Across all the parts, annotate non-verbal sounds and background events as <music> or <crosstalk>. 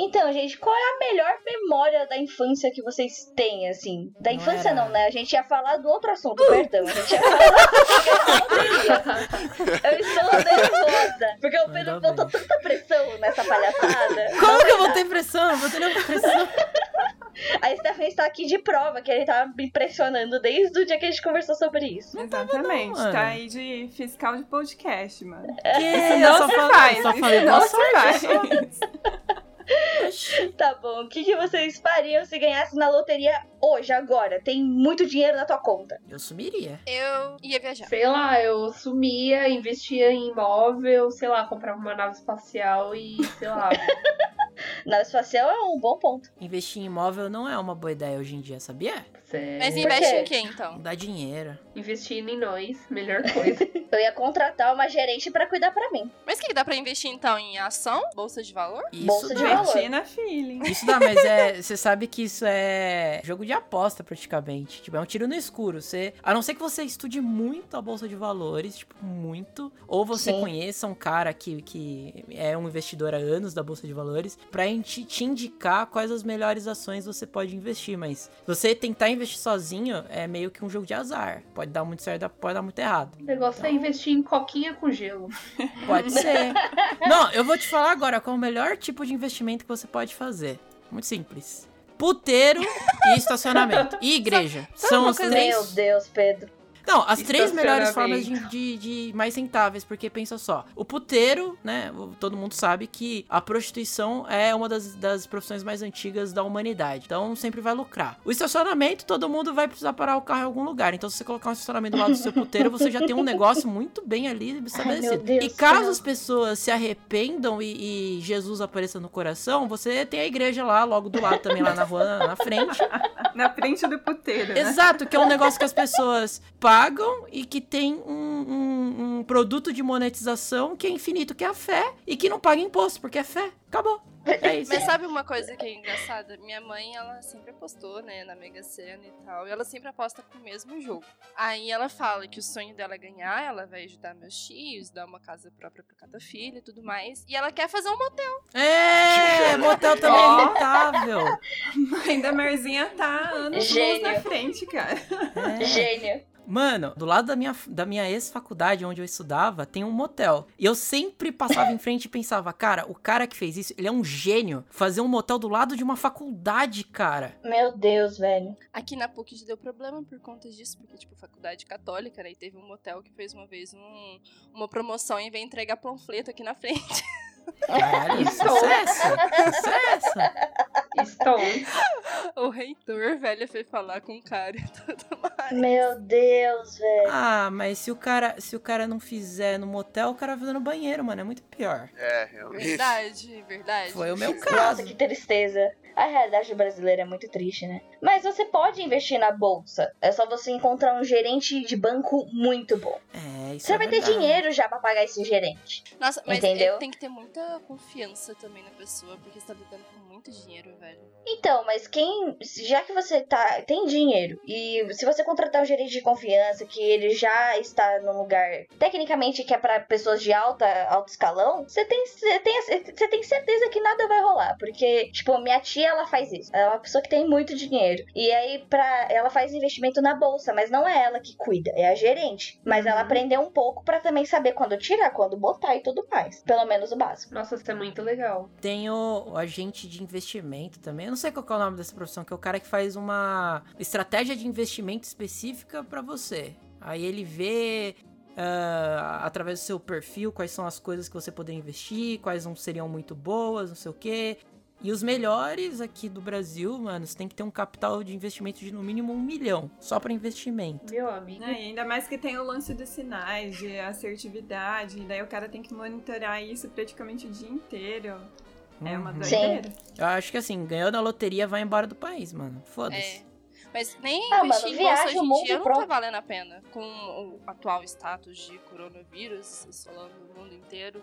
Então, gente, qual é a melhor memória da infância que vocês têm, assim? Da Não infância era- não, né? A gente ia falar do outro assunto, perdão. A gente ia falar <laughs> Eu estou nervosa. Porque o Pedro botou bem. tanta pressão nessa palhaçada. Como que eu vou ter pressão? Eu vou ter nenhuma pressão. <laughs> A Stephanie está aqui de prova que ele tava me impressionando desde o dia que a gente conversou sobre isso. Exatamente. mano. tá aí de fiscal de podcast, mano. Que? Isso eu não só se faz. Só isso falei, não se faz. <laughs> Tá bom, o que, que vocês fariam se ganhasse na loteria hoje, agora? Tem muito dinheiro na tua conta. Eu sumiria. Eu ia viajar. Sei lá, eu sumia, investia em imóvel, sei lá, comprava uma nave espacial e, sei lá. <laughs> Nave espacial é um bom ponto. Investir em imóvel não é uma boa ideia hoje em dia, sabia? Sério. Mas investe em quem, então? Dá dinheiro. Investindo em nós, melhor coisa. <laughs> Eu ia contratar uma gerente pra cuidar pra mim. Mas o que que dá pra investir, então? Em ação? Bolsa de valor? Isso Bolsa de valor. Investir na feeling. Isso dá, mas é. Você sabe que isso é jogo de aposta, praticamente. Tipo, é um tiro no escuro. Você, a não ser que você estude muito a bolsa de valores, tipo, muito. Ou você Sim. conheça um cara que, que é um investidor há anos da bolsa de valores, pra te, te indicar quais as melhores ações você pode investir. Mas você tentar investir sozinho é meio que um jogo de azar. Pode dar muito certo, pode dar muito errado. O negócio é investir em coquinha com gelo. <laughs> Pode ser. Não, eu vou te falar agora qual é o melhor tipo de investimento que você pode fazer. Muito simples. Puteiro e estacionamento. E igreja. sabe São os coisa- três. Meu Deus, Pedro. Não, as três melhores formas Estacionamento. de, de, de mais rentáveis, porque pensa só. O puteiro, né? Todo mundo sabe que a prostituição é uma das, das profissões mais antigas da humanidade. Então sempre vai lucrar. O estacionamento, todo mundo vai precisar parar o carro em algum lugar. Então, se você colocar um estacionamento do lado do seu puteiro, você já tem um negócio muito bem ali <laughs> estabelecido. Deus e caso as pessoas se arrependam e, e Jesus apareça no coração, você tem a igreja lá, logo do lado também, lá na rua, na frente. <laughs> Na frente do puteiro, né? Exato, que é um negócio que as pessoas pagam e que tem um, um- um produto de monetização que é infinito, que é a fé, e que não paga imposto, porque é fé. Acabou. É <laughs> isso. Mas sabe uma coisa que é engraçada? Minha mãe, ela sempre apostou, né, na Mega Sena e tal. E ela sempre aposta com o mesmo jogo. Aí ela fala que o sonho dela é ganhar, ela vai ajudar meus tios, dar uma casa própria pra cada filho e tudo mais. E ela quer fazer um motel. É, <laughs> motel também é rentável. Ainda a Merzinha tá anos Gênio. na frente, cara. É. Gênio. Mano, do lado da minha, da minha ex-faculdade, onde eu estudava, tem um motel. E eu sempre passava em frente e pensava, cara, o cara que fez isso, ele é um gênio. Fazer um motel do lado de uma faculdade, cara. Meu Deus, velho. Aqui na PUC já deu problema por conta disso, porque, tipo, faculdade católica, né? E teve um motel que fez uma vez um- uma promoção e veio entregar panfleto aqui na frente. Caralho, sucesso. Sucesso. Stone. <laughs> o reitor, velho, foi falar com o cara e tudo mais. Meu Deus, velho. Ah, mas se o cara, se o cara não fizer no motel, o cara vai fazer no banheiro, mano. É muito pior. É, realmente. Verdade, verdade. Foi o meu Nossa, caso. que tristeza. A realidade brasileira é muito triste, né? Mas você pode investir na bolsa. É só você encontrar um gerente de banco muito bom. É, isso Você é vai ter verdade. dinheiro já pra pagar esse gerente. Nossa, mas Entendeu? tem que ter muita confiança também na pessoa, porque você tá lidando com muito dinheiro, velho. Então, mas quem. Já que você tá. tem dinheiro. E se você contratar um gerente de confiança, que ele já está num lugar. Tecnicamente que é pra pessoas de alta, alto escalão, você tem, você tem, você tem certeza que nada vai rolar. Porque, tipo, minha tia, ela faz isso. Ela é uma pessoa que tem muito dinheiro. E aí, pra, ela faz investimento na bolsa, mas não é ela que cuida, é a gerente. Mas ela aprendeu um pouco pra também saber quando tirar, quando botar e tudo mais. Pelo menos o básico. Nossa, isso é muito legal. Tem o, o agente de investimento também. Eu não sei qual que é o nome dessa profissão, que é o cara que faz uma estratégia de investimento específica pra você. Aí ele vê ah, através do seu perfil quais são as coisas que você poderia investir, quais não seriam muito boas, não sei o quê. E os melhores aqui do Brasil, mano, você tem que ter um capital de investimento de no mínimo um milhão, só pra investimento. Meu amigo. É, ainda mais que tem o lance dos sinais, de assertividade, daí o cara tem que monitorar isso praticamente o dia inteiro. É uma Uhum. doideira. Eu acho que assim, ganhou na loteria, vai embora do país, mano. Foda-se. É. Mas nem Ah, investir mano, em bolsa hoje o em dia não tá valendo a pena. Com o atual status de coronavírus, falando no mundo inteiro.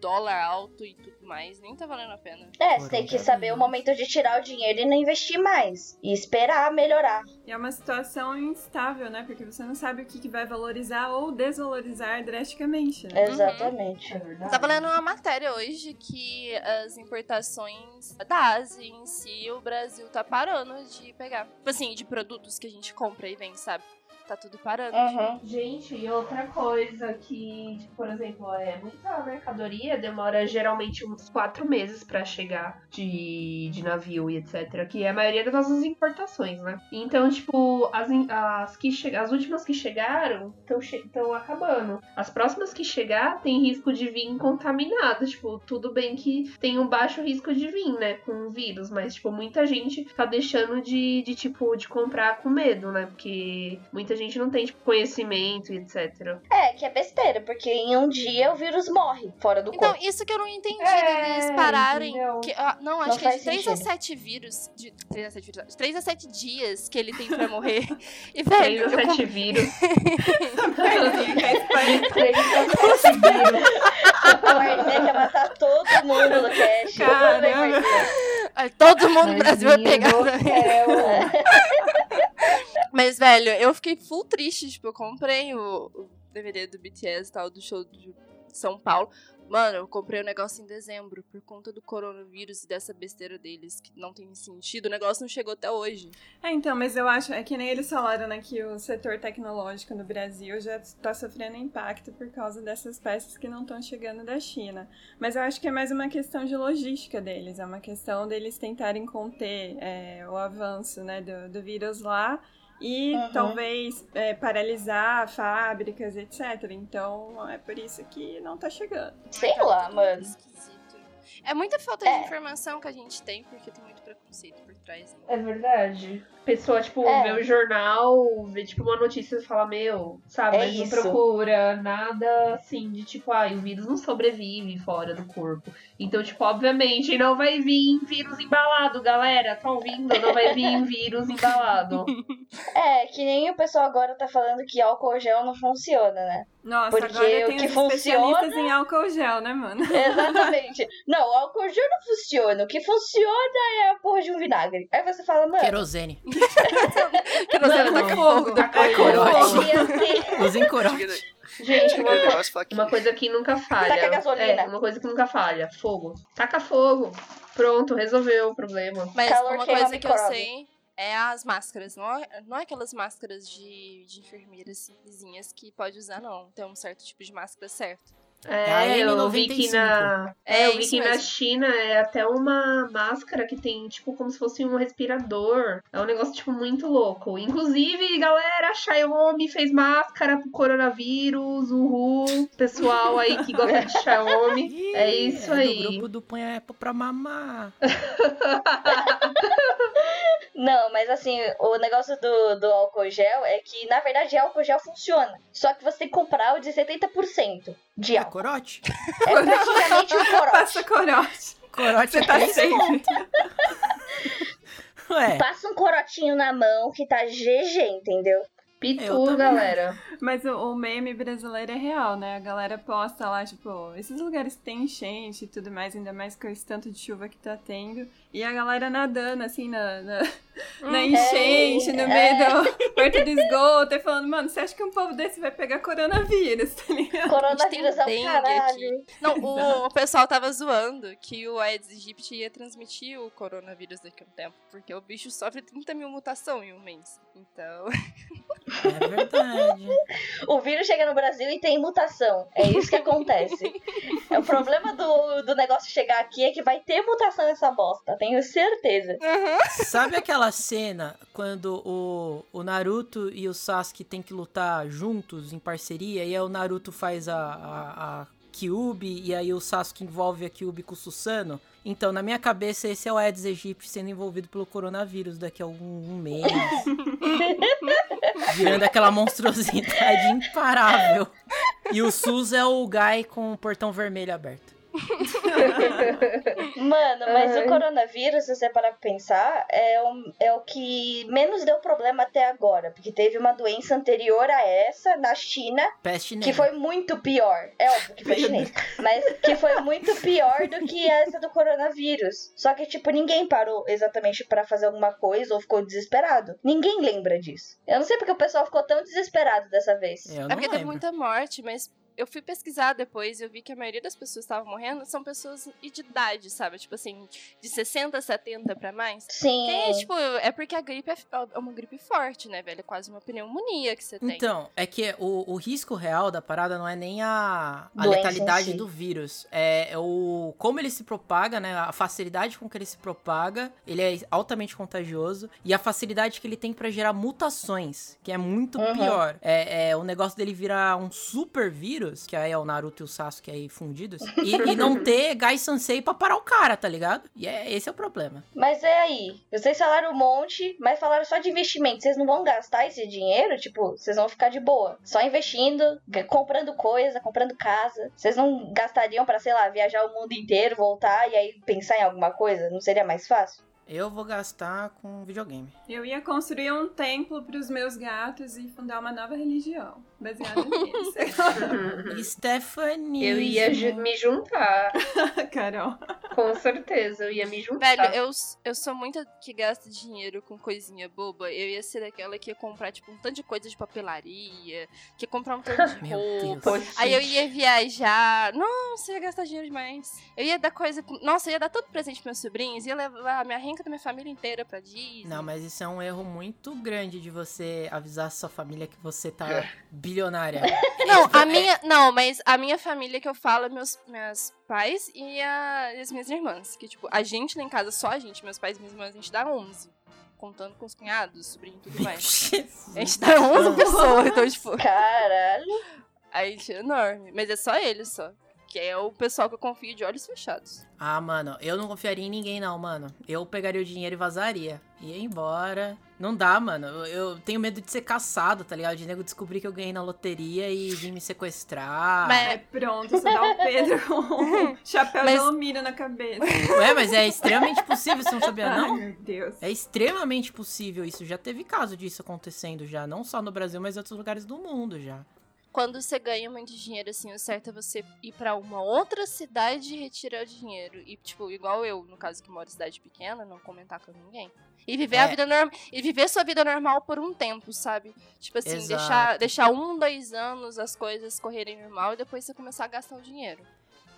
Dólar alto e tudo mais, nem tá valendo a pena. É, você tem que saber o momento de tirar o dinheiro e não investir mais. E esperar melhorar. E é uma situação instável, né? Porque você não sabe o que, que vai valorizar ou desvalorizar drasticamente, né? Exatamente. É verdade. Tava lendo uma matéria hoje que as importações da Ásia em si, o Brasil tá parando de pegar. Tipo assim, de produtos que a gente compra e vende, sabe? Tá tudo parando. Uhum. Gente, e outra coisa que, tipo, por exemplo, é muita mercadoria demora geralmente uns quatro meses pra chegar de, de navio e etc. Que é a maioria das nossas importações, né? Então, tipo, as, as, que che- as últimas que chegaram estão acabando. As próximas que chegar tem risco de vir contaminadas. Tipo, tudo bem que tem um baixo risco de vir, né? Com o vírus, mas, tipo, muita gente tá deixando de, de tipo, de comprar com medo, né? Porque muita gente não tem, tipo, conhecimento e etc. É, que é besteira, porque em um dia o vírus morre fora do Então, corpo. isso que eu não entendi É, deles pararem. que- ah, não, acho Não que é de faz 3 a sentido. 7 vírus. De 3 a 7 vírus. De 3 a 7 dias que ele tem pra <laughs> morrer. E, Três velho, ou eu sete vírus. <laughs> Três a sete vírus. A quer matar todo mundo no cast. Caramba. Todo mundo no Brasil vai pegar. <laughs> céu. Mas, velho, eu fiquei full triste. Tipo, eu comprei o, DVD do BTS e tal, do show de São Paulo. Mano, eu comprei o negócio em dezembro por conta do coronavírus e dessa besteira deles que não tem sentido. O negócio não chegou até hoje. É, então, mas eu acho, é que nem eles falaram, né, que o setor tecnológico no Brasil já está sofrendo impacto por causa dessas peças que não estão chegando da China. Mas eu acho que é mais uma questão de logística deles, é uma questão deles tentarem conter é, o avanço, né, do, do vírus lá e Uhum. talvez é, paralisar fábricas, etc. Então, é por isso que não tá chegando. Sei Tá lá, mano. Esquisito. É muita falta É. de informação que a gente tem, porque tem muito preconceito por trás. Né? É verdade. Pessoa, tipo, É. vê o jornal, vê, tipo, uma notícia e fala, meu, sabe, É mas isso. não procura nada assim de tipo, ai, o vírus não sobrevive fora do corpo. Então, tipo, obviamente, não vai vir vírus embalado, galera. Tá ouvindo? Não vai vir <laughs> vírus embalado. É, que nem o pessoal agora tá falando que álcool gel não funciona, né? Nossa, Porque agora o tem que os funciona- especialistas em álcool gel, né, mano? <laughs> Exatamente. não, o álcool gel não funciona. O que funciona é a porra de um vinagre. Aí você fala, mano. Querosene. <laughs> Que você Mano, taca não. fogo É depois. corote. Usem corote. Gente, uma, coisa que nunca falha. Taca gasolina. É, uma coisa que nunca falha. Fogo. Taca fogo. Pronto, resolveu o problema. Mas Calor uma coisa que eu sei é as máscaras. Não é, não é aquelas máscaras de, de enfermeiras simplesinhas que pode usar, não. Tem um certo tipo de máscara certo. É, a eu vi que na. É É, eu vi que na. China é até uma máscara que tem, tipo, como se fosse um respirador. É um negócio, tipo, muito louco. Inclusive, galera, a Xiaomi fez máscara pro coronavírus. Uhul. Pessoal aí que gosta de Xiaomi. <laughs> É isso é aí. Do grupo do Põe Apple pra mamar. <laughs> Não, mas assim, o negócio do, do álcool gel é que, na verdade, álcool gel funciona. Só que você tem que comprar o de 70% de É álcool. corote? É praticamente um corote. <laughs> Passa corote. Corote Você é tá sempre. <laughs> Ué, Passa um corotinho na mão que tá GG, entendeu? Eu Pitu, galera. Mas o, o meme brasileiro é real, né? A galera posta lá, tipo, esses lugares que tem enchente e tudo mais, ainda mais com esse tanto de chuva que tá tendo. E a galera nadando, assim, na, na, na enchente, no meio do. <laughs> perto do esgoto, e falando, mano, você acha que um povo desse vai pegar coronavírus, <laughs> tá ligado? Coronavírus é o caralho. Não, o, o pessoal tava zoando que o Aedes aegypti ia transmitir o coronavírus daqui a um tempo. Porque o bicho sofre 30 mil mutações em um mês. Então. é verdade. <laughs> O vírus chega no Brasil e tem mutação. É isso que acontece. É, o problema do, do negócio chegar aqui é que vai ter mutação nessa bosta. Tenho certeza. Sabe aquela cena quando o, o Naruto e o Sasuke tem que lutar juntos, em parceria, e aí o Naruto faz a, a, a Kyuubi, e aí o Sasuke envolve a Kyuubi com o Susano? Então, na minha cabeça, esse é o Aedes aegypti sendo envolvido pelo coronavírus daqui a um, um mês. <laughs> virando aquela monstruosidade imparável. E o SUS é o Guy com o portão vermelho aberto. Mano, mas Ai. o coronavírus, se você parar pra pensar, é o, é o que menos deu problema até agora. Porque teve uma doença anterior a essa na China Peste que foi muito pior. É óbvio que foi chinês. Mas que foi muito pior do que essa do coronavírus. Só que, tipo, ninguém parou exatamente pra fazer alguma coisa ou ficou desesperado. Ninguém lembra disso. Eu não sei porque o pessoal ficou tão desesperado dessa vez. É porque teve lembro. muita morte, mas eu fui pesquisar depois e eu vi que a maioria das pessoas que estavam morrendo são pessoas de idade, sabe? Tipo assim, de 60, 70 pra mais. Sim. Que é, tipo, é porque a gripe é, é uma gripe forte, né, velho? É quase uma pneumonia que você tem. Então, é que o, o risco real da parada não é nem a, a letalidade si. do vírus. É, é o como ele se propaga, né? A facilidade com que ele se propaga. Ele é altamente contagioso. E a facilidade que ele tem pra gerar mutações, que é muito Uhum. pior. É, é o negócio dele virar um super vírus, que aí é o Naruto e o Sasuke aí fundidos, <laughs> e, e não ter Gai Sansei pra parar o cara, tá ligado? E é, esse é o problema. Mas é aí. Vocês falaram um monte, mas falaram só de investimento. Vocês não vão gastar esse dinheiro? Tipo, vocês vão ficar de boa. Só investindo, comprando coisa, comprando casa. Vocês não gastariam pra, sei lá, viajar o mundo inteiro, voltar e aí pensar em alguma coisa? Não seria mais fácil? Eu vou gastar com videogame. Eu ia construir um templo pros meus gatos e fundar uma nova religião, baseada nisso. <laughs> Stephanie. Eu ia ju- me juntar, <laughs> Carol. com certeza. Eu ia me juntar. Velho, eu, eu sou muito que gasta dinheiro com coisinha boba. Eu ia ser daquela que ia comprar, tipo, um tanto de coisa de papelaria, que ia comprar um tanto de <laughs> roupa. Aí eu ia viajar. Nossa, eu ia gastar dinheiro demais. Eu ia dar coisa. Nossa, eu ia dar todo presente pros meus sobrinhos. Ia levar a minha renca da minha família inteira pra Disney. Não, mas isso é um erro muito grande de você avisar sua família que você tá bilionária. <laughs> Não, a minha. Não, mas a minha família que eu falo é meus, meus pais e, a- e as minhas irmãs. Que, tipo, a gente lá em casa, só a gente, meus pais e minhas irmãs, a gente dá 11. Contando com os cunhados, sobrinho e tudo mais. <laughs> A gente dá 11 pessoas, então, tipo. Caralho. A gente é enorme. Mas é só eles só. Que é o pessoal que eu confio de olhos fechados. Ah, mano, eu não confiaria em ninguém, não, mano. Eu pegaria o dinheiro e vazaria. Ia embora. Não dá, mano. Eu, eu tenho medo de ser caçado, tá ligado? De nego descobrir que eu ganhei na loteria e vir me sequestrar. Mas- É pronto, você dá o Pedro com um <laughs> chapéu Mas- de alumínio na cabeça. Ué, mas é extremamente possível, você não sabia, Ai, não? meu Deus. É extremamente possível isso. Já teve caso disso acontecendo já. Não só no Brasil, mas em outros lugares do mundo já. Quando você ganha muito dinheiro, assim, o certo é você ir pra uma outra cidade e retirar o dinheiro. E, tipo, igual eu, no caso que moro em cidade pequena, não comentar com ninguém. E viver É. a vida normal. E viver sua vida normal por um tempo, sabe? Tipo assim, Exato. deixar, deixar um, dois anos as coisas correrem normal e depois você começar a gastar o dinheiro.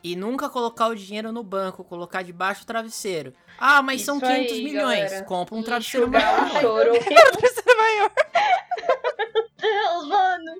E nunca colocar o dinheiro no banco, colocar debaixo do travesseiro. Ah, mas são Isso 500 aí, milhões. galera. Compra um E travesseiro enxugar maior. o choro. <laughs> Deus, <laughs> mano.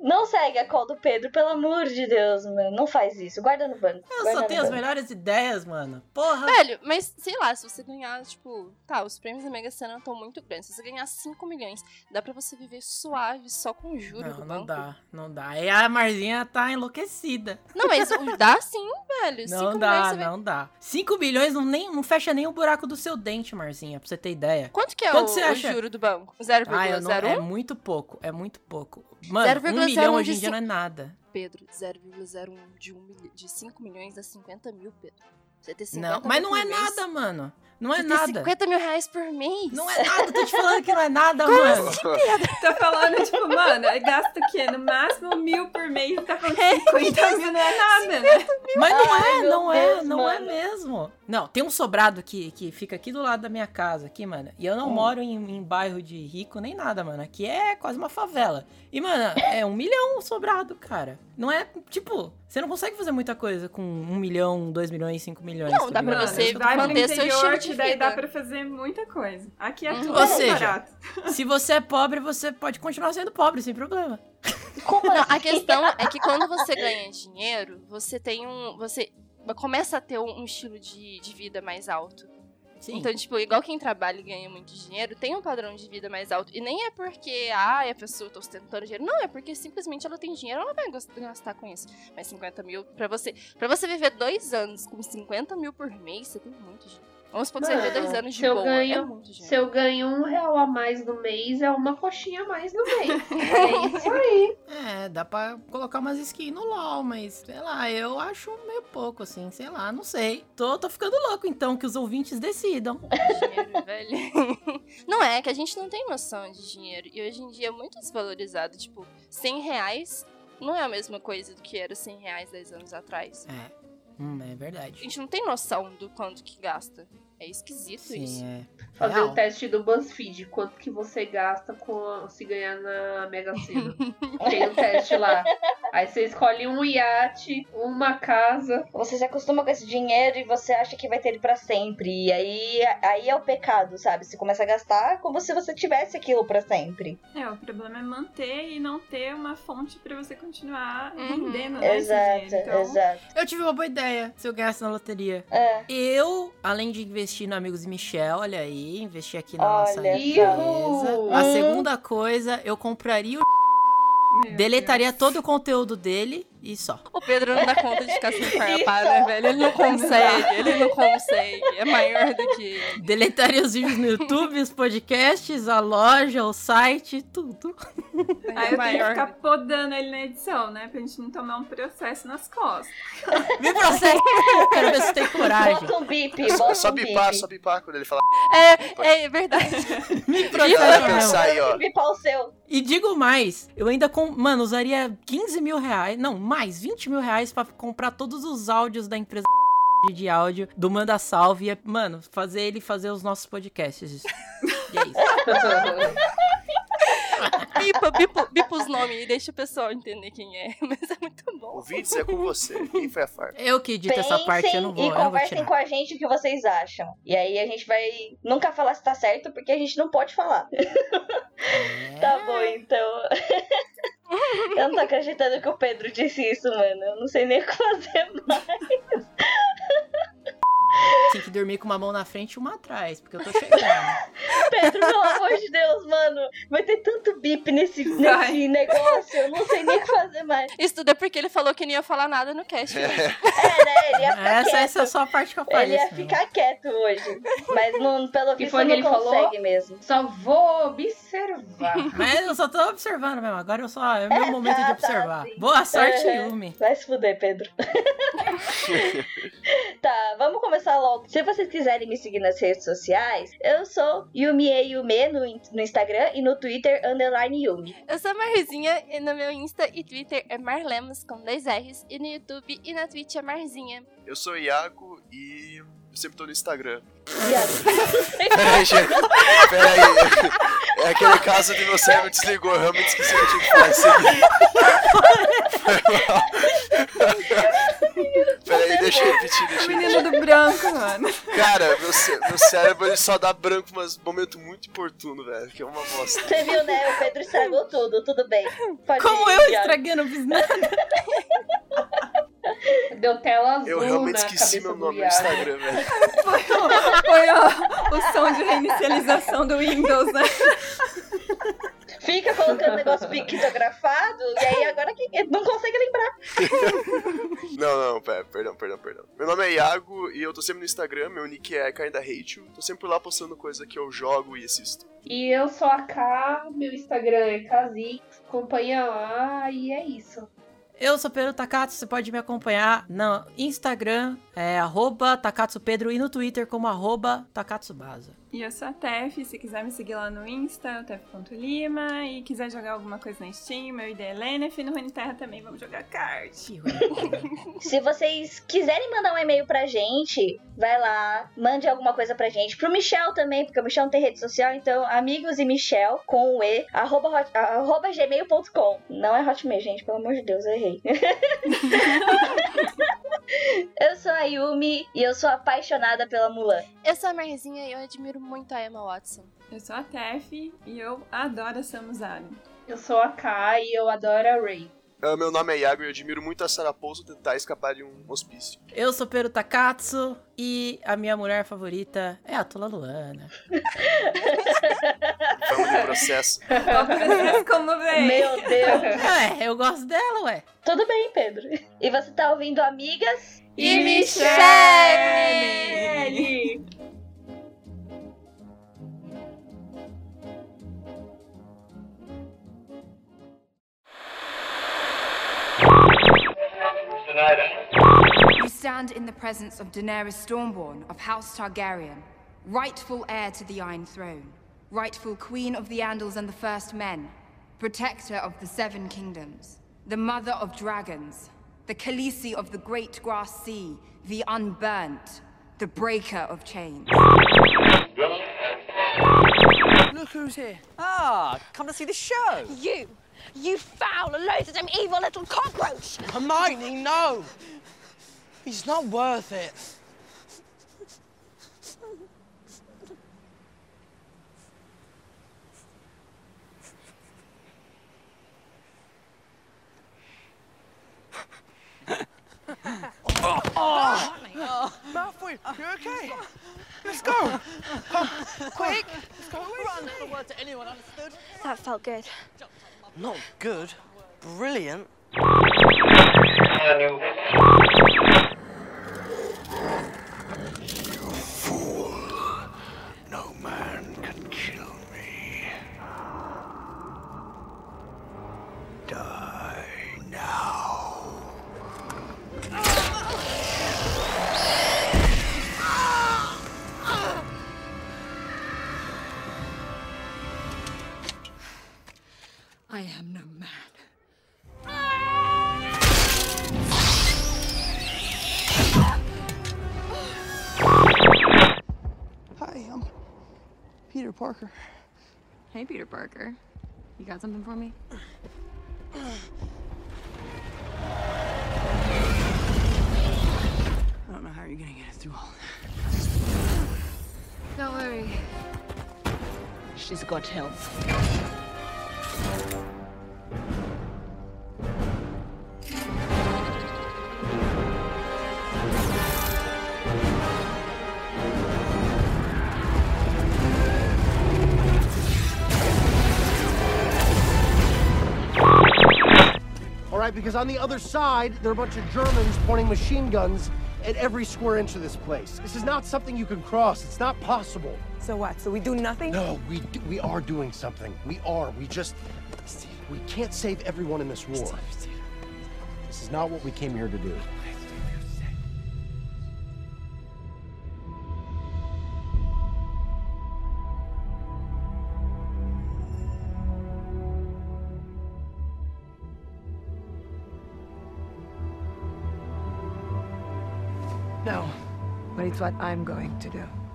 Não segue a call do Pedro, pelo amor de Deus, mano. Não faz isso. Guarda no banco. Eu guarda só tenho as banco. melhores ideias, mano. Porra. Velho, mas sei lá, se você ganhar, tipo, tá, os prêmios da Mega Sena estão muito grandes. Se você ganhar 5 milhões, dá pra você viver suave só com juros do Não, banco. não dá, não dá. E a Marzinha tá enlouquecida. Não, mas o- dá sim, velho. 5 Não milhões dá, vai não dá. 5 bilhões não, nem, não fecha nem o buraco do seu dente, Marzinha, pra você ter ideia. Quanto que é Quanto o, você o acha? juro do banco? 0,01? Ah, eu não, é muito pouco, é muito pouco. Mano, 0,01 um milhão hoje em dia não é nada. Pedro, 0,01 de, um de 5 milhões dá 50 mil, Pedro. Você ter 50 Não, mil mas não é mês, nada, mano. Não é nada. 50 mil reais por mês. Não é nada, tô te falando que não é nada, mano. <laughs> Tá falando, tipo, mano, gasta o quê? No máximo mil por mês, tá falando 50 mil não é nada, né? Mas não é, não é, Deus, não é mesmo. Não, tem um sobrado que, que fica aqui do lado da minha casa, aqui, mano. E eu não Hum. moro em, em bairro de rico nem nada, mano. Aqui é quase uma favela. E, mano, é um milhão o sobrado, cara. Não é, tipo, você não consegue fazer muita coisa com um milhão, dois milhões, cinco milhões. Não, tá dá pra você É vai manter seu interior, estilo de daí vida. dá pra fazer muita coisa. Aqui é Uhum. tudo Ou seja, barato. <laughs> Se você é pobre, você pode continuar sendo pobre, sem problema. Como Não, assim? a questão é que quando você ganha dinheiro, você tem um. Você começa a ter um, um estilo de, de vida mais alto. Sim. Então, tipo, igual quem trabalha e ganha muito dinheiro, tem um padrão de vida mais alto. E nem é porque, ah, a pessoa tá ostentando dinheiro. Não, é porque simplesmente ela tem dinheiro, ela vai gastar com isso. Mas 50 mil, pra você, pra você viver dois anos com 50 mil por mês, você tem muito dinheiro. Vamos supor que você Mano, viver dois anos de se eu boa. ganho- É muito dinheiro. Se eu ganho um real a mais no mês, é uma coxinha a mais no mês. <laughs> É isso aí. É, dá pra colocar umas skins no LoL, mas sei lá, eu acho meio pouco, assim, sei lá, não sei. Tô, tô ficando louco, então, que os ouvintes decidam. <laughs> dinheiro, velho. <laughs> Não é, que a gente não tem noção de dinheiro. E hoje em dia é muito desvalorizado. Tipo, 100 reais não é a mesma coisa do que era 100 reais 10 anos atrás. É, hum, é A verdade. gente não tem noção do quanto que gasta. É esquisito isso. Sim, é. Fazer Real. o teste do BuzzFeed. Quanto que você gasta com se ganhar na Mega Sena. <laughs> Tem o teste lá. Aí você escolhe um iate, uma casa. Você se acostuma com esse dinheiro e você acha que vai ter ele pra sempre. E aí, aí é o pecado, sabe? Você começa a gastar como se você tivesse aquilo pra sempre. É, o problema é manter e não ter uma fonte pra você continuar Uhum. rendendo, né? esse exato, dinheiro. Então, exato. Eu tive uma boa ideia se eu ganhasse na loteria. É. Eu, além de investir no Amigos e Michel, olha aí, investir aqui na Olha nossa empresa. A segunda coisa, eu compraria o. meu Deletaria Deus. todo o conteúdo dele e só. O Pedro não dá conta de ficar sem <laughs> farpar, né, velho? Ele não consegue, ele não consegue. É maior do que ele. Deletaria os vídeos no YouTube, os podcasts, a loja, o site, tudo. Aí É eu tenho que maior. ficar podando ele na edição, né? Pra gente não tomar um processo nas costas. <laughs> Me processa! Quero ver se tem coragem. Bota um bip, É só, bota é só um bipar, bip. só bipar quando ele falar. É, é verdade. Me vai mesmo. pensar aí, ó. Bipar o seu. E digo mais, eu ainda, com, mano, usaria 15 mil reais, não, mais, 20 mil reais pra comprar todos os áudios da empresa <laughs> de áudio do Manda Salve e, mano, fazer ele fazer os nossos podcasts. E é isso. <laughs> Bipa, bipa, bipa os nomes e deixa o pessoal entender quem é. <laughs> Mas é muito bom. Ouvintes é com você. Quem foi a farpa? Eu que edito essa parte, eu não vou, e vou conversem tirar. com a gente o que vocês acham. E aí a gente vai nunca falar se tá certo, porque a gente não pode falar. <laughs> É. Tá bom, então. <laughs> eu não tô acreditando que o Pedro disse isso, mano. Eu não sei nem o que fazer mais. Tem que dormir com uma mão na frente e uma atrás, porque eu tô chegando. <laughs> Pedro, pelo amor de Deus, mano. Vai ter tanto bip nesse, Vai. nesse negócio. Eu não sei nem o que fazer mais. Isso tudo é porque ele falou que não ia falar nada no cast. É, né? Ele ia ficar Essa, quieto. essa é só a parte que eu Ele falei. ia ficar quieto hoje. Mas não, pelo Que visto foi que não ele falou? consegue mesmo. Só vou observar. Mas eu só tô observando mesmo. Agora eu só. É o meu <laughs> momento de tá, observar. sim. Boa sorte, Uhum. Yumi. Vai se fuder, Pedro. <laughs> tá, vamos começar logo. Se vocês quiserem me seguir nas redes sociais, eu sou Yumi e Yume no, no Instagram e no Twitter, underline Yumi. Eu sou a Marzinha e no meu Insta e Twitter é Marlemos com dois R's. E no YouTube e na Twitch é Marzinha. Eu sou o Iago e sempre tô no Instagram. Viado. Peraí, gente. Peraí. É aquele caso de meu cérebro desligou. Eu realmente esqueci o que eu tinha que falar. Peraí, deixa eu repetir, deixa O eu menino do branco, mano. Cara, meu, cé- meu cérebro ele só dá branco, mas momento muito oportuno, velho. Que é uma bosta. Você viu, né? O Pedro estragou tudo, tudo bem. Pode Como ir, eu estraguei, não fiz nada. <laughs> Deu tela azul Eu realmente na esqueci meu nome no. Instagram, velho. Foi o, o som de reinicialização do Windows, né? Fica colocando negócio pictografado e aí agora que não consegue lembrar. Não, não, pera, perdão, perdão, perdão. Meu nome é Iago e eu tô sempre no Instagram, meu nick é Kinda Hate You. Tô sempre lá postando coisa que eu jogo e assisto. E eu sou a K, meu Instagram é Kazix, acompanha lá e é isso. Eu sou Pedro Takatsu, você pode me acompanhar no Instagram, é arroba Takatsu Pedro, e no Twitter como arroba. E eu sou a Tef, se quiser me seguir lá no Insta, é o tef.lima. E quiser jogar alguma coisa na Steam, meu ID é Lenef. No Runeterra também vamos jogar card. <laughs> Se vocês quiserem mandar um e-mail pra gente, vai lá, mande alguma coisa pra gente. Pro Michel também, porque o Michel não tem rede social, então amigos e Michel com o E, arroba, arroba gmail.com. Não é Hotmail, gente, pelo amor de Deus, eu errei. <laughs> <laughs> eu sou a Yumi e eu sou apaixonada pela Mulan. Eu sou a Marzinha e eu admiro muito a Emma Watson. Eu sou a Tef e eu adoro a Samus Aran. Eu sou a K e eu adoro a Ray. Ah, meu nome é Iago e eu admiro muito a Sarah Paulson tentar escapar de um hospício. Eu sou Pedro Takatsu e a minha mulher favorita é a Tula Luana. Vamos de processo. Ó, o processo como vem. Meu Deus. <laughs> É, eu gosto dela, ué. Tudo bem, Pedro. E você tá ouvindo Amigas E! Michele! Stand in the presence of Daenerys Stormborn of House Targaryen, rightful heir to the Iron Throne, rightful queen of the Andals and the First Men, protector of the Seven Kingdoms, the mother of dragons, the Khaleesi of the Great Grass Sea, the Unburnt, the breaker of chains. Look who's here. Ah, come to see the show. You! You foul, loathsome, evil little cockroach! Hermione, no! He's not worth it. oh. Malfoy, you okay? Let's go. Come, quick. Let's go. Run. Not a word to anyone, understood? That felt good. Not good. Brilliant. Thank you. Parker. Hey, Peter Parker. You got something for me? I don't know how you're gonna get through all that. Don't worry. She's got help. Right, because on the other side, there are a bunch of Germans pointing machine guns at every square inch of this place. This is not something you can cross. It's not possible. So what? So we do nothing? No, we do, we are doing something. We are. We just we can't save everyone in this war. This is not what we came here to do. What I'm going to do.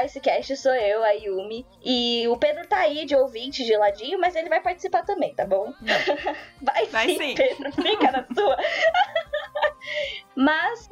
Apresentar esse cast sou eu, a Yumi. E o Pedro tá aí de ouvinte de ladinho, mas ele vai participar também, tá bom? <laughs> vai, Vai sim, sim. Pedro, fica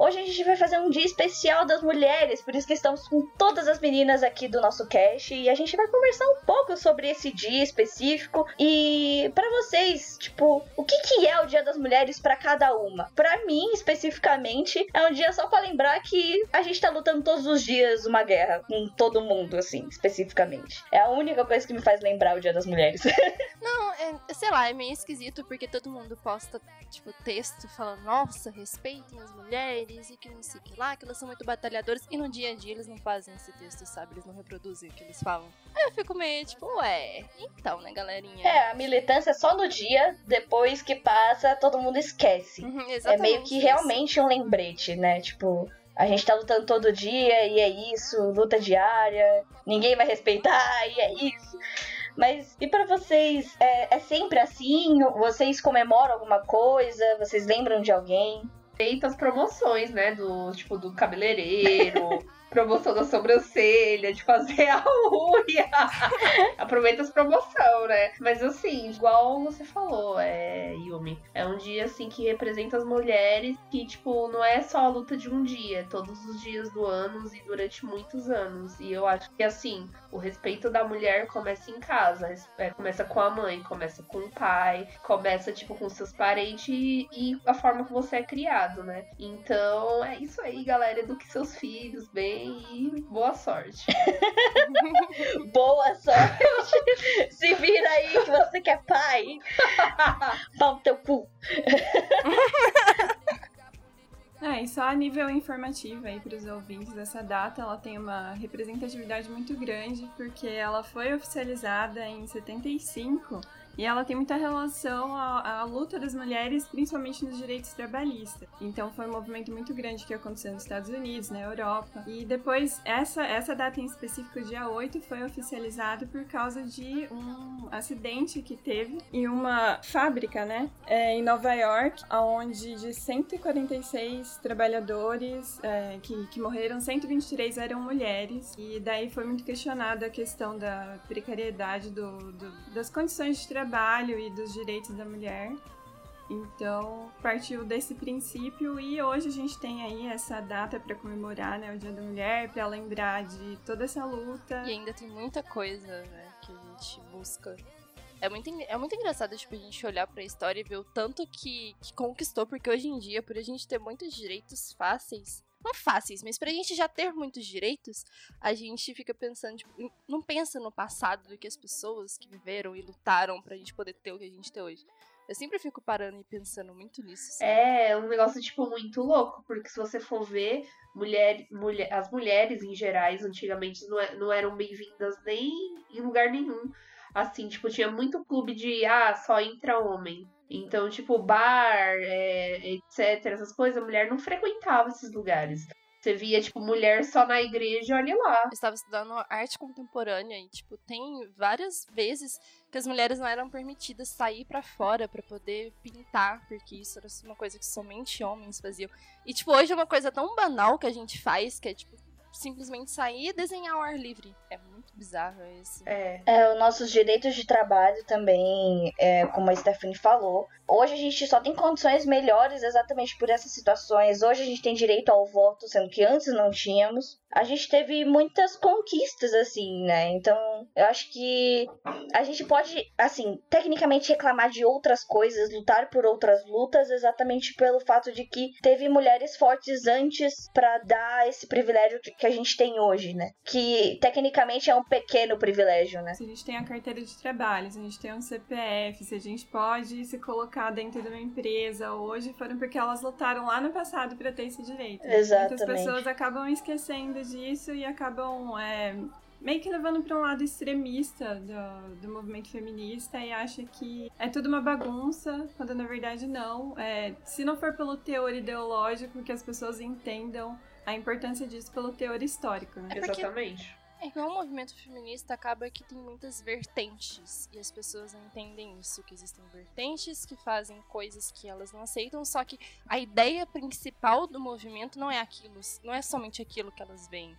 hoje a gente vai fazer um dia especial das mulheres, por isso que estamos com todas as meninas aqui do nosso cast e a gente vai conversar um pouco sobre esse dia específico e pra vocês, tipo, o que que é o Dia das Mulheres pra cada uma? Pra mim, especificamente, é um dia só pra lembrar que a gente tá lutando todos os dias uma guerra com todo mundo, assim, especificamente. É a única coisa que me faz lembrar o Dia das Mulheres. <laughs> Não, é, sei lá, é meio esquisito porque todo mundo posta, tipo, texto falando, nossa, respeitem as mulheres e que não sei que lá, que elas são muito batalhadoras. E no dia a dia eles não fazem esse texto, sabe? Eles não reproduzem o que eles falam. Aí eu fico meio tipo, ué, então, né, galerinha? É, a militância é só no dia, depois que passa, todo mundo esquece. Uhum, É meio que isso. realmente um lembrete, né? Tipo, a gente tá lutando todo dia e é isso, luta diária, ninguém vai respeitar e é isso. Mas e para vocês, é, é sempre assim? Vocês comemoram alguma coisa? Vocês lembram de alguém? Feita as promoções, né? Do tipo do cabeleireiro. <laughs> promoção da sobrancelha, de fazer a unha. <laughs> Aproveita as promoções, né? Mas assim, igual você falou, é, Yumi, é um dia assim que representa as mulheres que, tipo, não é só a luta de um dia, é todos os dias do ano e durante muitos anos. E eu acho que assim, o respeito da mulher começa em casa, é, começa com a mãe, começa com o pai, começa, tipo, com seus parentes e, e a forma que você é criado, né? Então é isso aí, galera. Eduque seus filhos bem e boa sorte. <laughs> boa sorte. <laughs> Se vira aí que você quer pai. <laughs> Pau teu cu. É, e só a nível informativo aí para os ouvintes, essa data ela tem uma representatividade muito grande porque ela foi oficializada em 75 e ela tem muita relação à, à, luta das mulheres, principalmente nos direitos trabalhistas. Então foi um movimento muito grande que aconteceu nos Estados Unidos, na Europa. E depois, essa, essa data em específico, dia 8, foi oficializada por causa de um acidente que teve em uma fábrica, né? É, em Nova York, onde de 146 trabalhadores é, que, que morreram, 123 eram mulheres. E daí foi muito questionada a questão da precariedade do, do das condições de trabalho trabalho e dos direitos da mulher. Então, partiu desse princípio e hoje a gente tem aí essa data para comemorar, né, o Dia da Mulher, para lembrar de toda essa luta. E ainda tem muita coisa, né, que a gente busca. É muito, é muito engraçado, tipo, a gente olhar para a história e ver o tanto que, que conquistou, porque hoje em dia, por a gente ter muitos direitos fáceis, não fáceis, mas pra gente já ter muitos direitos, a gente fica pensando, tipo, não pensa no passado do que as pessoas que viveram e lutaram pra gente poder ter o que a gente tem hoje. Eu sempre fico parando e pensando muito nisso. Sabe? É, um negócio, tipo, muito louco, porque se você for ver, mulher, mulher, as mulheres em gerais, antigamente, não, é, não eram bem-vindas nem em lugar nenhum. Assim, tipo, tinha muito clube de, ah, só entra homem. Então, tipo, bar, é, etc., essas coisas, a mulher não frequentava esses lugares. Você via, tipo, mulher só na igreja, olha lá. Eu estava estudando arte contemporânea e, tipo, tem várias vezes que as mulheres não eram permitidas sair para fora para poder pintar, porque isso era uma coisa que somente homens faziam. E, tipo, hoje é uma coisa tão banal que a gente faz, que é, tipo, simplesmente sair e desenhar ao ar livre. É muito bizarro esse. É. é, os nossos direitos de trabalho também, é, como a Stephanie falou. Hoje a gente só tem condições melhores exatamente por essas situações. Hoje a gente tem direito ao voto, sendo que antes não tínhamos. A gente teve muitas conquistas, assim, né? Então, eu acho que a gente pode, assim, tecnicamente reclamar de outras coisas, lutar por outras lutas, exatamente pelo fato de que teve mulheres fortes antes para dar esse privilégio que a gente tem hoje, né? Que tecnicamente é um pequeno privilégio, né? Se a gente tem a carteira de trabalho, se a gente tem um CPF, se a gente pode se colocar dentro de uma empresa hoje, foram porque elas lutaram lá no passado para ter esse direito. Exatamente. Muitas pessoas acabam esquecendo disso e acabam é, meio que levando para um lado extremista do, do movimento feminista e acha que é tudo uma bagunça, quando na verdade não. É, se não for pelo teor ideológico, que as pessoas entendam a importância disso pelo teor histórico, né? É Exatamente. É que o movimento feminista acaba que tem muitas vertentes e as pessoas não entendem isso, que existem vertentes que fazem coisas que elas não aceitam, só que a ideia principal do movimento não é aquilo, não é somente aquilo que elas veem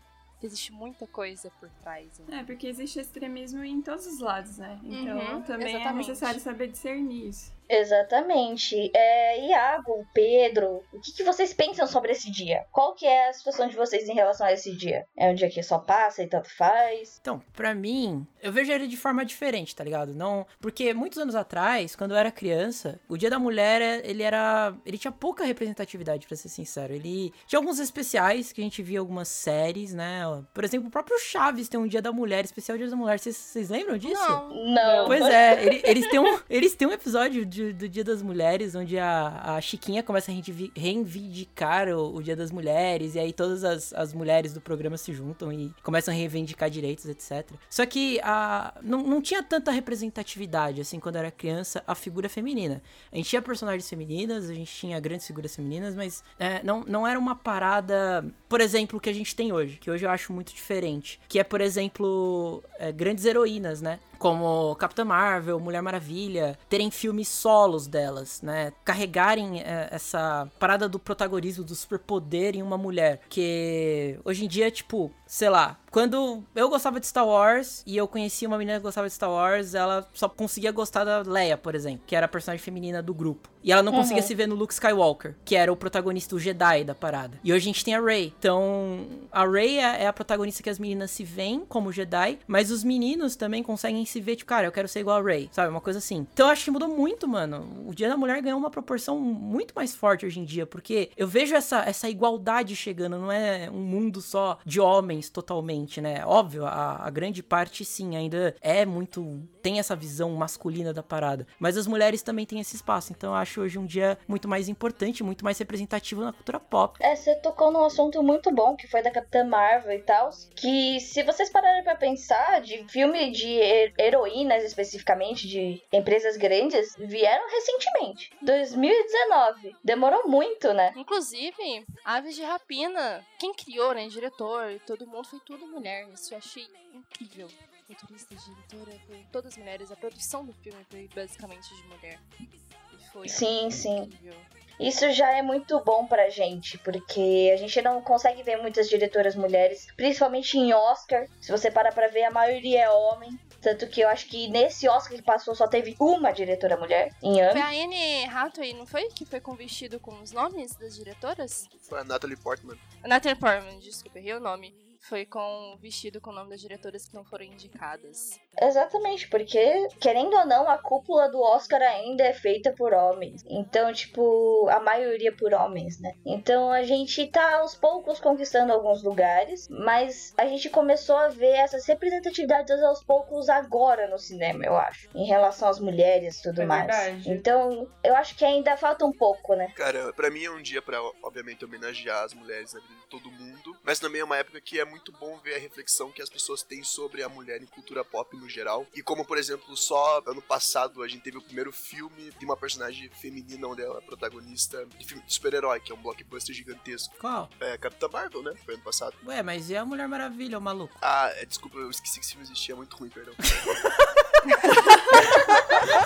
existe muita coisa por trás. Né? É, porque existe extremismo em todos os lados, né? Então uhum, também é exatamente. é necessário saber discernir isso. Exatamente. É, Iago, Pedro, o que, que, vocês pensam sobre esse dia? Qual que é a situação de vocês em relação a esse dia? É um dia que só passa e tanto faz? Então, para mim, eu vejo ele de forma diferente, tá ligado? Não, porque muitos anos atrás, quando eu era criança, o Dia da Mulher, ele era, ele tinha pouca representatividade, para ser sincero. Ele tinha alguns especiais que a gente via algumas séries, né? Por exemplo, o próprio Chaves tem um Dia da Mulher, especial Dia da Mulher. Vocês- Vocês lembram disso? Não. Não. Pois é, ele- eles, têm um, eles têm um episódio de- do Dia das Mulheres, onde a, a Chiquinha começa a reivindicar o, o Dia das Mulheres, e aí todas as, as mulheres do programa se juntam e começam a reivindicar direitos, etc. Só que a, não, não tinha tanta representatividade, assim, quando era criança, a figura feminina. A gente tinha personagens femininas, a gente tinha grandes figuras femininas, mas é, não, não era uma parada, por exemplo, que a gente tem hoje, que hoje eu acho muito diferente. Que é, por exemplo, é, grandes heroínas, né? Como Capitã Marvel, Mulher Maravilha, terem filmes solos delas, né? Carregarem é, essa parada do protagonismo, do superpoder em uma mulher. Que hoje em dia, tipo, sei lá, quando eu gostava de Star Wars e eu conhecia uma menina que gostava de Star Wars, ela só conseguia gostar da Leia, por exemplo, que era a personagem feminina do grupo. E ela não Uhum. conseguia se ver no Luke Skywalker, que era o protagonista, o Jedi da parada. E hoje a gente tem a Rey. Então, a Rey é, é a protagonista que as meninas se veem como Jedi, mas os meninos também conseguem se ver, tipo, cara, eu quero ser igual a Rey, sabe? Uma coisa assim. Então, eu acho que mudou muito, mano. O Dia da Mulher ganhou uma proporção muito mais forte hoje em dia, porque eu vejo essa, essa igualdade chegando, não é um mundo só de homens totalmente, né? Óbvio, a, a grande parte, sim, ainda é muito. tem essa visão masculina da parada. Mas as mulheres também têm esse espaço. Então, eu acho hoje um dia muito mais importante, muito mais representativo na cultura pop. É, você tocou num assunto muito bom, que foi da Capitã Marvel e tal. Que se vocês pararem pra pensar, de filme de he- heroínas especificamente, de empresas grandes, vieram recentemente. 2019. Demorou muito, né? Inclusive, Aves de Rapina, quem criou, né? Diretor, todo mundo, foi tudo mulher. Isso eu achei incrível. Roteirista, diretora, foi todas mulheres. A produção do filme foi basicamente de mulher. E foi Sim, sim. incrível. Isso já é muito bom pra gente, porque a gente não consegue ver muitas diretoras mulheres, principalmente em Oscar. Se você parar pra ver, a maioria é homem. Tanto que eu acho que nesse Oscar que passou só teve uma diretora mulher em ano. Foi a Anne Hathaway, não foi? Que foi com vestido com os nomes das diretoras? Foi a Natalie Portman. Natalie Portman, desculpa, errei o nome. Foi com vestido com o nome das diretoras que não foram indicadas. Exatamente, porque, querendo ou não, a cúpula do Oscar ainda é feita por homens. Então, tipo, a maioria por homens, né? Então a gente tá aos poucos conquistando alguns lugares, mas a gente começou a ver essas representatividades aos poucos agora no cinema, eu acho. Em relação às mulheres e tudo É mais. verdade. Então, eu acho que ainda falta um pouco, né? Cara, pra mim é um dia pra, obviamente, homenagear as mulheres na vida de todo mundo. Mas também é uma época que é muito bom ver a reflexão que as pessoas têm sobre a mulher em cultura pop no geral. E como, por exemplo, só ano passado a gente teve o primeiro filme de uma personagem feminina onde ela é protagonista de filme de super-herói, que é um blockbuster gigantesco. Qual? É Capitã Marvel, né? Foi ano passado. Ué, mas e a Mulher Maravilha, o maluco? Ah, é, desculpa, eu esqueci que esse filme existia, é muito ruim, perdão. <laughs>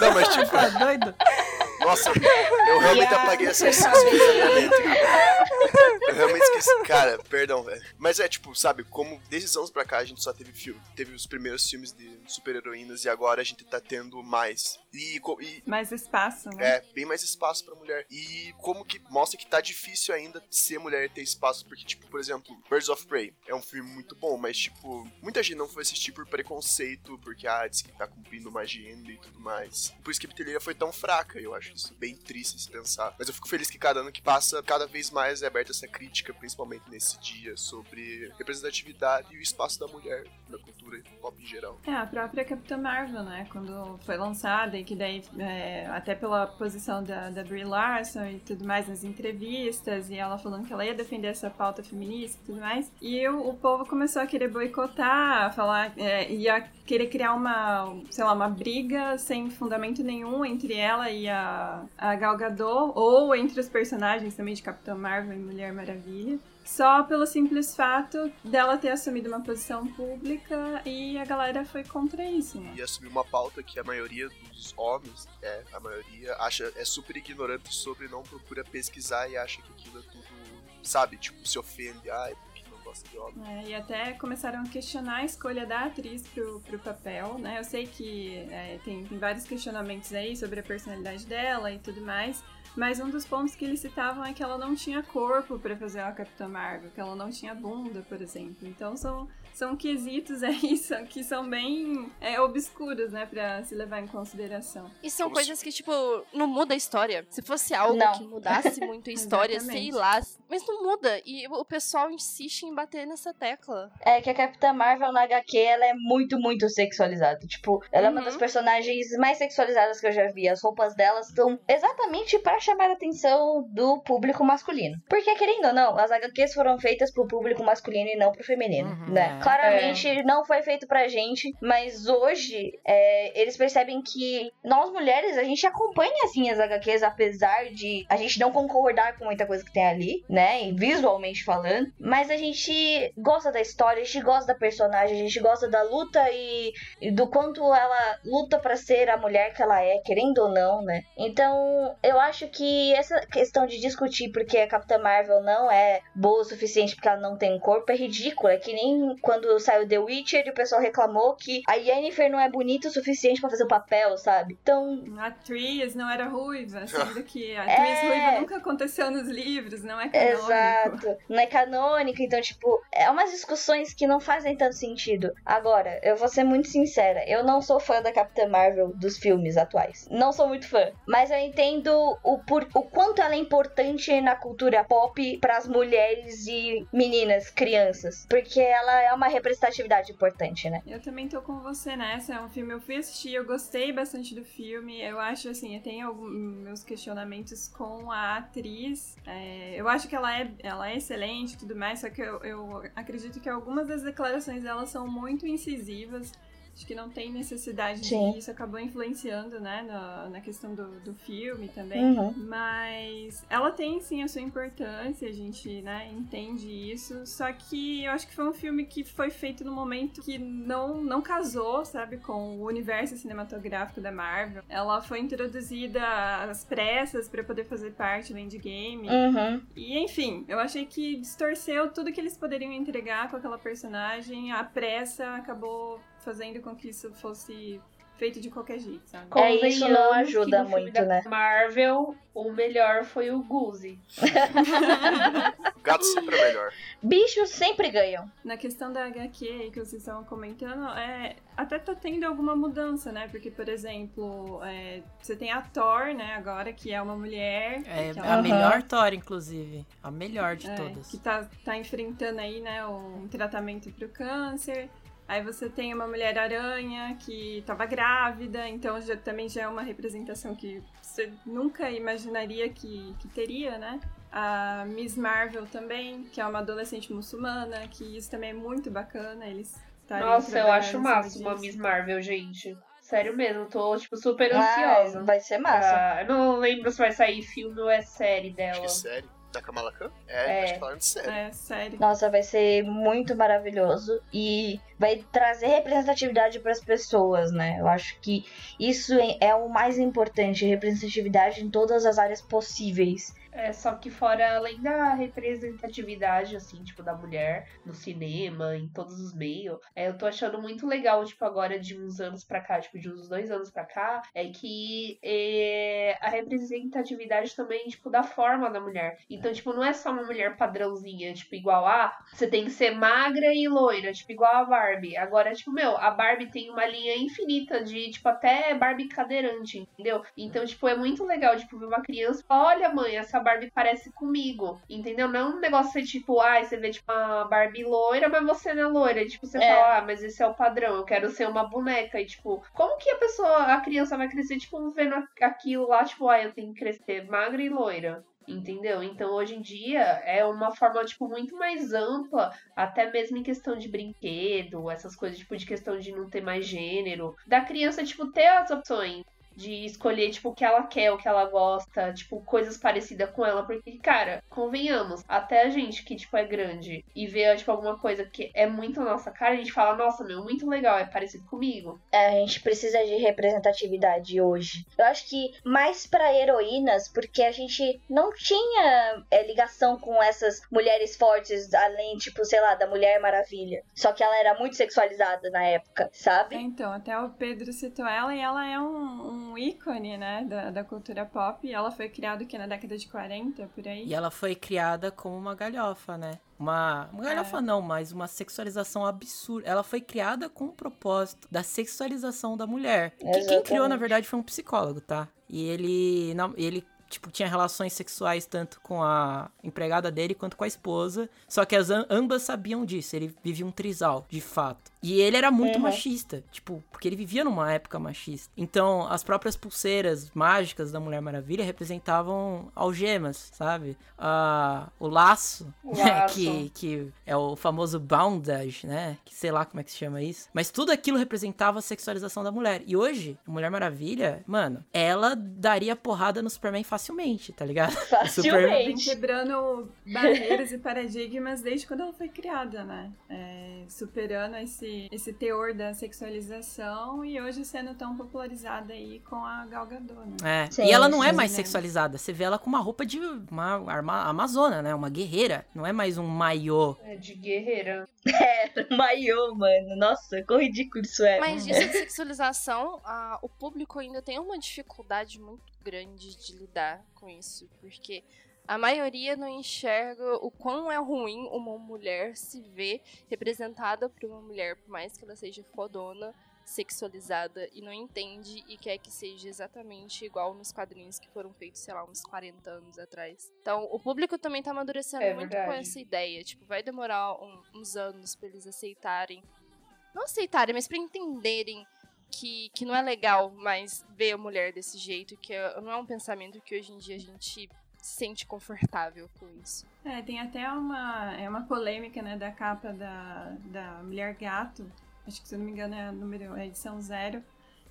Não, mas tipo. Tá doido? Nossa, eu realmente Yeah. apaguei essa. Eu realmente esqueci. Cara, perdão, velho. Mas é tipo, sabe, como desses anos pra cá a gente só teve filme. Teve os primeiros filmes de super-heroínas e agora a gente tá tendo mais. E, e Mais espaço, né? é, bem mais espaço pra mulher. E como que mostra que tá difícil ainda ser mulher e ter espaço. Porque, tipo, por exemplo, Birds of Prey é um filme muito bom, mas, tipo, muita gente não foi assistir por preconceito, porque, ah, diz que tá cumprindo uma agenda e tudo mais. Por isso que a bilheteria foi tão fraca, eu acho isso bem triste se pensar. Mas eu fico feliz que cada ano que passa, cada vez mais é aberta essa crítica, principalmente nesse dia, sobre representatividade e o espaço da mulher na cultura pop em geral. É, a própria Capitã Marvel, né? Quando foi lançada e que daí, é, até pela posição da, da Brie Larson e tudo mais nas entrevistas, e ela falando que ela ia defender essa pauta feminista e tudo mais, e o, o povo começou a querer boicotar, a falar, é, ia querer criar uma, sei lá, uma briga sem fundamento nenhum entre ela e a, a Gal Gadot, ou entre os personagens também de Capitã Marvel e Mulher Maravilha. Só pelo simples fato dela ter assumido uma posição pública e a galera foi contra isso, né? e assumir uma pauta que a maioria dos homens, é, a maioria acha é super ignorante sobre, não procura pesquisar e acha que aquilo é tudo, sabe, tipo, se ofende, ai, porque não gosta de homem. É, e até começaram a questionar a escolha da atriz pro, pro papel, né? Eu sei que é, tem, tem vários questionamentos aí sobre a personalidade dela e tudo mais, mas um dos pontos que eles citavam é que ela não tinha corpo pra fazer uma Capitã Marvel, que ela não tinha bunda, por exemplo. Então são, são quesitos <laughs> aí são, que são bem é, obscuros, né, pra se levar em consideração. E são coisas que, tipo, não muda a história. Se fosse algo Não. que mudasse muito a <laughs> história, sei lá. Mas não muda. E o pessoal insiste em bater nessa tecla. É que a Capitã Marvel na HQ, ela é muito, muito sexualizada. Tipo, ela é uma Uhum. das personagens mais sexualizadas que eu já vi. As roupas delas estão exatamente pra chamar a atenção do público masculino. Porque, querendo ou não, as HQs foram feitas pro público masculino e não pro feminino, Uhum, né? É. Claramente não foi feito pra gente, mas hoje é, eles percebem que nós mulheres, a gente acompanha assim as HQs, apesar de a gente não concordar com muita coisa que tem ali, né? Visualmente falando, mas a gente gosta da história, a gente gosta da personagem, a gente gosta da luta e, e do quanto ela luta pra ser a mulher que ela é, querendo ou não, né? Então, eu acho que essa questão de discutir porque a Capitã Marvel não é boa o suficiente porque ela não tem corpo é ridícula. É que nem quando saiu The Witcher e o pessoal reclamou que a Yennefer não é bonita o suficiente pra fazer o papel, sabe? Então, A atriz não era ruiva, <laughs> sendo que a É. atriz ruiva nunca aconteceu nos livros, não é canônico. Exato. Não é canônica, então, tipo, é umas discussões que não fazem tanto sentido. Agora, eu vou ser muito sincera, eu não sou fã da Capitã Marvel dos filmes atuais. Não sou muito fã. Mas eu entendo o, por, o quanto ela é importante na cultura pop pras mulheres e meninas, crianças. Porque ela é uma representatividade importante, né? Eu também tô com você nessa. É um filme eu fui assistir, eu gostei bastante do filme. Eu acho assim, eu tenho alguns meus questionamentos com a atriz. É, eu acho que ela é, ela é excelente e tudo mais, só que eu, eu acredito que algumas das declarações dela são muito incisivas. Acho que não tem necessidade Sim. disso, acabou influenciando, né, na, na questão do, do filme também. Uhum. Mas ela tem sim a sua importância, a gente, né, entende isso. Só que eu acho que foi um filme que foi feito no momento que não, não casou, sabe, com o universo cinematográfico da Marvel. Ela foi introduzida às pressas para poder fazer parte do Endgame. Uhum. E enfim, eu achei que distorceu tudo que eles poderiam entregar com aquela personagem. A pressa acabou fazendo com que isso fosse feito de qualquer jeito, sabe? É, isso não ajuda que no filme muito, da né? Marvel, o melhor foi o Guzi. Gato sempre é melhor. Bichos sempre ganham. Na questão da HQ aí que vocês estavam comentando, é, até tá tendo alguma mudança, né? Porque, por exemplo, é, você tem a Thor, né, agora, que é uma mulher. É que a ela- melhor Thor, inclusive. A melhor de É, todas. Que tá, tá enfrentando aí, né, um tratamento pro câncer. Aí você tem uma Mulher-Aranha que tava grávida, então já, também já é uma representação que você nunca imaginaria que, que teria, né? A Miss Marvel também, que é uma adolescente muçulmana, que isso também é muito bacana, eles Nossa, eu acho em cima máximo a disso. Miss Marvel, gente. Sério mesmo, tô, tipo, super Ah, ansiosa. vai ser massa. Ah, eu não lembro se vai sair filme ou é série Acho dela. que é série. Da Kamala Khan? É, É. acho que falaram de série. É, sério. Nossa, vai ser muito maravilhoso e vai trazer representatividade para as pessoas, né? Eu acho que isso é- é o mais importante, representatividade em todas as áreas possíveis. É, só que fora, além da representatividade, assim, tipo, da mulher no cinema, em todos os meios, é, eu tô achando muito legal, tipo, agora de uns anos pra cá, tipo, de uns dois anos pra cá, é que é, a representatividade também, tipo, da forma da mulher. Então, tipo, não é só uma mulher padrãozinha, tipo, igual a, você tem que ser magra e loira, tipo, igual a Barbie. Agora, tipo, meu, a Barbie tem uma linha infinita de, tipo, até Barbie cadeirante, entendeu? Então, tipo, é muito legal, tipo, ver uma criança olha, mãe, essa Barbie parece comigo, entendeu? Não é um negócio ser, tipo, ah, você vê, tipo, uma Barbie loira, mas você não é loira. Tipo, você É. fala, ah, mas esse é o padrão, eu quero ser uma boneca. E, tipo, como que a pessoa, a criança vai crescer, tipo, vendo aquilo lá, tipo, ah, eu tenho que crescer magra e loira. Entendeu? Então, hoje em dia, é uma forma, tipo, muito mais ampla, até mesmo em questão de brinquedo, essas coisas, tipo, de questão de não ter mais gênero. Da criança, tipo, ter as opções de escolher, tipo, o que ela quer, o que ela gosta, tipo, coisas parecidas com ela. Porque, cara, convenhamos, até a gente que, tipo, é grande e vê, tipo, alguma coisa que é muito a nossa cara, a gente fala, nossa, meu, muito legal, é parecido comigo. É, a gente precisa de representatividade hoje. Eu acho que mais pra heroínas, porque a gente não tinha é, ligação com essas mulheres fortes, além, tipo, sei lá, da Mulher Maravilha. Só que ela era muito sexualizada na época, É, sabe? então, até o Pedro citou ela e ela é um, um ícone, né, da, da cultura pop. Ela foi criada aqui na década de 40, por aí. E ela foi criada como uma galhofa, né? uma, uma galhofa É. não, mas uma sexualização absurda. Ela foi criada com o propósito da sexualização da mulher. Que quem criou, na verdade, foi um psicólogo, tá? E ele, não, ele tipo, tinha relações sexuais tanto com a empregada dele quanto com a esposa. Só que as am- ambas sabiam disso. Ele vivia um trisal, de fato. E ele era muito Uhum. machista, tipo, porque ele vivia numa época machista. Então, as próprias pulseiras mágicas da Mulher Maravilha representavam algemas, sabe? Ah, o laço, O né, laço. que, que é o famoso bondage, né? Que sei lá como é que se chama isso. Mas tudo aquilo representava a sexualização da mulher. E hoje, a Mulher Maravilha, mano, ela daria porrada no Superman facilmente, tá ligado? <laughs> O Superman- Vem quebrando barreiras e paradigmas desde quando ela foi criada, né? É, superando esse, esse teor da sexualização e hoje sendo tão popularizada aí com a Gal Gadot, né? É, Sim, e ela não é mais Né? sexualizada. Você vê ela com uma roupa de uma arma, amazona, né? Uma guerreira. Não é mais um maiô. É de guerreira. <laughs> É, maiô, mano. Nossa, quão ridículo isso é. Mas disso de sexualização, a- o público ainda tem uma dificuldade muito grande de lidar com isso, porque a maioria não enxerga o quão é ruim uma mulher se ver representada por uma mulher, por mais que ela seja fodona, sexualizada, e não entende e quer que seja exatamente igual nos quadrinhos que foram feitos, sei lá, uns 40 anos atrás. Então, o público também tá amadurecendo É muito verdade. com essa ideia. Tipo, vai demorar um- uns anos pra eles aceitarem não aceitarem, mas pra entenderem que, que não é legal mais ver a mulher desse jeito, que é- não é um pensamento que hoje em dia a gente se sente confortável com isso. É, tem até uma, é uma polêmica, né, da capa da, da Mulher Gato, acho que se eu não me engano é a número, é edição zero,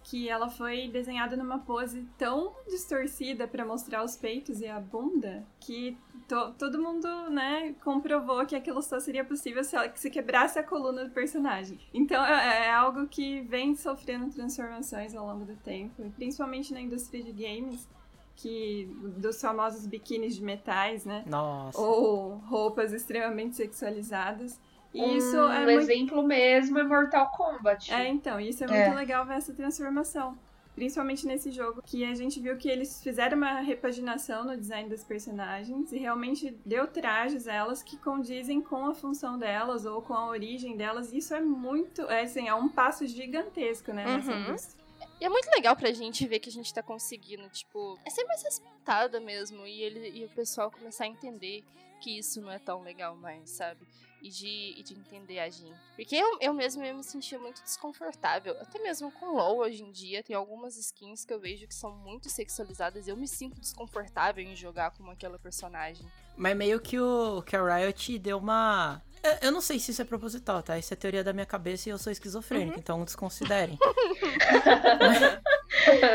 que ela foi desenhada numa pose tão distorcida pra mostrar os peitos e a bunda, que to- todo mundo, né, comprovou que aquilo só seria possível se, ela, se quebrasse a coluna do personagem. Então é, é algo que vem sofrendo transformações ao longo do tempo, principalmente na indústria de games, que dos famosos biquínis de metais, né? Nossa. ou roupas extremamente sexualizadas. E um isso é muito... exemplo mesmo é Mortal Kombat. É, então, isso é É. muito legal ver essa transformação. Principalmente nesse jogo, que a gente viu que eles fizeram uma repaginação no design das personagens e realmente deu trajes a elas que condizem com a função delas ou com a origem delas. Isso é muito, é, assim, é um passo gigantesco, né, nessa Uhum. indústria. E é muito legal pra gente ver que a gente tá conseguindo, tipo, é ser mais respeitada mesmo. E, ele, e o pessoal começar a entender que isso não é tão legal mais, sabe? E de, e de entender a gente. Porque eu, eu mesmo eu me sentia muito desconfortável. Até mesmo com LOL hoje em dia, tem algumas skins que eu vejo que são muito sexualizadas. Eu me sinto desconfortável em jogar como aquela personagem. Mas meio que, o, que a Riot deu uma. Eu, eu não sei se isso é proposital, tá? Isso é teoria da minha cabeça e eu sou esquizofrênico, então desconsiderem. <laughs>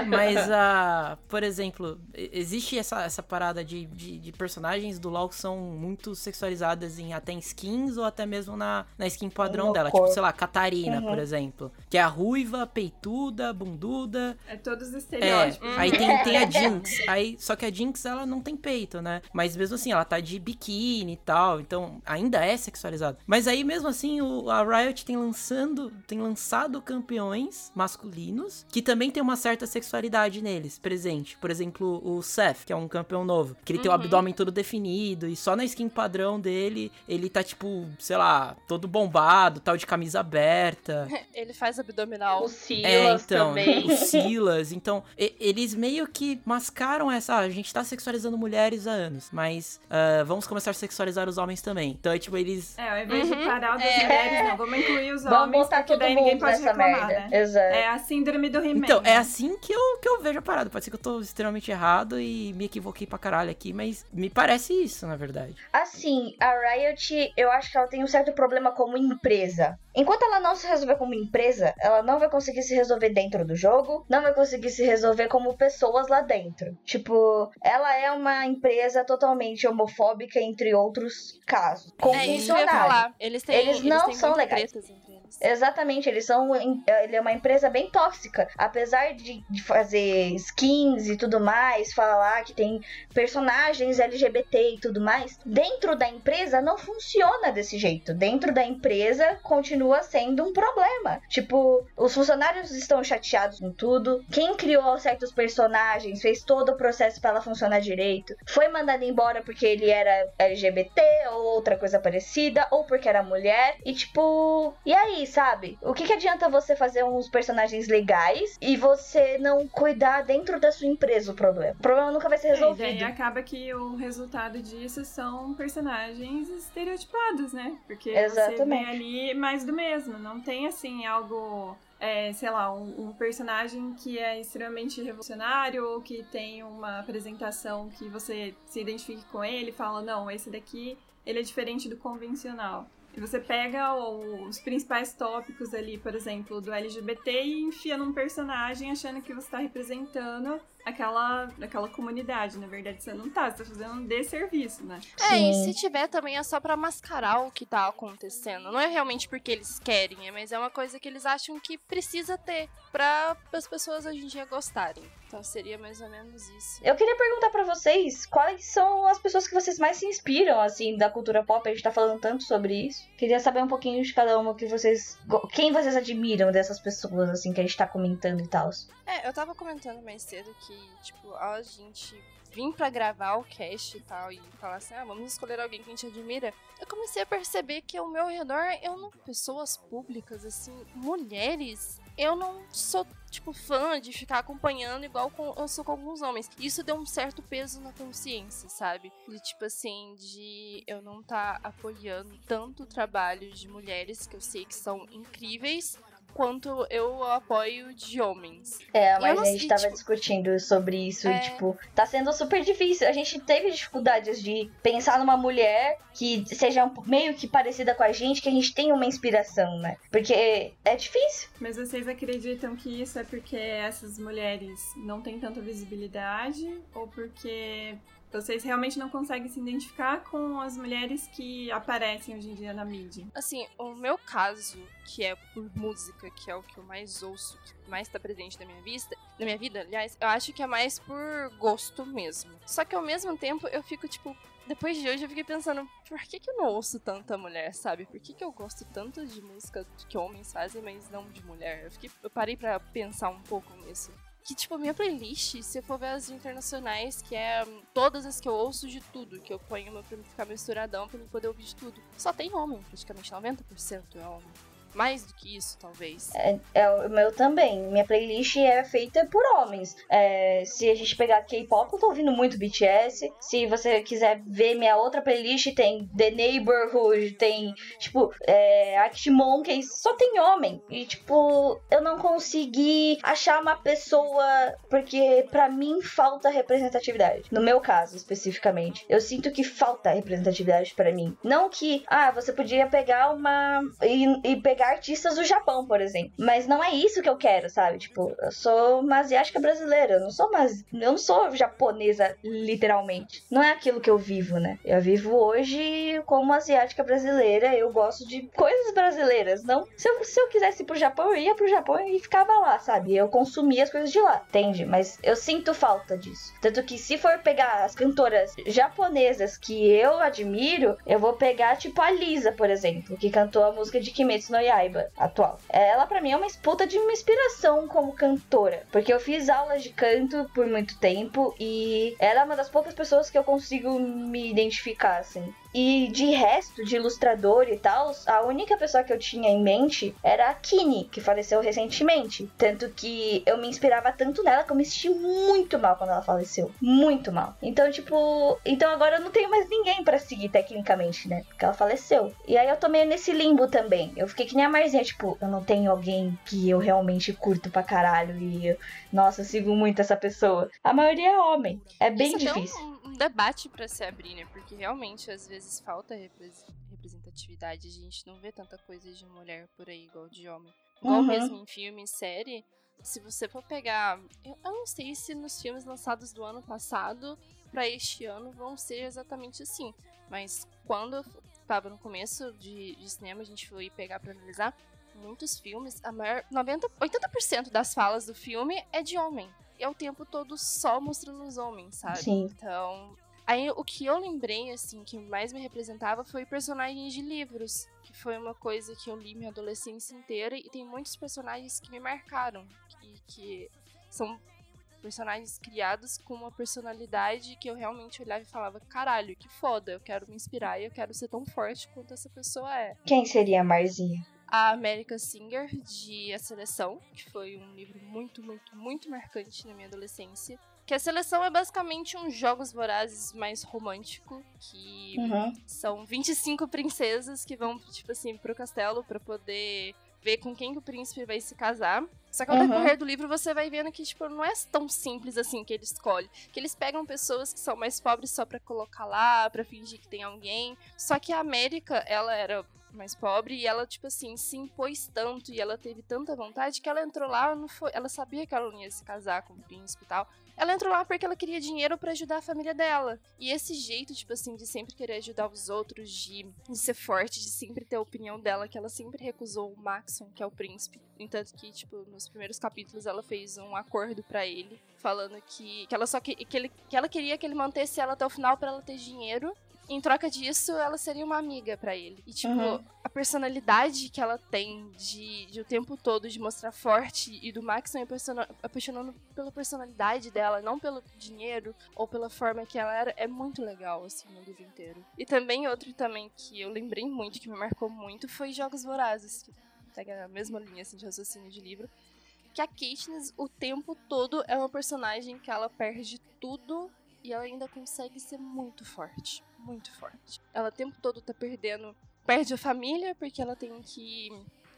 Mas, ah, por exemplo, existe essa, essa parada de, de, de personagens do LoL que são muito sexualizadas em até em skins ou até mesmo na, na skin padrão No dela. corpo. Tipo, sei lá, Catarina, Uhum. por exemplo. Que é a ruiva, peituda, bunduda. É todos os É, estereótipos. aí tem, tem a Jinx. Aí, só que a Jinx, ela não tem peito, né? Mas mesmo assim, ela tá de biquíni e tal. Então, ainda é sexualizado. Mas aí, mesmo assim, o, a Riot tem lançando, tem lançado campeões masculinos que também tem uma certa sexualidade neles, presente. Por exemplo, o Seth, que é um campeão novo. Que ele tem o Uhum. abdômen todo definido. E só na skin padrão dele, ele tá, tipo, sei lá, todo bombado, tal de camisa aberta. <laughs> Ele faz abdominal. O Silas É, então, também. o Silas. Então, e- eles meio que mascaram essa. ah, a gente tá sexualizando mulheres há anos, mas ah, vamos começar a sexualizar os homens também. Então, é tipo, eles. É, ao invés Uhum. de parar das É. mulheres, não, vamos incluir os Vamos homens, botar porque daí ninguém pode reclamar, merda. né? Exato. É a síndrome do He-Man. Então, é assim que eu, que eu vejo a parada. Pode ser que eu tô extremamente errado e me equivoquei pra caralho aqui, mas me parece isso, na verdade. Assim, a Riot, eu acho que ela tem um certo problema como empresa. Enquanto ela não se resolver como empresa, ela não vai conseguir se resolver dentro do jogo, não vai conseguir se resolver como pessoas lá dentro. Tipo, ela é uma empresa totalmente homofóbica, entre outros casos. Com É isso que eu ia funcionário. falar. Eles têm, Eles não têm são legais. eles. Exatamente, eles são. Ele é uma empresa bem tóxica. Apesar de, de fazer skins e tudo mais, falar que tem personagens LGBT e tudo mais, dentro da empresa não funciona desse jeito. Dentro da empresa continua continua sendo um problema. Tipo, os funcionários estão chateados com tudo. Quem criou certos personagens, fez todo o processo para ela funcionar direito, foi mandado embora porque ele era LGBT ou outra coisa parecida, ou porque era mulher. E tipo, e aí, sabe? O que, que adianta você fazer uns personagens legais e você não cuidar dentro da sua empresa o problema? O problema nunca vai ser É, e resolvido. daí acaba que o resultado disso são personagens estereotipados, né? Porque você Exatamente. vê ali mais do mesmo. Não tem, assim, algo... é, sei lá, um, um personagem que é extremamente revolucionário ou que tem uma apresentação que você se identifique com ele e fala, não, esse daqui, ele é diferente do convencional. E você pega os principais tópicos ali, por exemplo, do LGBT e enfia num personagem achando que você está representando aquela, aquela comunidade. Na verdade, você não tá, você tá fazendo um desserviço, né? É, e se tiver também é só pra mascarar o que tá acontecendo. Não é realmente porque eles querem, é- mas é uma coisa que eles acham que precisa ter pra as pessoas hoje em dia gostarem. Então seria mais ou menos isso. Eu queria perguntar pra vocês quais são as pessoas que vocês mais se inspiram, assim, da cultura pop. A gente tá falando tanto sobre isso. Queria saber um pouquinho de cada uma que vocês. Quem vocês admiram dessas pessoas, assim, que a gente tá comentando e tal. É, eu tava comentando mais cedo que, tipo, a gente vir pra gravar o cast e tal e falar assim, ah, vamos escolher alguém que a gente admira. Eu comecei a perceber que ao meu redor, eu não. Pessoas públicas, assim, mulheres, eu não sou, tipo, fã de ficar acompanhando igual com, eu sou com alguns homens. Isso deu um certo peso na consciência, sabe? De tipo assim, de eu não tá apoiando tanto o trabalho de mulheres que eu sei que são incríveis. Quanto eu apoio de homens. É, mas a gente sei, tava tipo, discutindo sobre isso É. e, tipo, tá sendo super difícil. A gente teve dificuldades de pensar numa mulher que seja meio que parecida com a gente, que a gente tenha uma inspiração, né? Porque é difícil. Mas vocês acreditam que isso é porque essas mulheres não têm tanta visibilidade ou porque vocês realmente não conseguem se identificar com as mulheres que aparecem hoje em dia na mídia? Assim, o meu caso, que é por música, que é o que eu mais ouço, que mais tá presente na minha vista, na minha vida, aliás, eu acho que é mais por gosto mesmo. Só que ao mesmo tempo eu fico, tipo, depois de hoje eu fiquei pensando, por que, que eu não ouço tanta mulher, sabe? Por que, que eu gosto tanto de música que homens fazem, mas não de mulher? Eu, fiquei, eu parei pra pensar um pouco nisso. Que, tipo, minha playlist, se eu for ver as internacionais, que é todas as que eu ouço de tudo, que eu ponho pra ficar misturadão, pra eu poder ouvir de tudo. Só tem homem, praticamente 90% é homem. Mais do que isso, talvez. É, é o meu também. Minha playlist é feita por homens. É, se a gente pegar K-pop, eu tô ouvindo muito BTS. Se você quiser ver minha outra playlist, tem The Neighborhood, tem, tipo, é, Arctic Monkeys. Só tem homem. E, tipo, eu não consegui achar uma pessoa. Porque, pra mim, falta representatividade. No meu caso, especificamente. Eu sinto que falta representatividade pra mim. Não que, ah, você podia pegar uma. e, e pegar artistas do Japão, por exemplo. Mas não é isso que eu quero, sabe? Tipo, eu sou uma asiática brasileira. Eu não sou uma. Eu não sou japonesa, literalmente. Não é aquilo que eu vivo, né? Eu vivo hoje como asiática brasileira. Eu gosto de coisas brasileiras. Não. Se eu, se eu quisesse ir pro Japão, eu ia pro Japão e ficava lá, sabe? Eu consumia as coisas de lá, entende? Mas eu sinto falta disso. Tanto que se for pegar as cantoras japonesas que eu admiro, eu vou pegar, tipo, a Lisa, por exemplo, que cantou a música de Kimetsu no Yaiba atual. Ela, pra mim, é uma puta de uma inspiração como cantora. Porque eu fiz aulas de canto por muito tempo e ela é uma das poucas pessoas que eu consigo me identificar, assim. E de resto, de ilustrador e tal, a única pessoa que eu tinha em mente era a Kini, que faleceu recentemente. Tanto que eu me inspirava tanto nela que eu me senti muito mal quando ela faleceu. Muito mal. Então, tipo. Então agora eu não tenho mais ninguém pra seguir tecnicamente, né? Porque ela faleceu. E aí eu tô meio nesse limbo também. Eu fiquei que nem a Marzinha, tipo, eu não tenho alguém que eu realmente curto pra caralho. E, eu, nossa, eu sigo muito essa pessoa. A maioria é homem. É bem Isso é difícil. Debate pra se abrir, né? Porque realmente, às vezes, falta repres- representatividade. A gente não vê tanta coisa de mulher por aí igual de homem. Igual Uhum. mesmo em filme série. Se você for pegar. Eu, não sei se nos filmes lançados do ano passado pra este ano vão ser exatamente assim. Mas quando eu tava no começo de, de cinema, a gente foi pegar pra analisar. Muitos filmes, a maior. 90, 80% das falas do filme é de homem. E é o tempo todo só mostrando os homens, sabe? Sim. Então, Aí o que eu lembrei, assim, que mais me representava foi personagens de livros, que foi uma coisa que eu li minha adolescência inteira, e tem muitos personagens que me marcaram, que, que são personagens criados com uma personalidade que eu realmente olhava e falava: caralho, que foda, eu quero me inspirar e eu quero ser tão forte quanto essa pessoa é. Quem seria a Marzinha? A America Singer, de A Seleção, que foi um livro muito, muito, muito marcante na minha adolescência. Que a seleção é basicamente um Jogos Vorazes mais romântico, que Uhum. são 25 princesas que vão, tipo assim, pro castelo pra poder ver com quem que o príncipe vai se casar. Só que ao Uhum. decorrer do livro você vai vendo que, tipo, não é tão simples assim que ele escolhe. Que eles pegam pessoas que são mais pobres só pra colocar lá, pra fingir que tem alguém. Só que a América, ela era mais pobre e ela, tipo assim, se impôs tanto e ela teve tanta vontade que ela entrou lá, não foi, ela sabia que ela não ia se casar com o príncipe e tal. Ela entrou lá porque ela queria dinheiro pra ajudar a família dela. E esse jeito, tipo assim, de sempre querer ajudar os outros, de, de ser forte, de sempre ter a opinião dela, que ela sempre recusou o Maxon, que é o príncipe. Entanto que, tipo, nos primeiros capítulos ela fez um acordo pra ele, falando que, que ela só que, que, ele, que ela queria que ele mantesse ela até o final pra ela ter dinheiro. Em troca disso, ela seria uma amiga pra ele. E, tipo, Uhum. a personalidade que ela tem de, de o tempo todo de mostrar forte e do apaixona- apaixonando pela personalidade dela, não pelo dinheiro ou pela forma que ela era, é muito legal, assim, no livro inteiro. E também outro também que eu lembrei muito, que me marcou muito, foi Jogos Vorazes, que pega a mesma linha, assim, de raciocínio de livro. Que a Katniss, o tempo todo, é uma personagem que ela perde tudo e ela ainda consegue ser muito forte. Muito forte. Ela o tempo todo tá perdendo. Perde a família porque ela tem que,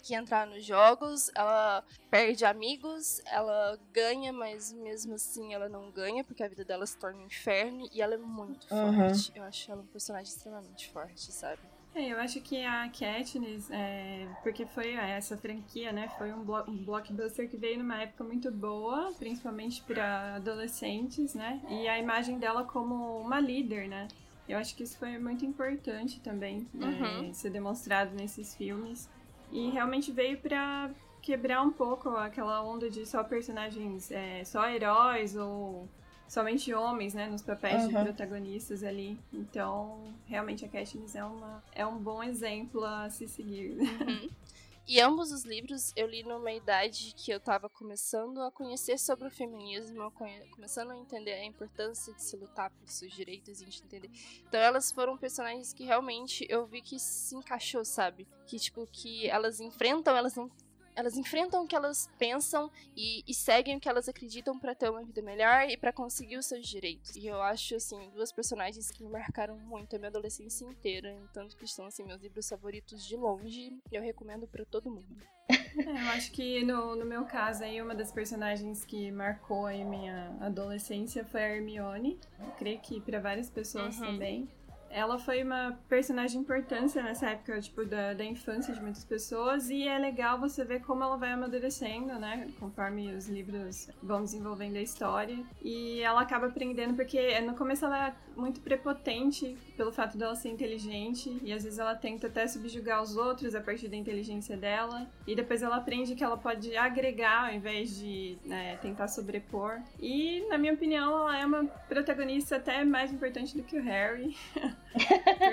que entrar nos jogos. Ela perde amigos. Ela ganha, mas mesmo assim ela não ganha porque a vida dela se torna um inferno. E ela é muito Uhum. forte. Eu acho ela um personagem extremamente forte, sabe? É, eu acho que a Katniss, é, porque foi é, essa franquia, né? Foi um, blo- um blockbuster que veio numa época muito boa, principalmente para adolescentes, né? E a imagem dela como uma líder, né? Eu acho que isso foi muito importante também Uhum. é, ser demonstrado nesses filmes. E realmente veio pra quebrar um pouco aquela onda de só personagens, é, só heróis ou somente homens, né, nos papéis de Uhum. protagonistas ali. Então, realmente a Katniss é, uma, é um bom exemplo a se seguir. Uhum. <laughs> E ambos os livros eu li numa idade que eu tava começando a conhecer sobre o feminismo, começando a entender a importância de se lutar pelos seus direitos e de entender. Então elas foram personagens que realmente eu vi que se encaixou, sabe? Que tipo, que elas enfrentam, elas não. Elas enfrentam o que elas pensam e, e seguem o que elas acreditam pra ter uma vida melhor e pra conseguir os seus direitos. E eu acho, assim, duas personagens que me marcaram muito a minha adolescência inteira, tanto que são, assim, meus livros favoritos de longe. Eu recomendo pra todo mundo. É, eu acho que no, no meu caso aí, uma das personagens que marcou aí minha adolescência foi a Hermione. Eu creio que para várias pessoas Uhum. também. Ela foi uma personagem de importância nessa época, tipo, da, da infância de muitas pessoas, e é legal você ver como ela vai amadurecendo, né, conforme os livros vão desenvolvendo a história. E ela acaba aprendendo, porque no começo ela é muito prepotente pelo fato dela ser inteligente, e às vezes ela tenta até subjugar os outros a partir da inteligência dela, e depois ela aprende que ela pode agregar ao invés de né, tentar sobrepor. E, na minha opinião, ela é uma protagonista até mais importante do que o Harry. <laughs>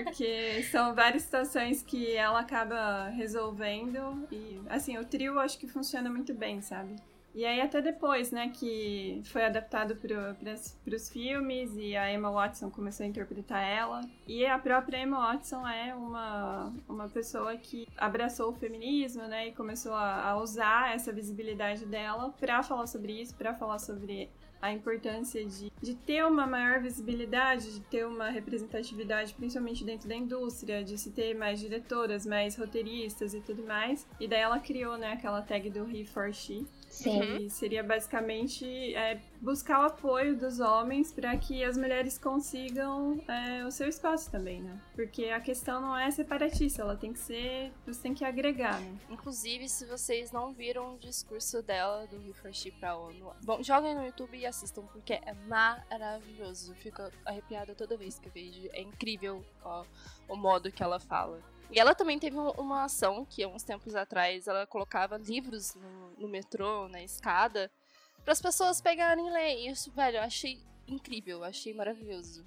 Porque são várias situações que ela acaba resolvendo. E, assim, o trio acho que funciona muito bem, sabe? E aí até depois, né, que foi adaptado para os filmes e a Emma Watson começou a interpretar ela. E a própria Emma Watson é uma, uma pessoa que abraçou o feminismo, né, e começou a, a usar essa visibilidade dela para falar sobre isso, para falar sobre a importância de, de ter uma maior visibilidade, de ter uma representatividade, principalmente dentro da indústria, de se ter mais diretoras, mais roteiristas e tudo mais. E daí ela criou, né, aquela tag do He for She, Sim. que seria basicamente é, buscar o apoio dos homens para que as mulheres consigam é, o seu espaço também, né? Porque a questão não é separatista, ela tem que ser, você tem que agregar, né? Inclusive, se vocês não viram o discurso dela do Rio Forti pra ONU, bom, joguem no YouTube e assistam, porque é maravilhoso. Fico arrepiada toda vez que eu vejo. É incrível ó, o modo que ela fala. E ela também teve um- uma ação que, há uns tempos atrás, ela colocava livros no, no metrô, na escada, para as pessoas pegarem e ler. Isso, velho, eu achei incrível, eu achei maravilhoso.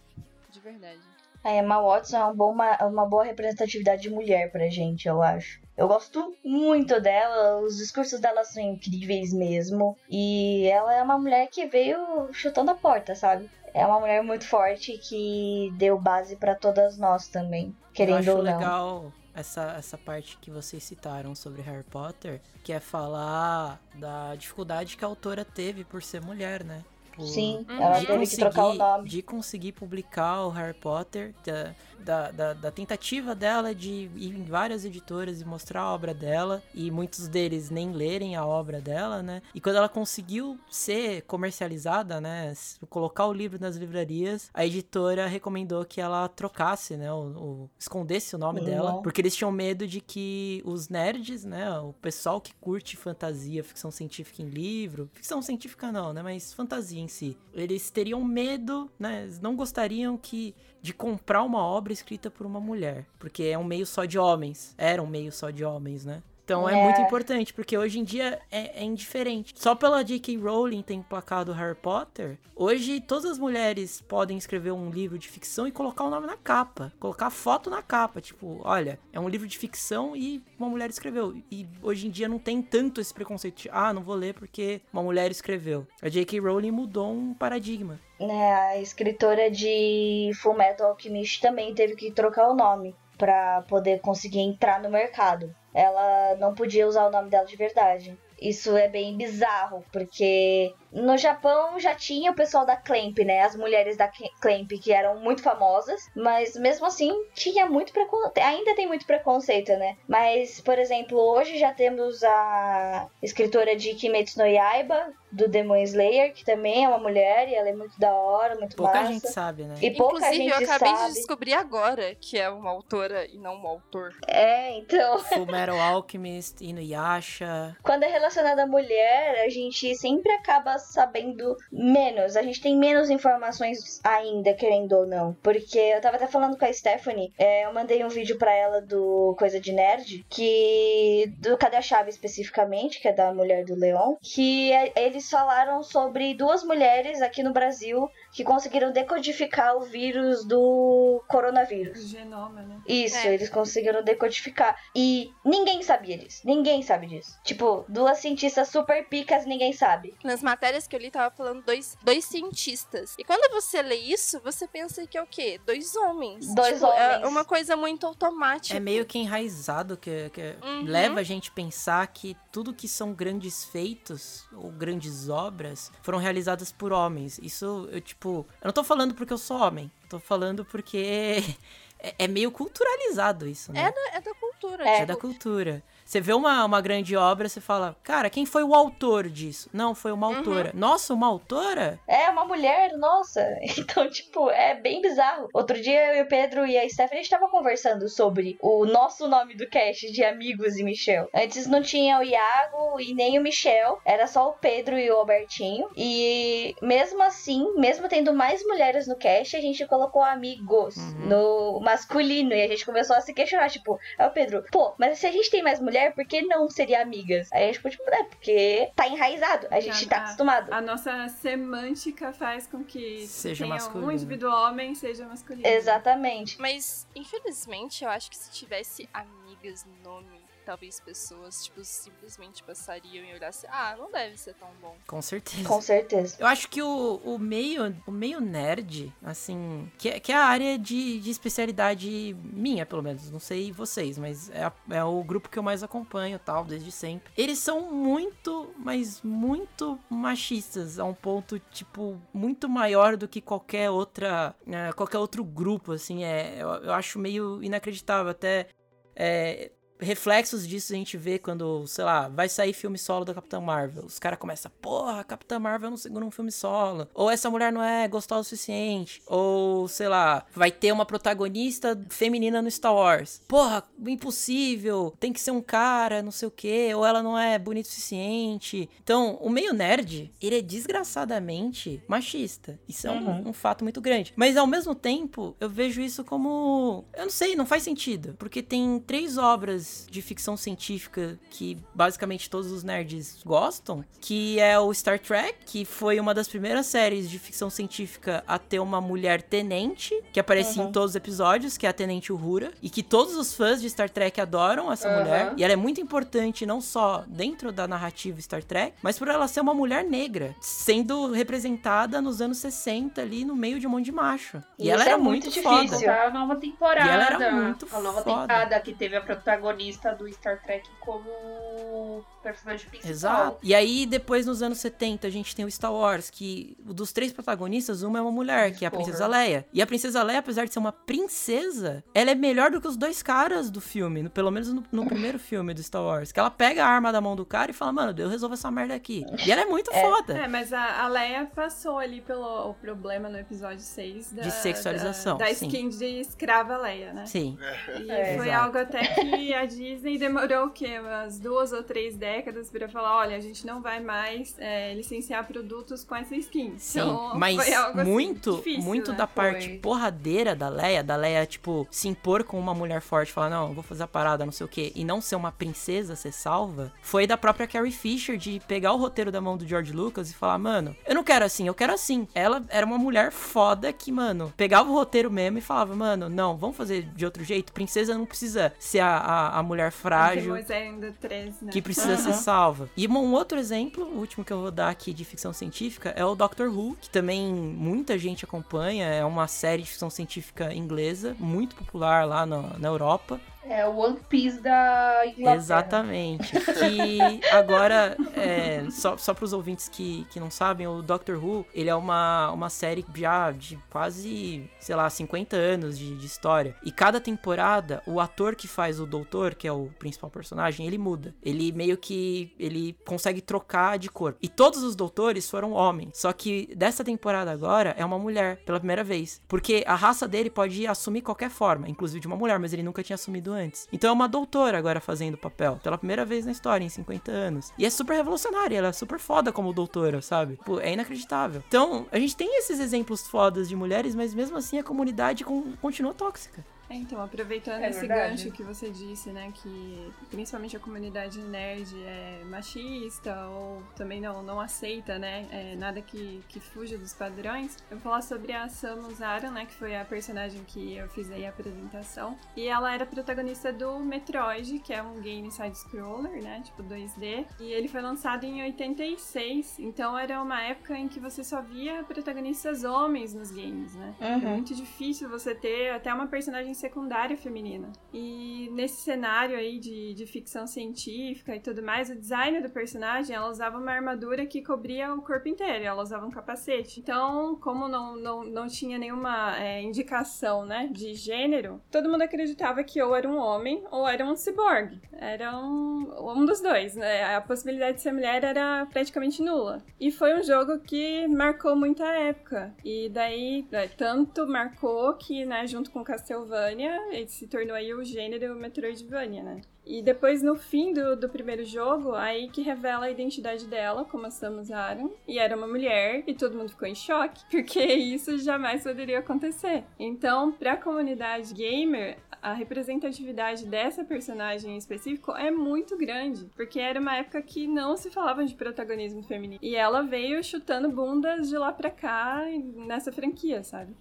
de verdade. A Emma Watson é uma boa, uma boa representatividade de mulher pra gente, eu acho. Eu gosto muito dela, os discursos dela são incríveis mesmo. E ela é uma mulher que veio chutando a porta, sabe? É uma mulher muito forte que deu base pra todas nós também, querendo Eu acho ou não. legal essa, essa parte que vocês citaram sobre Harry Potter, que é falar da dificuldade que a autora teve por ser mulher, né? Por- Sim, ela de teve que trocar o conseguir- nome. De conseguir publicar o Harry Potter, da, da, da, da tentativa dela de ir em várias editoras e mostrar a obra dela, e muitos deles nem lerem a obra dela, né? E quando ela conseguiu ser comercializada, né? Colocar o livro nas livrarias, a editora recomendou que ela trocasse, né? O, o- escondesse o nome Uhum. dela, porque eles tinham medo de que os nerds, né? O pessoal que curte fantasia, ficção científica em livro, ficção científica não, né? Mas fantasia em si, eles teriam medo, né? Eles não gostariam que de comprar uma obra escrita por uma mulher, porque é um meio só de homens, era um meio só de homens, né? Então é, É. muito importante, porque hoje em dia é, é indiferente. Só pela J.K. Rowling ter emplacado Harry Potter, hoje todas as mulheres podem escrever um livro de ficção e colocar o nome na capa. Colocar a foto na capa. Tipo, olha, é um livro de ficção e uma mulher escreveu. E hoje em dia não tem tanto esse preconceito de, ah, não vou ler porque uma mulher escreveu. A J.K. Rowling mudou um paradigma. né, a escritora de Full Metal Alchemist também teve que trocar o nome pra poder conseguir entrar no mercado. Ela não podia usar o nome dela de verdade. Isso é bem bizarro, porque no Japão já tinha o pessoal da Clamp, né? As mulheres da Cl- Clamp que eram muito famosas, mas mesmo assim tinha muito preconceito. Ainda tem muito preconceito, né? Mas, por exemplo, hoje já temos a escritora de Kimetsu no Yaiba, do Demon Slayer, que também é uma mulher e ela é muito da hora, muito Pouca massa. gente sabe, né? E pouca Inclusive, gente eu acabei sabe. de descobrir agora que é uma autora e não um autor. É, então. <laughs> Full Metal Alchemist, Inuyasha. Quando é relacionado à mulher, a gente sempre acaba sabendo menos. A gente tem menos informações ainda, querendo ou não. Porque eu tava até falando com a Stephanie, é, eu mandei um vídeo pra ela do Coisa de Nerd, que. do Cadê a Chave especificamente, que é da mulher do Leon, que é- eles falaram sobre duas mulheres aqui no Brasil que conseguiram decodificar o vírus do coronavírus. O genoma, né? Isso, É. eles conseguiram decodificar. E ninguém sabia disso. Ninguém sabe disso. Tipo, duas cientistas super picas, ninguém sabe. Nas matérias que eu li, tava falando dois, dois cientistas. E quando você lê isso, você pensa que é o quê? Dois homens. Dois Tipo, É homens. uma coisa muito automática. É meio que enraizado, que, que Uhum. leva a gente a pensar que tudo que são grandes feitos ou grandes obras foram realizadas por homens. Isso, eu, tipo, eu não tô falando porque eu sou homem, tô falando porque <laughs> é, é meio culturalizado isso, né? É da, é da cultura. É tipo, da cultura. Você vê uma, uma grande obra, você fala, cara, quem foi o autor disso? Não, foi uma Uhum. autora. Nossa, uma autora? É uma mulher, nossa. <laughs> Então, tipo, é bem bizarro. Outro dia eu e o Pedro e a Stephanie estavam conversando sobre o nosso nome do cast de Amigos e Michel. Antes não tinha o Iago e nem o Michel, era só o Pedro e o Albertinho. E mesmo assim, mesmo tendo mais mulheres no cast, a gente colocou amigos Uhum. no masculino. E a gente começou a se questionar, tipo, é o Pedro, pô, mas se a gente tem mais mulher, por que não seria amigas? Aí a gente ficou, tipo, é, porque tá enraizado, a gente tá A- acostumado. A nossa semântica faz com que Seja tenha masculino. um indivíduo homem seja masculino. Exatamente. Mas, infelizmente, eu acho que se tivesse amigas no nome, talvez pessoas, tipo, simplesmente passariam e olhassem, ah, não deve ser tão bom. Com certeza. Com certeza. Eu acho que o, o meio o meio nerd, assim, que, é- que é a área de, de especialidade minha, pelo menos. Não sei vocês, mas é, a- é o grupo que eu mais acompanho, tal, desde sempre. Eles são muito, mas muito machistas, a um ponto, tipo, muito maior do que qualquer outra, é, qualquer outro grupo, assim. É, eu, eu acho meio inacreditável, até... É, reflexos disso a gente vê quando, sei lá, vai sair filme solo da Capitã Marvel. Os caras começam, porra, Capitã Marvel não segura um filme solo. Ou essa mulher não é gostosa o suficiente. Ou, sei lá, vai ter uma protagonista feminina no Star Wars. Porra, impossível. Tem que ser um cara, não sei o quê. Ou ela não é bonita o suficiente. Então, o meio nerd, ele é desgraçadamente machista. Isso é um, Uhum. um fato muito grande. Mas ao mesmo tempo, eu vejo isso como. Eu não sei, não faz sentido. Porque tem três obras filmes de ficção científica que basicamente todos os nerds gostam, que é o Star Trek, que foi uma das primeiras séries de ficção científica a ter uma mulher tenente, que aparecia Uhum. em todos os episódios, que é a Tenente Uhura, e que todos os fãs de Star Trek adoram essa Uhum. mulher, e ela é muito importante não só dentro da narrativa Star Trek, mas por ela ser uma mulher negra, sendo representada nos anos 60 ali no meio de um monte de macho. E Isso ela é era muito muito, difícil. foda. Tá a nova temporada. E ela era muito a nova foda. temporada que teve a protagonista do Star Trek como personagem principal. Exato. E aí, depois, nos anos 70, a gente tem o Star Wars, que dos três protagonistas, uma é uma mulher, que é a. Princesa Leia. E a Princesa Leia, apesar de ser uma princesa, ela é melhor do que os dois caras do filme, no- pelo menos no, no primeiro filme do Star Wars. Que ela pega a arma da mão do cara e fala, mano, eu resolvo essa merda aqui. E ela é muito <laughs> foda. É, mas a, a Leia passou ali pelo o problema no episódio 6 da, De sexualização, da, da sim. skin de escrava Leia, né? Sim. E É, foi exato. algo até que a Disney demorou o quê? Umas duas ou três décadas pra falar, olha, a gente não vai mais é, licenciar produtos com essa skin. Sim, Então, mas foi algo, assim, muito, difícil, muito né? da parte Foi. porradeira da Leia, da Leia, tipo, se impor com uma mulher forte, falar, não, eu vou fazer a parada, não sei o quê, e não ser uma princesa ser salva, foi da própria Carrie Fisher de pegar o roteiro da mão do George Lucas e falar, mano, eu não quero assim, eu quero assim. Ela era uma mulher foda que, mano, pegava o roteiro mesmo e falava, mano, não, vamos fazer de outro jeito. Princesa não precisa ser a, a, a mulher frágil Temos ainda três, né? que precisa ser salva. E um outro exemplo, o último que eu vou dar aqui de ficção científica, é o Doctor Who, que também muita gente acompanha, é uma série de ficção científica inglesa, muito popular lá no- na Europa. É o One Piece da Inglaterra. Exatamente. Que agora, é, só, só para os ouvintes que, que não sabem, o Doctor Who, ele é uma, uma série já de quase, sei lá, 50 anos de, de história. E cada temporada, o ator que faz o doutor, que é o principal personagem, ele muda. Ele meio que, ele consegue trocar de corpo. E todos os doutores foram homens. Só que dessa temporada agora, é uma mulher, pela primeira vez. Porque a raça dele pode assumir qualquer forma, inclusive de uma mulher, mas ele nunca tinha assumido antes. Então é uma doutora agora fazendo o papel, pela primeira vez na história, em 50 anos. E é super revolucionária, ela é super foda como doutora, sabe? Pô, é inacreditável. Então, a gente tem esses exemplos fodas de mulheres, mas mesmo assim a comunidade con- continua tóxica. É, então, aproveitando É esse verdade. gancho que você disse, né, que principalmente a comunidade nerd é machista ou também não, não aceita, né, é, nada que, que fuja dos padrões, eu vou falar sobre a Samus Aran, né, que foi a personagem que eu fiz aí a apresentação, e ela era protagonista do Metroid, que é um game side-scroller, né, tipo 2D, e ele foi lançado em 86, então era uma época em que você só via protagonistas homens nos games, né, é Uhum. muito difícil você ter até uma personagem secundária feminina. E nesse cenário aí de, de ficção científica e tudo mais, o design do personagem, ela usava uma armadura que cobria o corpo inteiro, ela usava um capacete. Então, como não, não, não tinha nenhuma é, indicação, né, de gênero, todo mundo acreditava que ou era um homem ou era um ciborgue. Era um, um dos dois, né? A possibilidade de ser mulher era praticamente nula. E foi um jogo que marcou muito a época. E daí, é, tanto marcou que, né, junto com Castlevania, ele se tornou aí o gênero Metroidvania, né? E depois, no fim do, do primeiro jogo, aí que revela a identidade dela, como a Samus Aran. E era uma mulher, e todo mundo ficou em choque, <laughs> porque isso jamais poderia acontecer. Então, pra comunidade gamer, a representatividade dessa personagem em específico é muito grande, porque era uma época que não se falava de protagonismo feminino. E ela veio chutando bundas de lá pra cá nessa franquia, sabe?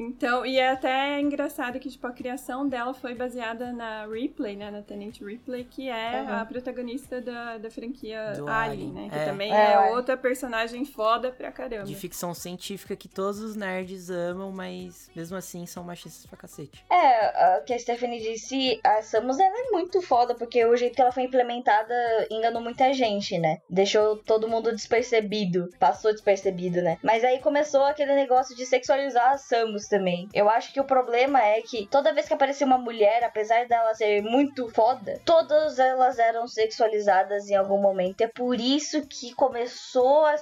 Então, e é até engraçado que, tipo, a criação dela foi baseada na Ripley, né? Na Tenente Ripley, que é Uhum. a protagonista da, da franquia Do Alien, Alien, né? Que é. também É, é, é. outra personagem foda pra caramba. De ficção científica que todos os nerds amam, mas mesmo assim são machistas pra cacete. É, o que a Stephanie disse, a Samus ela é muito foda, porque o jeito que ela foi implementada enganou muita gente, né? Deixou todo mundo despercebido, passou despercebido, né? Mas aí começou aquele negócio de sexualizar a Samus também. Eu acho que o problema é que toda vez que aparecia uma mulher, apesar dela ser muito foda, todas elas eram sexualizadas em algum momento. É por isso que começou a,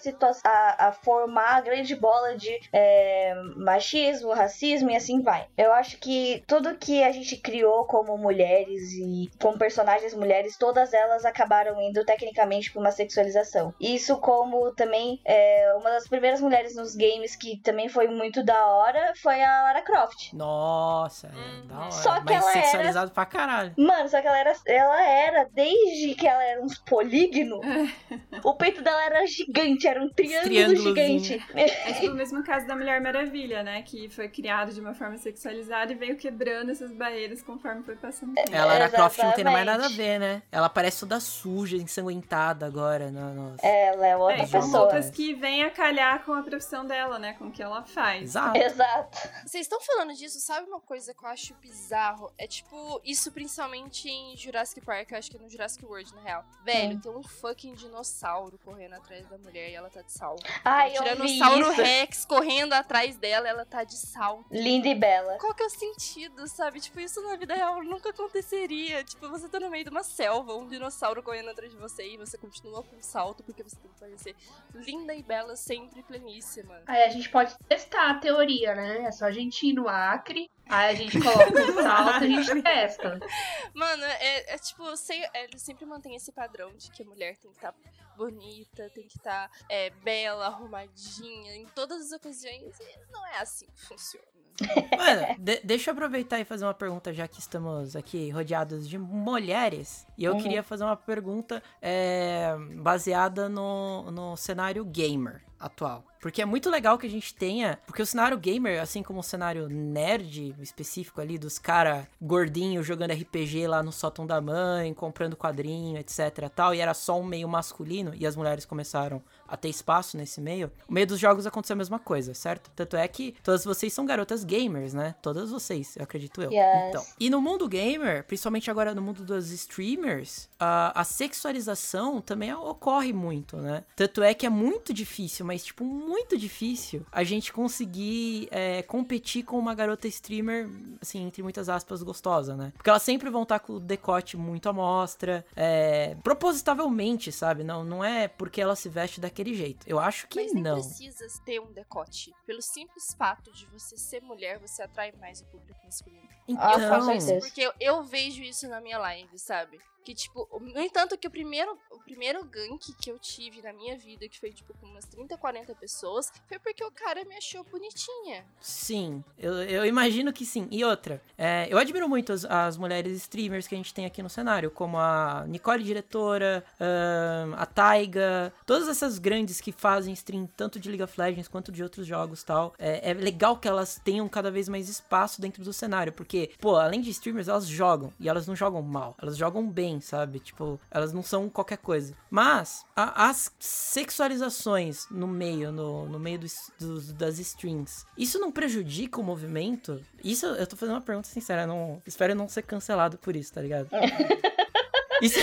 a, a formar a grande bola de é, machismo, racismo e assim vai. Eu acho que tudo que a gente criou como mulheres e como personagens mulheres, todas elas acabaram indo tecnicamente para uma sexualização. Isso como também é, uma das primeiras mulheres nos games que também foi muito da hora foi a Lara Croft. Nossa, é da hora. Só que Mas ela era- sexualizado pra caralho. Mano, só que ela era, ela era, desde que ela era uns polígonos, <laughs> o peito dela era gigante, era um triângulo gigante. É tipo o mesmo caso da Mulher Maravilha, né? Que foi criado de uma forma sexualizada e veio quebrando essas barreiras conforme foi passando o tempo. Ela era Croft não tem mais nada a ver, né? Ela parece toda suja, ensanguentada agora. No, no- Ela é outra É, são pessoa. roupas que vêm a calhar com a profissão dela, né? Com o que ela faz. Exato. Exato. Vocês estão falando disso, sabe uma coisa que eu acho bizarro? É tipo, isso principalmente em Jurassic Park, eu acho que é no Jurassic World, na real. Velho, Hum. tem um fucking dinossauro correndo atrás da mulher e ela tá de salto. Ai, Tem um eu Tiranossauro. Rex correndo atrás dela, ela tá de salto. Linda e bela. Qual que é o sentido, sabe? Tipo, isso na vida real nunca aconteceria. Tipo, você tá no meio de uma selva, um dinossauro correndo atrás de você e você continua com salto porque você tem que parecer linda e bela, sempre pleníssima. Aí a gente pode testar a teoria, né? É só a gente ir no Acre, aí a gente coloca o salto e a gente testa. Mano, é, é tipo, sem, é, ele sempre mantém esse padrão de que a mulher tem que estar bonita, tem que estar é, bela, arrumadinha, em todas as ocasiões. E não é assim que funciona. Mano, de- deixa eu aproveitar e fazer uma pergunta, já que estamos aqui rodeados de mulheres. E eu Uhum. queria fazer uma pergunta é, baseada no, no cenário gamer atual. Porque é muito legal que a gente tenha. Porque o cenário gamer, assim como o cenário nerd específico ali, dos cara gordinhos jogando RPG lá no sótão da mãe, comprando quadrinho, etc. tal, e era só um meio masculino, e as mulheres começaram a ter espaço nesse meio. No meio dos jogos aconteceu a mesma coisa, certo? Tanto é que todas vocês são garotas gamers, né? Todas vocês, eu acredito eu. Yes. Então. E no mundo gamer, principalmente agora no mundo dos streamers, a, a sexualização também ocorre muito, né? Tanto é que é muito difícil, mas tipo, muito difícil a gente conseguir é, competir com uma garota streamer, assim, entre muitas aspas, gostosa, né? Porque elas sempre vão estar com o decote muito à mostra, é, propositavelmente, sabe? Não, não é porque ela se veste daquele jeito. Eu acho que Mas nem não. precisa ter um decote. Pelo simples fato de você ser mulher, você atrai mais o público masculino. Então, Ah, com certeza. Porque eu, eu vejo isso na minha live, sabe? Que, tipo, no entanto, que o primeiro, o primeiro gank que eu tive na minha vida, que foi, tipo, com umas 30, 40 pessoas, foi porque o cara me achou bonitinha. Sim, eu, eu imagino que sim. E outra, é, eu admiro muito as, as mulheres streamers que a gente tem aqui no cenário, como a Nicole Diretora, a Taiga, todas essas grandes que fazem stream tanto de League of Legends quanto de outros jogos tal. É, é legal que elas tenham cada vez mais espaço dentro do cenário, porque, pô, além de streamers, elas jogam, e elas não jogam mal, elas jogam bem, sabe? Tipo, elas não são qualquer coisa. Mas, a- as sexualizações no meio, no, no meio das streams, isso não prejudica o movimento? Isso, eu tô fazendo uma pergunta sincera, não, espero não ser cancelado por isso, tá ligado? <laughs> Isso,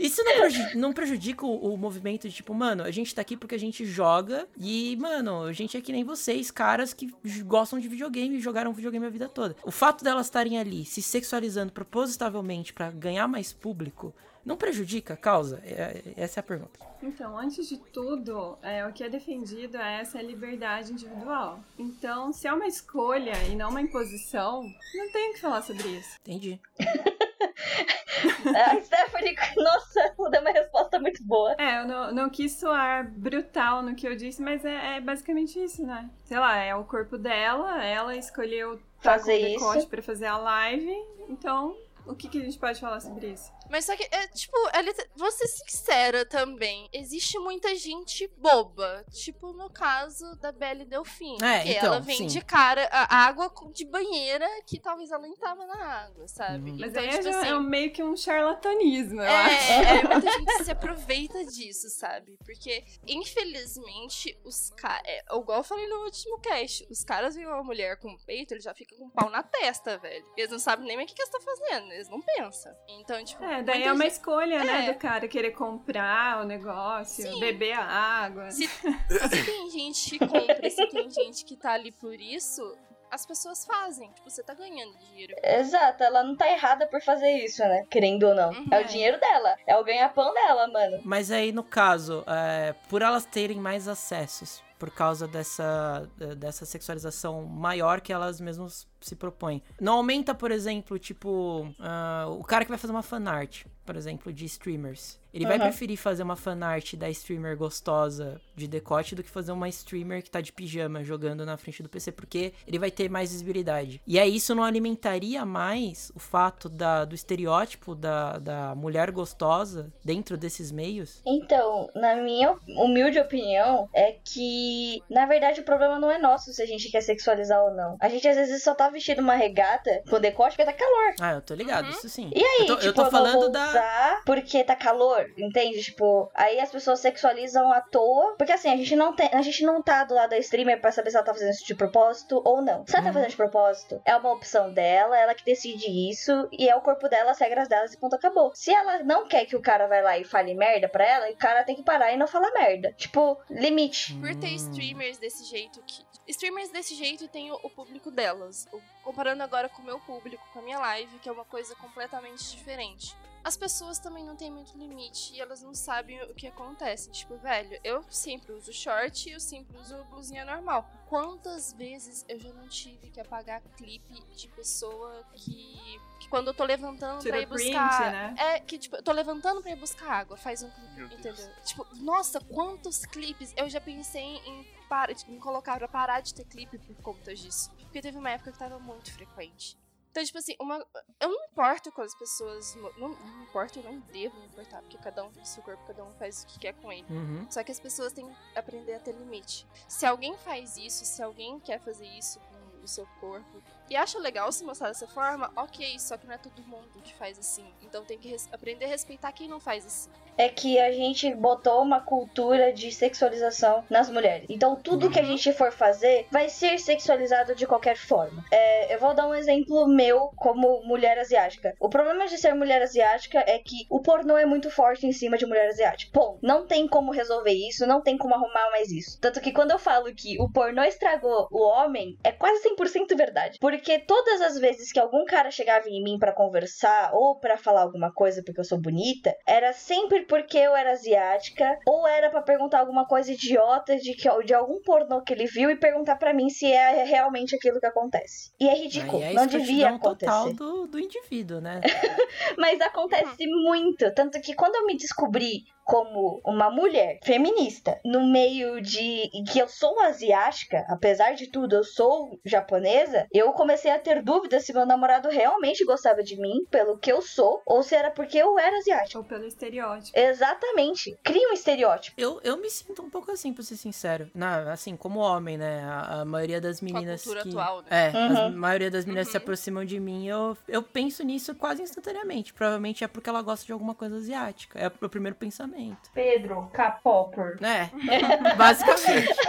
isso não, preju- não prejudica o, o movimento de tipo, mano, a gente tá aqui porque a gente joga e, mano, a gente é que nem vocês, caras que gostam de videogame e jogaram videogame a vida toda. O fato delas estarem ali se sexualizando propositavelmente pra ganhar mais público não prejudica a causa? É- é- essa é a pergunta. Então, antes de tudo, é, o que é defendido é essa liberdade individual. Então, se é uma escolha e não uma imposição, não tem o que falar sobre isso. Entendi. <laughs> <laughs> A Stephanie, nossa, deu uma resposta muito boa. É, eu não, não quis soar brutal no que eu disse, mas é, é basicamente isso, né? Sei lá, é o corpo dela, ela escolheu Fazer isso. pra fazer a live, então o que, que a gente pode falar sobre isso? Mas só que, é, tipo, ela, vou ser sincera também. Existe muita gente boba. Tipo, no caso da Belle Delfim. É, que então, ela vem sim. de cara a água de banheira que talvez ela nem tava na água, sabe? Uhum. Mas então, aí tipo já assim, é meio que um charlatanismo, eu acho. É, é, muita gente se aproveita disso, sabe? Porque, infelizmente, os caras. É, igual eu falei no último cast, os caras veem uma mulher com peito, eles já ficam com um pau na testa, velho. Eles não sabem nem o que, que eles estão fazendo, eles não pensam. Então, tipo. É, daí muita é uma gente- escolha, né, É. do cara querer comprar o negócio, Sim. beber a água. Se, <laughs> se tem gente que compra, se tem gente que tá ali por isso, as pessoas fazem. Tipo, você tá ganhando dinheiro. Exato, ela não tá errada por fazer isso, né? Querendo ou não. É o dinheiro dela, é o ganha-pão dela, mano. Mas aí, no caso, é, por elas terem mais acessos, por causa dessa, dessa sexualização maior que elas mesmas se propõem. Não aumenta, por exemplo, tipo, uh, o cara que vai fazer uma fanart, por exemplo, de streamers. Ele vai Uhum. preferir fazer uma fanart da streamer gostosa de decote do que fazer uma streamer que tá de pijama jogando na frente do PC, porque ele vai ter mais visibilidade. E aí isso não alimentaria mais o fato da, do estereótipo da, da mulher gostosa dentro desses meios? Então, na minha humilde opinião, é que, na verdade, o problema não é nosso se a gente quer sexualizar ou não. A gente às vezes só tá vestindo uma regata com decote porque tá calor. Ah, eu tô ligado, isso sim. E aí, eu tô, tipo, eu tô não falando vou da. porque tá calor, entende? Tipo, aí as pessoas sexualizam à toa. Porque assim, a gente não tem, a gente não tá do lado da streamer pra saber se ela tá fazendo isso de propósito ou não. Se ela tá fazendo de propósito, é uma opção dela, ela que decide isso, e é o corpo dela, as regras delas e ponto acabou. Se ela não quer que o cara vai lá e fale merda pra ela, o cara tem que parar e não falar merda. Tipo, limite. Por ter streamers desse jeito que. Streamers desse jeito tem o, o público delas. O- comparando agora com o meu público, com a minha live, que é uma coisa completamente diferente. As pessoas também não têm muito limite e elas não sabem o que acontece. Tipo, velho, eu sempre uso short e eu sempre uso blusinha normal. Quantas vezes eu já não tive que apagar clipe de pessoa que. que quando eu tô levantando Tira pra ir print, buscar. né? É, que tipo, eu tô levantando pra ir buscar água, faz um clipe, entendeu? Tipo, nossa, quantos clipes eu já pensei em, para, tipo, em colocar pra parar de ter clipe por conta disso. Porque teve uma época que tava muito frequente. Então, tipo assim, uma, eu não importo com as pessoas. Não, não importo, eu não devo me importar, porque cada um tem seu corpo, cada um faz o que quer com ele. Uhum. Só que as pessoas têm que aprender a ter limite. Se alguém faz isso, se alguém quer fazer isso com o seu corpo e acha legal se mostrar dessa forma, ok, só que não é todo mundo que faz assim. Então tem que aprender a respeitar quem não faz assim. é que a gente botou uma cultura de sexualização nas mulheres. Então tudo que a gente for fazer vai ser sexualizado de qualquer forma. É, eu vou dar um exemplo meu como mulher asiática. O problema de ser mulher asiática é que o pornô é muito forte em cima de mulher asiática. Bom, não tem como resolver isso, não tem como arrumar mais isso. Tanto que quando eu falo que o pornô estragou o homem, é quase 100% verdade. Porque todas as vezes que algum cara chegava em mim pra conversar ou pra falar alguma coisa porque eu sou bonita, era sempre porque eu era asiática ou era pra perguntar alguma coisa idiota de, que, de algum pornô que ele viu e perguntar pra mim se é realmente aquilo que acontece. E é ridículo, é não devia acontecer. total do, do indivíduo, né? <laughs> Mas acontece muito. Tanto que quando eu me descobri como uma mulher feminista no meio de que eu sou asiática, apesar de tudo, eu sou japonesa, eu comecei a ter dúvidas se meu namorado realmente gostava de mim pelo que eu sou ou se era porque eu era asiática. Ou pelo estereótipo. Exatamente. Cria um estereótipo. Eu, eu me sinto um pouco assim, pra ser sincero. Na, assim, como homem, né? A, a maioria das meninas. cultura que, atual, né? É, a Uhum. maioria das meninas se aproximam de mim, eu, eu penso nisso quase instantaneamente. Provavelmente é porque ela gosta de alguma coisa asiática. É o primeiro pensamento. Pedro, K-Popper. É, <laughs> basicamente. <laughs>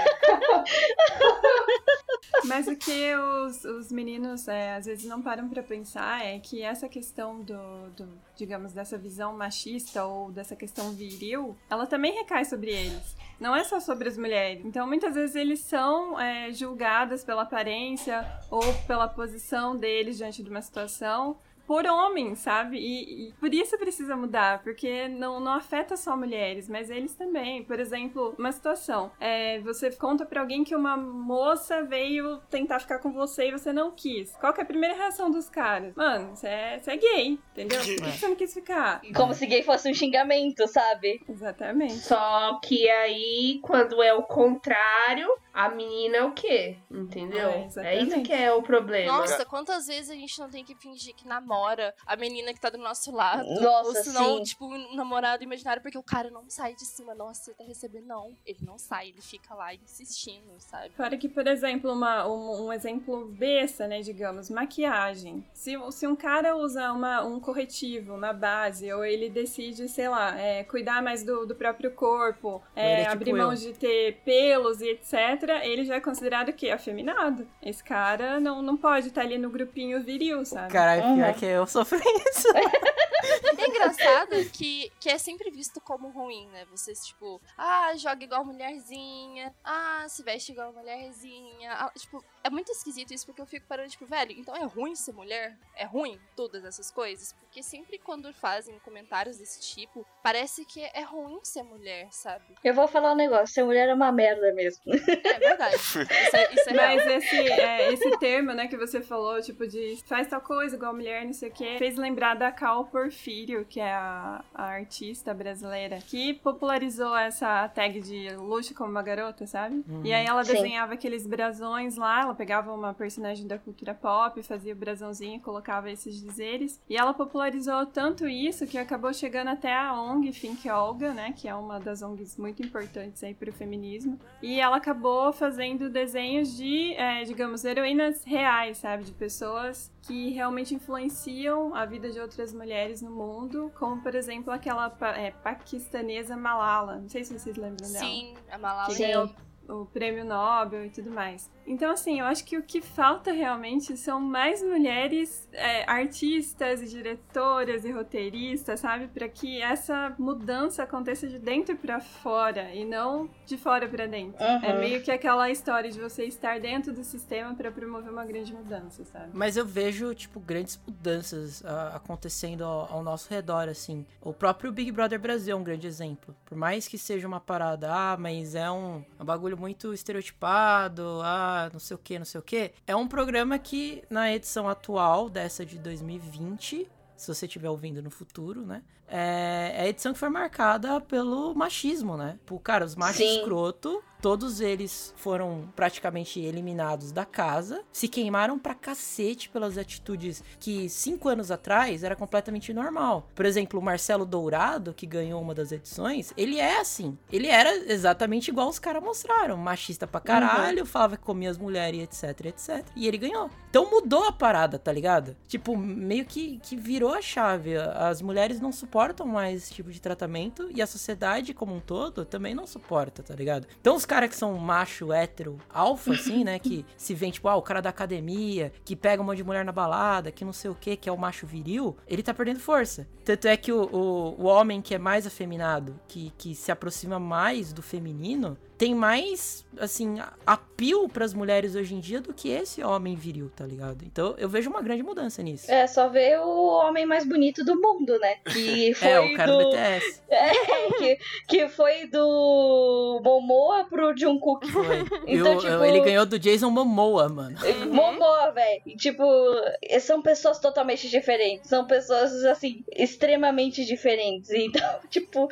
Mas o que os, os meninos é, às vezes não param pra pensar é que essa questão do, do, digamos, dessa visão machista ou dessa questão viril, ela também recai sobre eles. Não é só sobre as mulheres. Então, muitas vezes eles são é, julgados pela aparência ou pela posição deles diante de uma situação por homens, sabe? E, e por isso precisa mudar, porque não, não afeta só mulheres, mas eles também. Por exemplo, uma situação, é, você conta pra alguém que uma moça veio tentar ficar com você e você não quis. Qual que é a primeira reação dos caras? Mano, você é, é gay, entendeu? Por que que você não quis ficar? Como se gay fosse um xingamento, sabe? Exatamente. Só que aí, quando é o contrário, a menina é o quê? Entendeu? É, É, isso que é o problema. Nossa, quantas vezes a gente não tem que fingir que namora a menina que tá do nosso lado? Nossa, Ou se não, sim. tipo, um namorado imaginário, porque o cara não sai de cima. Nossa, você tá recebendo. Não, ele não sai, ele fica lá insistindo, sabe? Fora que, por exemplo, uma, um, um exemplo besta, né, digamos, maquiagem. Se, se um cara usa uma, um corretivo, uma base, ou ele decide, sei lá, é, cuidar mais do, do próprio corpo, é, é tipo abrir mão eu. de ter pelos e etc., ele já é considerado o quê? Afeminado. Esse cara não, não pode estar ali no grupinho viril, sabe? Caralho, pior Uhum. que eu sofro <laughs> isso. É engraçado que, que é sempre visto como ruim, né? Vocês, tipo, ah, joga igual mulherzinha, ah, se veste igual mulherzinha. Ah, tipo, é muito esquisito isso porque eu fico parando, tipo, velho, então é ruim ser mulher? É ruim todas essas coisas? Porque sempre quando fazem comentários desse tipo, parece que é ruim ser mulher, sabe? Eu vou falar um negócio, ser mulher é uma merda mesmo. <laughs> É verdade. <laughs> Isso é, isso é Mas real. esse, é, esse termo, né, que você falou, tipo, de faz tal coisa igual mulher, não sei o quê, fez lembrar da Cal Porfírio, que é a, a artista brasileira, que popularizou essa tag de luxo como uma garota, sabe? Uhum. E aí ela Sim. desenhava aqueles brasões lá, ela pegava uma personagem da cultura pop, fazia o brasãozinho, colocava esses dizeres. E ela popularizou tanto isso que acabou chegando até a ONG Think Olga, né, que é uma das ONGs muito importantes aí pro feminismo. E ela acabou fazendo desenhos de, é, digamos, heroínas reais, sabe? De pessoas que realmente influenciam a vida de outras mulheres no mundo, como, por exemplo, aquela é, paquistanesa Malala. Não sei se vocês lembram dela. Sim, a Malala. Que ganhou o prêmio Nobel e tudo mais. Então, assim, eu acho que o que falta realmente são mais mulheres é, artistas e diretoras e roteiristas, sabe? Para que essa mudança aconteça de dentro para fora e não de fora para dentro. Uhum. É meio que aquela história de você estar dentro do sistema para promover uma grande mudança, sabe? Mas eu vejo, tipo, grandes mudanças ah, acontecendo ao, ao nosso redor, assim. O próprio Big Brother Brasil é um grande exemplo. Por mais que seja uma parada, ah, mas é um, um bagulho muito estereotipado, ah, não sei o que, não sei o que. É um programa que, na edição atual, dessa de 2020, se você estiver ouvindo no futuro, né? É, é a edição que foi marcada pelo machismo, né? Por, cara, os machos Sim. escroto, todos eles foram praticamente eliminados da casa, se queimaram pra cacete pelas atitudes que cinco anos atrás era completamente normal. Por exemplo, o Marcelo Dourado, que ganhou uma das edições, ele é assim. Ele era exatamente igual os caras mostraram. Machista pra caralho, falava que comia as mulheres, etc, etc. E ele ganhou. Então mudou a parada, tá ligado? Tipo, meio que, que virou a chave. As mulheres não suportam mais esse tipo de tratamento e a sociedade como um todo também não suporta, tá ligado? Então os caras que são macho, hétero, alfa, assim, né? Que <laughs> se vê, tipo, ah, o cara da academia, que pega um monte de mulher na balada, que não sei o que, que é o macho viril, ele tá perdendo força. Tanto é que o, o, o homem que é mais afeminado, que, que se aproxima mais do feminino, tem mais, assim, apio pras mulheres hoje em dia do que esse homem viril, tá ligado? Então eu vejo uma grande mudança nisso. É, só ver o homem mais bonito do mundo, né? Que <laughs> foi É, o cara do... do BTS. <laughs> É, que, que foi do Momoa pro Jungkook. Foi. <laughs> Então, Eu- tipo- eu- ele ganhou do Jason Momoa, mano. Momoa, velho. Tipo, são pessoas totalmente diferentes. São pessoas, assim, extremamente diferentes. Então, tipo,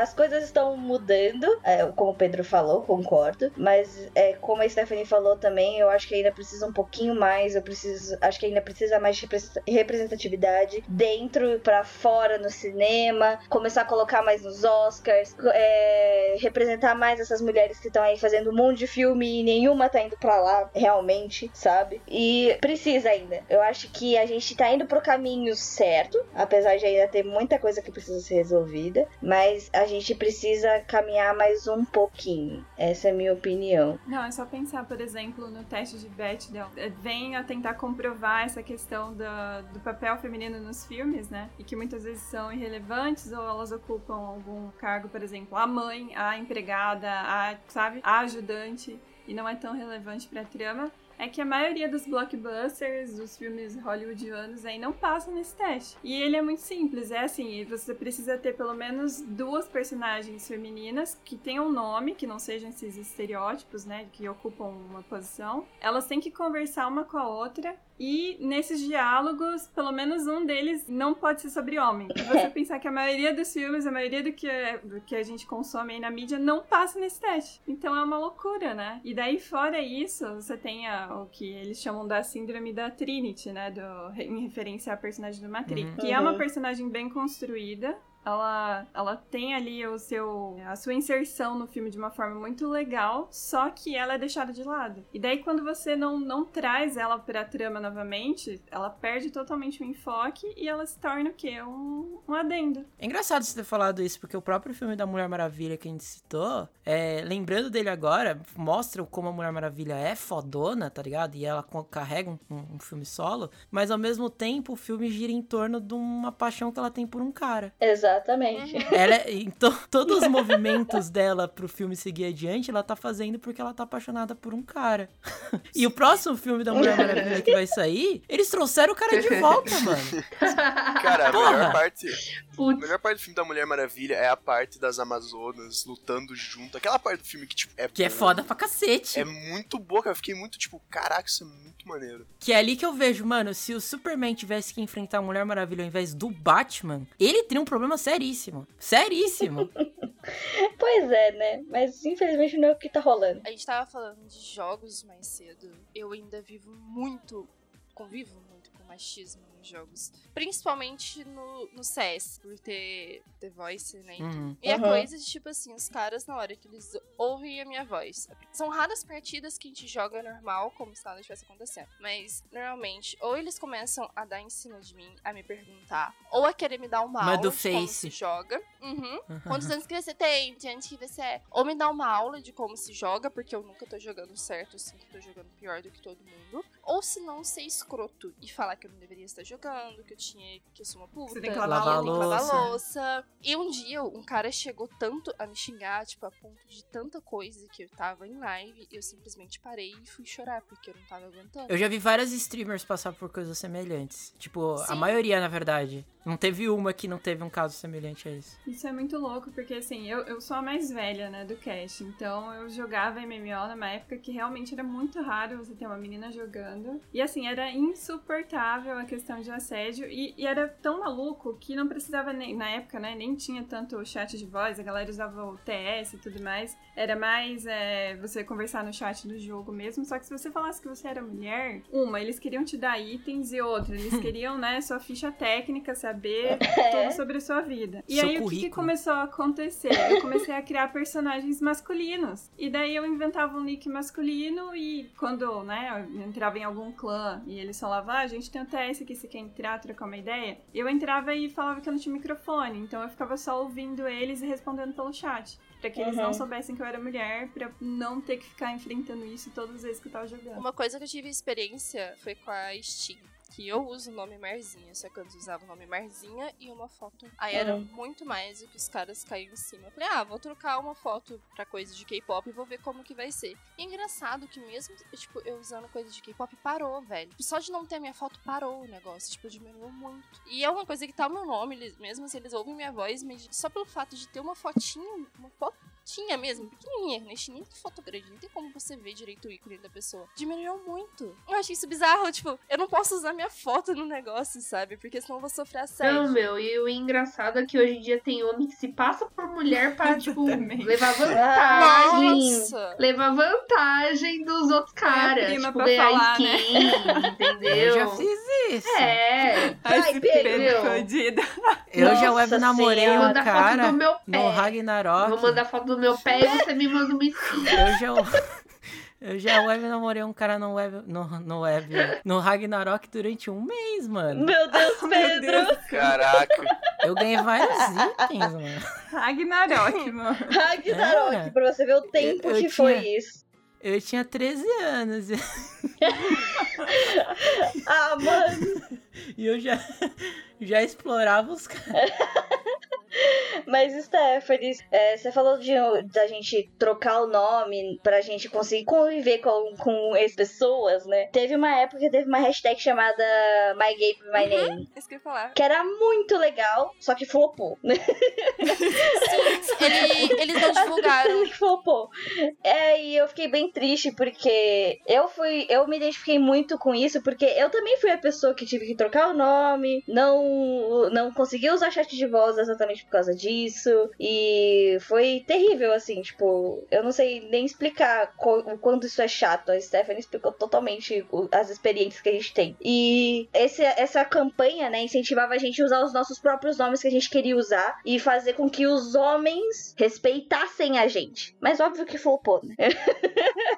as coisas estão mudando. é, como o Pedro falou, concordo. Mas, é, como a Stephanie falou também, eu acho que ainda precisa um pouquinho mais. Eu preciso. Acho que ainda precisa mais de repres- representatividade dentro pra fora no cinema. Começar a colocar mais nos Oscars. é, representar mais essas mulheres que estão aí fazendo um monte de filme e nenhuma tá indo pra lá realmente, sabe? E precisa ainda. Eu acho que a gente tá indo pro caminho certo, apesar de ainda ter muita coisa que precisa ser resolvida, mas a gente precisa caminhar mais um pouquinho. Essa é a minha opinião. Não, é só pensar, por exemplo, no teste de Bechdel. Vem a tentar comprovar essa questão da- do papel feminino nos filmes, né? E que muitas vezes são irrelevantes ou elas ocupam algum cargo, por exemplo, a mãe, a empregada, a, sabe, a ajudante, e não é tão relevante pra trama. É que a maioria dos blockbusters, dos filmes hollywoodianos aí, não passam nesse teste. E ele é muito simples, é assim, você precisa ter pelo menos duas personagens femininas que tenham nome, que não sejam esses estereótipos, né, que ocupam uma posição. Elas têm que conversar uma com a outra e nesses diálogos, pelo menos um deles não pode ser sobre homem. E você <laughs> pensar que a maioria dos filmes, a maioria do que, do que a gente consome aí na mídia não passa nesse teste. Então é uma loucura, né? E daí, fora isso, você tem a- o que eles chamam da síndrome da Trinity, né? Do, em referência à personagem do Matrix. Uhum. Que é uma Uhum. personagem bem construída, ela, ela tem ali o seu, a sua inserção no filme de uma forma muito legal, só que ela é deixada de lado. E daí quando você não, não traz ela pra trama novamente, ela perde totalmente o enfoque e ela se torna o quê? Um, um adendo. É engraçado você ter falado isso, porque o próprio filme da Mulher Maravilha que a gente citou, é, lembrando dele agora, mostra como a Mulher Maravilha é fodona, tá ligado? E ela carrega um, um- um filme solo, mas ao mesmo tempo o filme gira em torno de uma paixão que ela tem por um cara. Exatamente. Ela é- então, todos os movimentos dela pro filme seguir adiante, ela tá fazendo porque ela tá apaixonada por um cara. E o próximo filme da Mulher Maravilha que vai sair, eles trouxeram o cara de volta, mano. Cara, a Porra! melhor parte. A melhor parte do filme da Mulher Maravilha é a parte das Amazonas lutando junto. Aquela parte do filme que, tipo, é. Que é foda pra cacete. É muito boa, cara. Eu fiquei muito, tipo, caraca, isso é muito maneiro. Que é ali que eu vejo, mano, se o Superman tivesse que enfrentar a Mulher Maravilha ao invés do Batman, ele teria um problema seríssimo. Seríssimo. <laughs> Pois é, né? Mas infelizmente não é o que tá rolando. A gente tava falando de jogos mais cedo. Eu ainda vivo muito, convivo muito com machismo nos jogos. Principalmente no, no CS, por ter The Voice, né? e. Uhum. E é Uhum. coisa de, tipo assim, os caras, na hora que eles ouvem a minha voz. São raras partidas que a gente joga normal, como se nada estivesse acontecendo. Mas, normalmente, ou eles começam a dar em cima de mim, a me perguntar, ou a querer me dar uma Mas aula do de como Face. se joga. Uhum. Quantos anos que você tem? De onde que você é? Ou me dar uma aula de como se joga, porque eu nunca tô jogando certo, eu sempre tô jogando pior do que todo mundo. Ou se não, ser escroto e falar que eu não deveria estar jogando, que eu tinha. que eu sou uma puta. Você tem que lavar eu a tenho que lavar louça. louça. E um dia um cara chegou tanto a me xingar, tipo, a ponto de tanta coisa que eu tava em live, eu simplesmente parei e fui chorar, porque eu não tava aguentando. Eu já vi várias streamers passar por coisas semelhantes. Tipo, a Sim. maioria, na verdade. Não teve uma que não teve um caso semelhante a isso. Isso é muito louco, porque assim, eu, eu sou a mais velha, né, do cast. Então eu jogava MMO numa época que realmente era muito raro você ter uma menina jogando. E assim, era insuportável a questão de assédio. E, e era tão maluco que não precisava nem. Na época, né, nem tinha tanto chat de voz, a galera usava o TS e tudo mais. Era mais é, você conversar no chat do jogo mesmo. Só que se você falasse que você era mulher, uma, eles queriam te dar itens, e outra, eles queriam, né, sua ficha técnica, saber <laughs> tudo sobre a sua vida. E Seu aí, o que, que currículo. começou a acontecer? Eu comecei a criar personagens masculinos. E daí eu inventava um nick masculino e quando, né, eu entrava em algum clã e eles falavam, ah, a gente tem um TS aqui, você quer entrar, trocar uma ideia? Eu entrava e falava que eu não tinha microfone, então eu ficava só ouvindo eles e respondendo pelo chat. Pra que eles Uhum. não soubessem que eu era mulher, pra não ter que ficar enfrentando isso todas as vezes que eu tava jogando. Uma coisa que eu tive experiência foi com a Steam. Que eu uso o nome Marzinha, só que antes eu usava o nome Marzinha e uma foto. Aí era Uhum. muito mais do que os caras caíram em cima. Eu falei, ah, vou trocar uma foto pra coisa de K-pop e vou ver como que vai ser. E é engraçado que mesmo, tipo, eu usando coisa de K-pop, parou, velho. Tipo, Só de não ter a minha foto, parou o negócio. Tipo, diminuiu muito. E é uma coisa que tá o meu nome, eles, mesmo se eles ouvem minha voz, só pelo fato de ter uma fotinha, uma fotinha mesmo, pequenininha, né? Nem tem foto grande, não tem como você ver direito o ícone da pessoa. Diminuiu muito. Eu achei isso bizarro, tipo, eu não posso usar minha foto no negócio, sabe? Porque senão eu vou sofrer assédio. Não, meu, e o engraçado é que hoje em dia tem homem que se passa por mulher pra, <laughs> tipo, levar <laughs> vantagem. Nossa! Levar vantagem dos outros caras. prima Tipo, pra ganhar falar, né? skin, entendeu? Eu já fiz isso. É. Ai, fodido. Eu já Nossa web namorei Senhora. um cara do meu no. Ragnarok. Vou mandar foto do meu pé e você me manda uma skin. Eu já. Eu já web namorei um cara no web. No, no web. No Ragnarok durante um mês, mano. Meu Deus, <laughs> Pedro! Caraca. Eu ganhei vários itens, mano. Ragnarok, <laughs> mano. Ragnarok, É. pra você ver o tempo Eu que tinha- foi isso. Eu tinha 13 anos Ah, mano. <laughs> e eu já, <laughs> já explorava os caras. <laughs> Mas, Stephanie, é, você falou de da gente trocar o nome pra gente conseguir conviver com, com as pessoas, né? Teve uma época que teve uma hashtag chamada My Gay My Name. Isso que eu ia falar. Que era muito legal, só que flopou. <laughs> né? Ele- eles não divulgaram. flopou. É, e eu fiquei bem triste porque eu fui. Eu me identifiquei muito com isso, porque eu também fui a pessoa que tive que trocar o nome, não, não consegui usar chat de voz exatamente por causa disso. isso. E foi terrível, assim, tipo, eu não sei nem explicar o quanto isso é chato. A Stephanie explicou totalmente as experiências que a gente tem. E esse, essa campanha, né, incentivava a gente a usar os nossos próprios nomes que a gente queria usar e fazer com que os homens respeitassem a gente. Mas óbvio que flopou, né?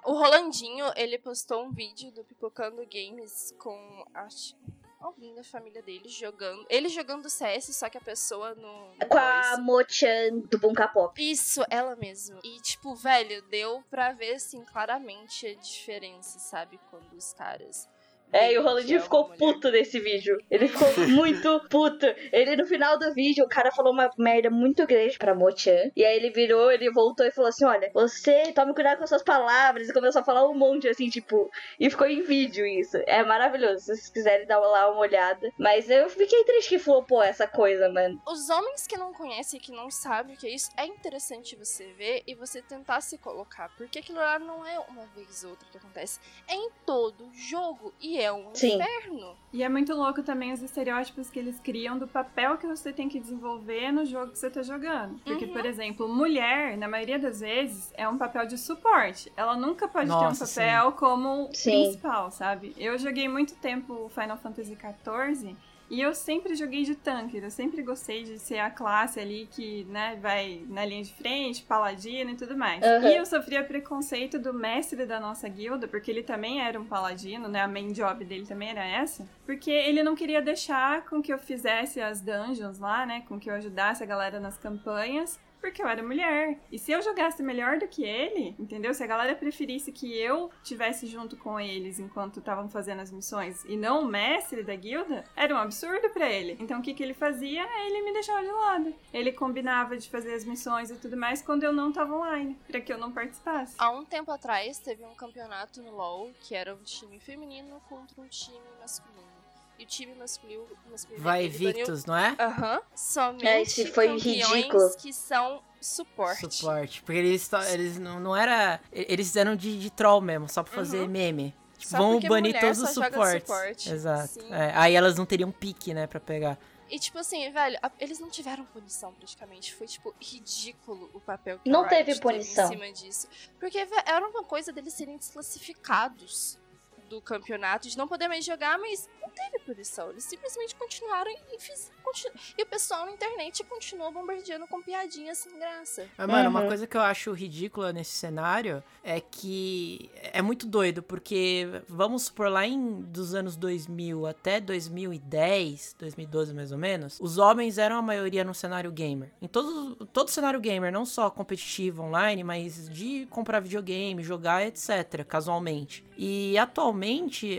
o Rolandinho, ele postou um vídeo do Pipocando Games com, acho, alguém da família dele jogando. Ele jogando CS, só que a pessoa no. Com a Mochan do Bunka Pop. Isso, ela mesma. E, tipo, velho, deu pra ver, assim, claramente a diferença, sabe? Quando os caras é, e o Rolandinho ficou puto nesse vídeo. Ele ficou <laughs> muito puto. Ele, no final do vídeo, o cara falou uma merda muito grande pra Mochan. E aí ele virou, ele voltou e falou assim: Olha, você tome cuidado com as suas palavras. E começou a falar um monte assim, tipo. E ficou em vídeo isso. É maravilhoso. Se vocês quiserem dar lá uma olhada. Mas eu fiquei triste que flopou essa coisa, mano. Os homens que não conhecem, que não sabem o que é isso, é interessante você ver e você tentar se colocar. Porque aquilo lá não é uma vez ou outra que acontece. É em todo jogo. E é um Sim. inferno. E é muito louco também os estereótipos que eles criam do papel que você tem que desenvolver no jogo que você tá jogando. Porque, uhum. por exemplo, mulher, na maioria das vezes, é um papel de suporte. Ela nunca pode Nossa, ter um papel sim. como sim. principal, sabe? Eu joguei muito tempo Final Fantasy XIV e eu sempre joguei de tanque, eu sempre gostei de ser a classe ali que, né, vai na linha de frente, paladino e tudo mais. Uhum. E eu sofria preconceito do mestre da nossa guilda, porque ele também era um paladino, né, a main job dele também era essa, porque ele não queria deixar com que eu fizesse as dungeons lá, né, com que eu ajudasse a galera nas campanhas, porque eu era mulher. E se eu jogasse melhor do que ele, entendeu? Se a galera preferisse que eu tivesse junto com eles enquanto estavam fazendo as missões e não o mestre da guilda, era um absurdo para ele. Então o que, que ele fazia? Ele me deixava de lado. Ele combinava de fazer as missões e tudo mais quando eu não tava online, para que eu não participasse. Há um tempo atrás teve um campeonato no LoL que era um time feminino contra um time masculino. E o time masculino. masculino Vai Victus, não é? Aham. Uhum. Somente é, esse foi ridículo. que são suporte. Suporte. Porque eles, eles não, não era. Eles eram de, de troll mesmo, só pra fazer uhum. meme. Tipo, vão banir todos os suportes. Suporte. Exato. É, aí elas não teriam pique, né, pra pegar. E, tipo assim, velho, eles não tiveram punição praticamente. Foi, tipo, ridículo o papel que Não teve punição. Teve em cima disso. Porque era uma coisa deles serem desclassificados do campeonato, de não poder mais jogar, mas não teve punição. Eles simplesmente continuaram e fizeram. Continu... E o pessoal na internet continuou bombardeando com piadinhas sem graça. Mas, mano, uhum. uma coisa que eu acho ridícula nesse cenário é que é muito doido, porque vamos supor lá em dos anos 2000 até 2010, 2012 mais ou menos, os homens eram a maioria no cenário gamer. Em todo, todo cenário gamer, não só competitivo online, mas de comprar videogame, jogar, etc, casualmente. E atualmente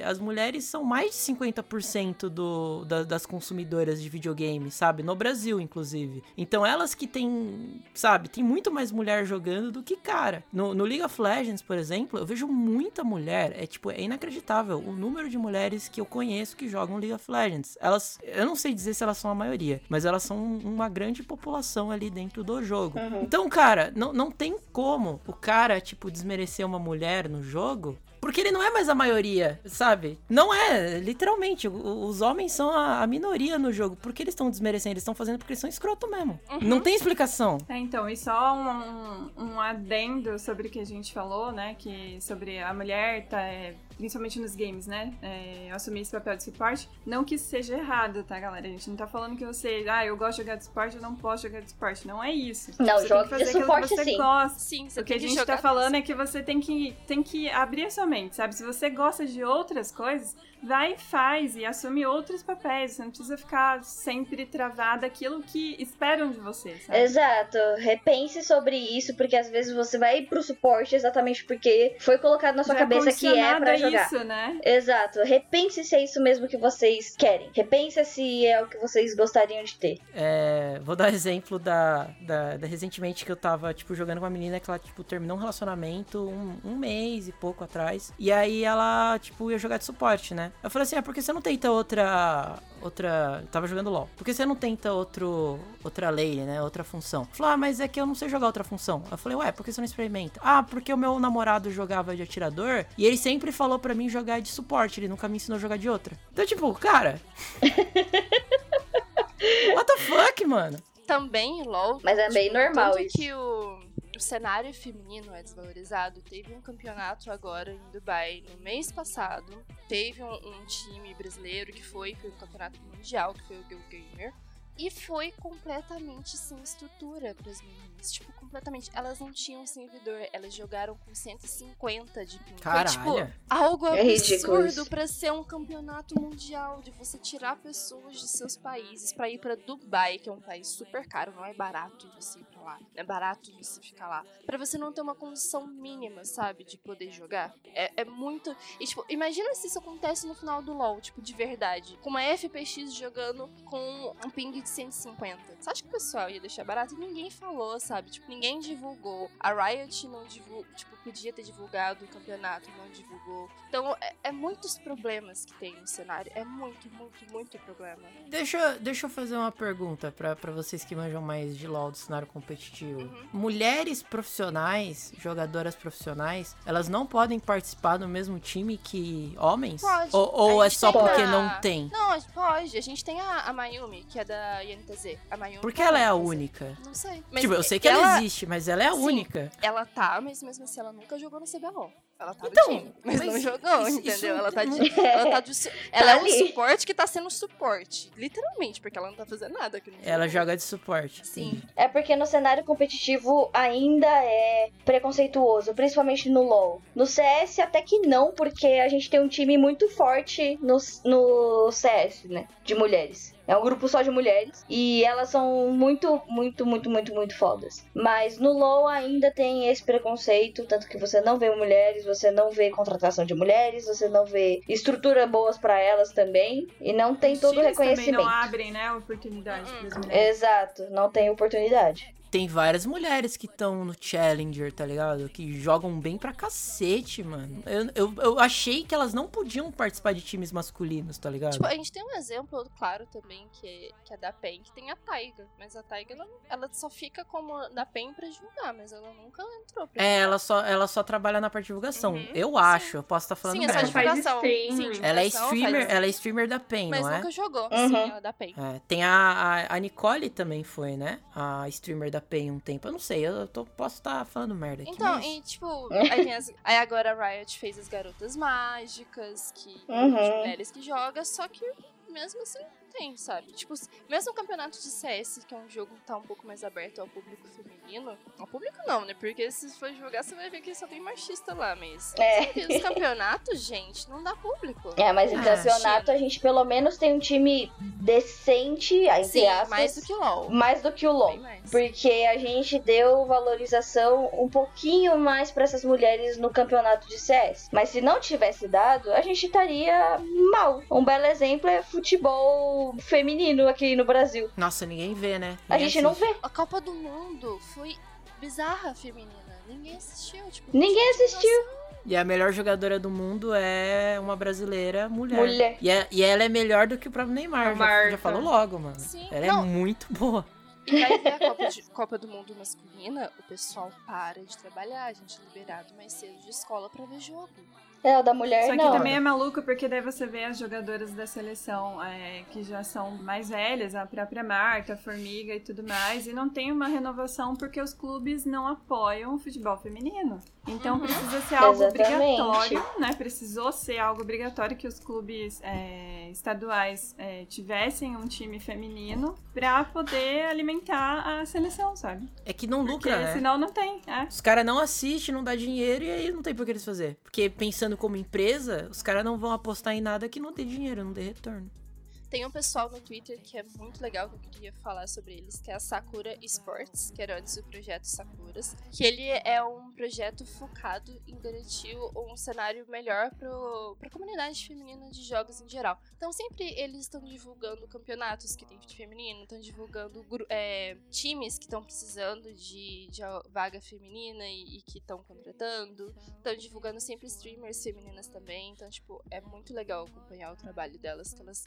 as mulheres são mais de 50% do, da, das consumidoras de videogame sabe? No Brasil, inclusive. Então elas que tem, sabe, tem muito mais mulher jogando do que cara. No, no, League of Legends, por exemplo, eu vejo muita mulher. É tipo, é inacreditável o número de mulheres que eu conheço que jogam League of Legends. Elas, eu não sei dizer se elas são a maioria, mas elas são uma grande população ali dentro do jogo. Uhum. Então, cara, não, não tem como o cara, tipo, desmerecer uma mulher no jogo porque ele não é mais a maioria, sabe? Não é, literalmente. Os homens são a, minoria no jogo. Por que eles estão desmerecendo? Eles estão fazendo porque eles são escroto mesmo. Uhum. Não tem explicação. É, então, e só um, um, adendo sobre o que a gente falou, né? Que sobre a mulher tá. É principalmente nos games, né? É, assumir esse papel de suporte. Não que isso seja errado, tá, galera? A gente não tá falando que você, ah, eu gosto de jogar de suporte, eu não posso jogar de suporte. Não é isso. Não, você joga de suporte você sim. Gosta. Sim, você O que a gente tá falando é que você tem que, tem que abrir a sua mente, sabe? Se você gosta de outras coisas, vai e faz e assume outros papéis. Você não precisa ficar sempre travada aquilo que esperam de você, sabe? Exato. Repense sobre isso, porque às vezes você vai pro suporte exatamente porque foi colocado na sua Já cabeça que é pra jogar. Isso, né? Exato. Repense se é isso mesmo que vocês querem. Repense se é o que vocês gostariam de ter. É, vou dar <laughs> exemplo da, da, da, recentemente que eu tava, tipo, jogando com uma menina que ela, tipo, terminou um relacionamento um, um mês e pouco atrás. E aí ela, tipo, ia jogar de suporte, né? Eu falei assim, ah, por que você não tenta outra. Outra. Tava jogando LOL. Por que você não tenta outro. Outra lane, né? Outra função? Falou, ah, mas é que eu não sei jogar outra função. Eu falei, ué, por que você não experimenta? Ah, porque o meu namorado jogava de atirador e ele sempre falou para mim jogar de suporte. Ele nunca me ensinou a jogar de outra. Então, tipo, cara. <laughs> What the fuck, mano? também LOL. Mas é bem normal tanto isso. que o, o cenário feminino é desvalorizado. Teve um campeonato agora em Dubai no mês passado. Teve um, um time brasileiro que foi, foi um campeonato mundial, que foi o Girl Gamer. E foi completamente sem estrutura para as meninas. Tipo, completamente. Elas não tinham servidor. Elas jogaram com 150 de ping. Foi, Caralho. tipo, algo É absurdo isso. pra ser um campeonato mundial. De você tirar pessoas de seus países pra ir pra Dubai, que é um país super caro. Não é barato você pra lá. É barato você ficar lá. Pra você não ter uma condição mínima, sabe? De poder jogar. É, é muito. E, tipo, imagina se isso acontece no final do LoL, tipo, de verdade. Com uma FPX jogando com um ping de 150. Você acha que o pessoal ia deixar barato? E ninguém falou, sabe? Tipo, ninguém divulgou. A Riot não divulgou. Tipo, podia ter divulgado o campeonato, não divulgou. Então, é, é muitos problemas que tem no cenário. É muito, muito, muito problema. Deixa, deixa eu fazer uma pergunta pra, pra vocês que manjam mais de LoL do cenário competitivo. Mulheres profissionais, jogadoras profissionais, elas não podem participar do mesmo time que homens? Pode. Ou, ou é só porque a- não tem? Não, pode. A gente tem a, a Mayumi, que é da INTZ. A Mayumi Porque ela é a INTZ. única. Não sei. Mas Tipo, eu sei que ela, existe, mas ela é a Sim, única. Ela tá, mas mesmo assim ela nunca jogou no CBLOL. Ela tá Então, time, mas, mas não jogou, isso- entendeu? isso ela tá de, ela tá de <laughs> ela é um ali. suporte que tá sendo suporte, literalmente, porque ela não tá fazendo nada aqui no Ela jogo. joga de suporte. Sim. É porque no cenário competitivo ainda é preconceituoso, principalmente no LoL. No CS até que não, porque a gente tem um time muito forte no, no CS, né? De mulheres. É um grupo só de mulheres. E elas são muito, muito, muito, muito, muito fodas. Mas no LoL ainda tem esse preconceito. Tanto que você não vê mulheres, você não vê contratação de mulheres, você não vê estrutura boas pra elas também. E não tem todo o times também reconhecimento. não abrem, né, oportunidade para as mulheres. Exato, não tem oportunidade. Tem várias mulheres que estão no Challenger, tá ligado? Que jogam bem pra cacete, mano. Eu, eu, eu achei que elas não podiam participar de times masculinos, tá ligado? Tipo, a gente tem um exemplo claro também, que é, que é da PEN, que tem a Taiga. Mas a Taiga, ela, ela só fica como da PEN pra julgar, mas ela nunca entrou pra É, ela só, ela só trabalha na parte de divulgação. Uhum, eu acho, eu posso estar falando Sim, é só divulgação. Sim, Ela é divulgação, streamer, faz- ela é streamer da PEN, Mas não é? nunca jogou. Uhum. Sim, ela é da PEN. É, tem a, a, a Nicole também foi, né? A streamer da PEN um tempo. Eu não sei, eu tô- posso estar falando merda aqui. Então, mas- e tipo, aí, as- aí agora a Riot fez as garotas mágicas, que Uhum. as mulheres que jogam, só que mesmo assim tem, sabe? Tipo, mesmo o campeonato de CS, que é um jogo que tá um pouco mais aberto ao público feminino, ao público não, né? Porque se for jogar, você vai ver que só tem machista lá, mas É. os campeonatos, gente, não dá público. É, mas em Ah, campeonato a gente pelo menos tem um time decente, entre Sim, aspas. mais do que LOL. mais do que o LoL. Porque a gente deu valorização um pouquinho mais pra essas mulheres no campeonato de CS. Mas se não tivesse dado, a gente estaria mal. Um belo exemplo é futebol feminino aqui no Brasil. Nossa, ninguém vê, né? A Ninguém gente não assiste. vê. A Copa do Mundo foi bizarra feminina. Ninguém assistiu, tipo, Ninguém não assistiu. E a melhor jogadora do mundo é uma brasileira mulher. Mulher. E, é- e ela é melhor do que o próprio Neymar. A Já, já falou logo, mano. Sim. Ela Não. é muito boa. E vai ver a Copa, de- Copa do Mundo masculina, o pessoal para de trabalhar, a gente é liberado mais cedo de escola pra ver jogo. É, o da mulher Só que não. também é maluco porque daí você vê as jogadoras da seleção é, que já são mais velhas, a própria Marta, a Formiga e tudo mais, e não tem uma renovação porque os clubes não apoiam o futebol feminino. Então Uhum. precisa ser algo Exatamente. obrigatório, né? Precisou ser algo obrigatório que os clubes é, estaduais é, tivessem um time feminino pra poder alimentar a seleção, sabe? É que não Porque lucra, né? senão não tem, é. Os caras não assistem, não dá dinheiro e aí não tem por que eles fazer. Porque pensando como empresa, os caras não vão apostar em nada que não dê dinheiro, não dê retorno. Tem um pessoal no Twitter que é muito legal, que eu queria falar sobre eles, que é a Sakura Sports, que era antes do projeto Sakuras. Que ele é um projeto focado em garantir um cenário melhor pro, pra comunidade feminina de jogos em geral. Então sempre eles estão divulgando campeonatos que tem feminino, estão divulgando é, times que estão precisando de, de a- vaga feminina e, e que estão contratando. Estão divulgando sempre streamers femininas também. Então, tipo, é muito legal acompanhar o trabalho delas, que elas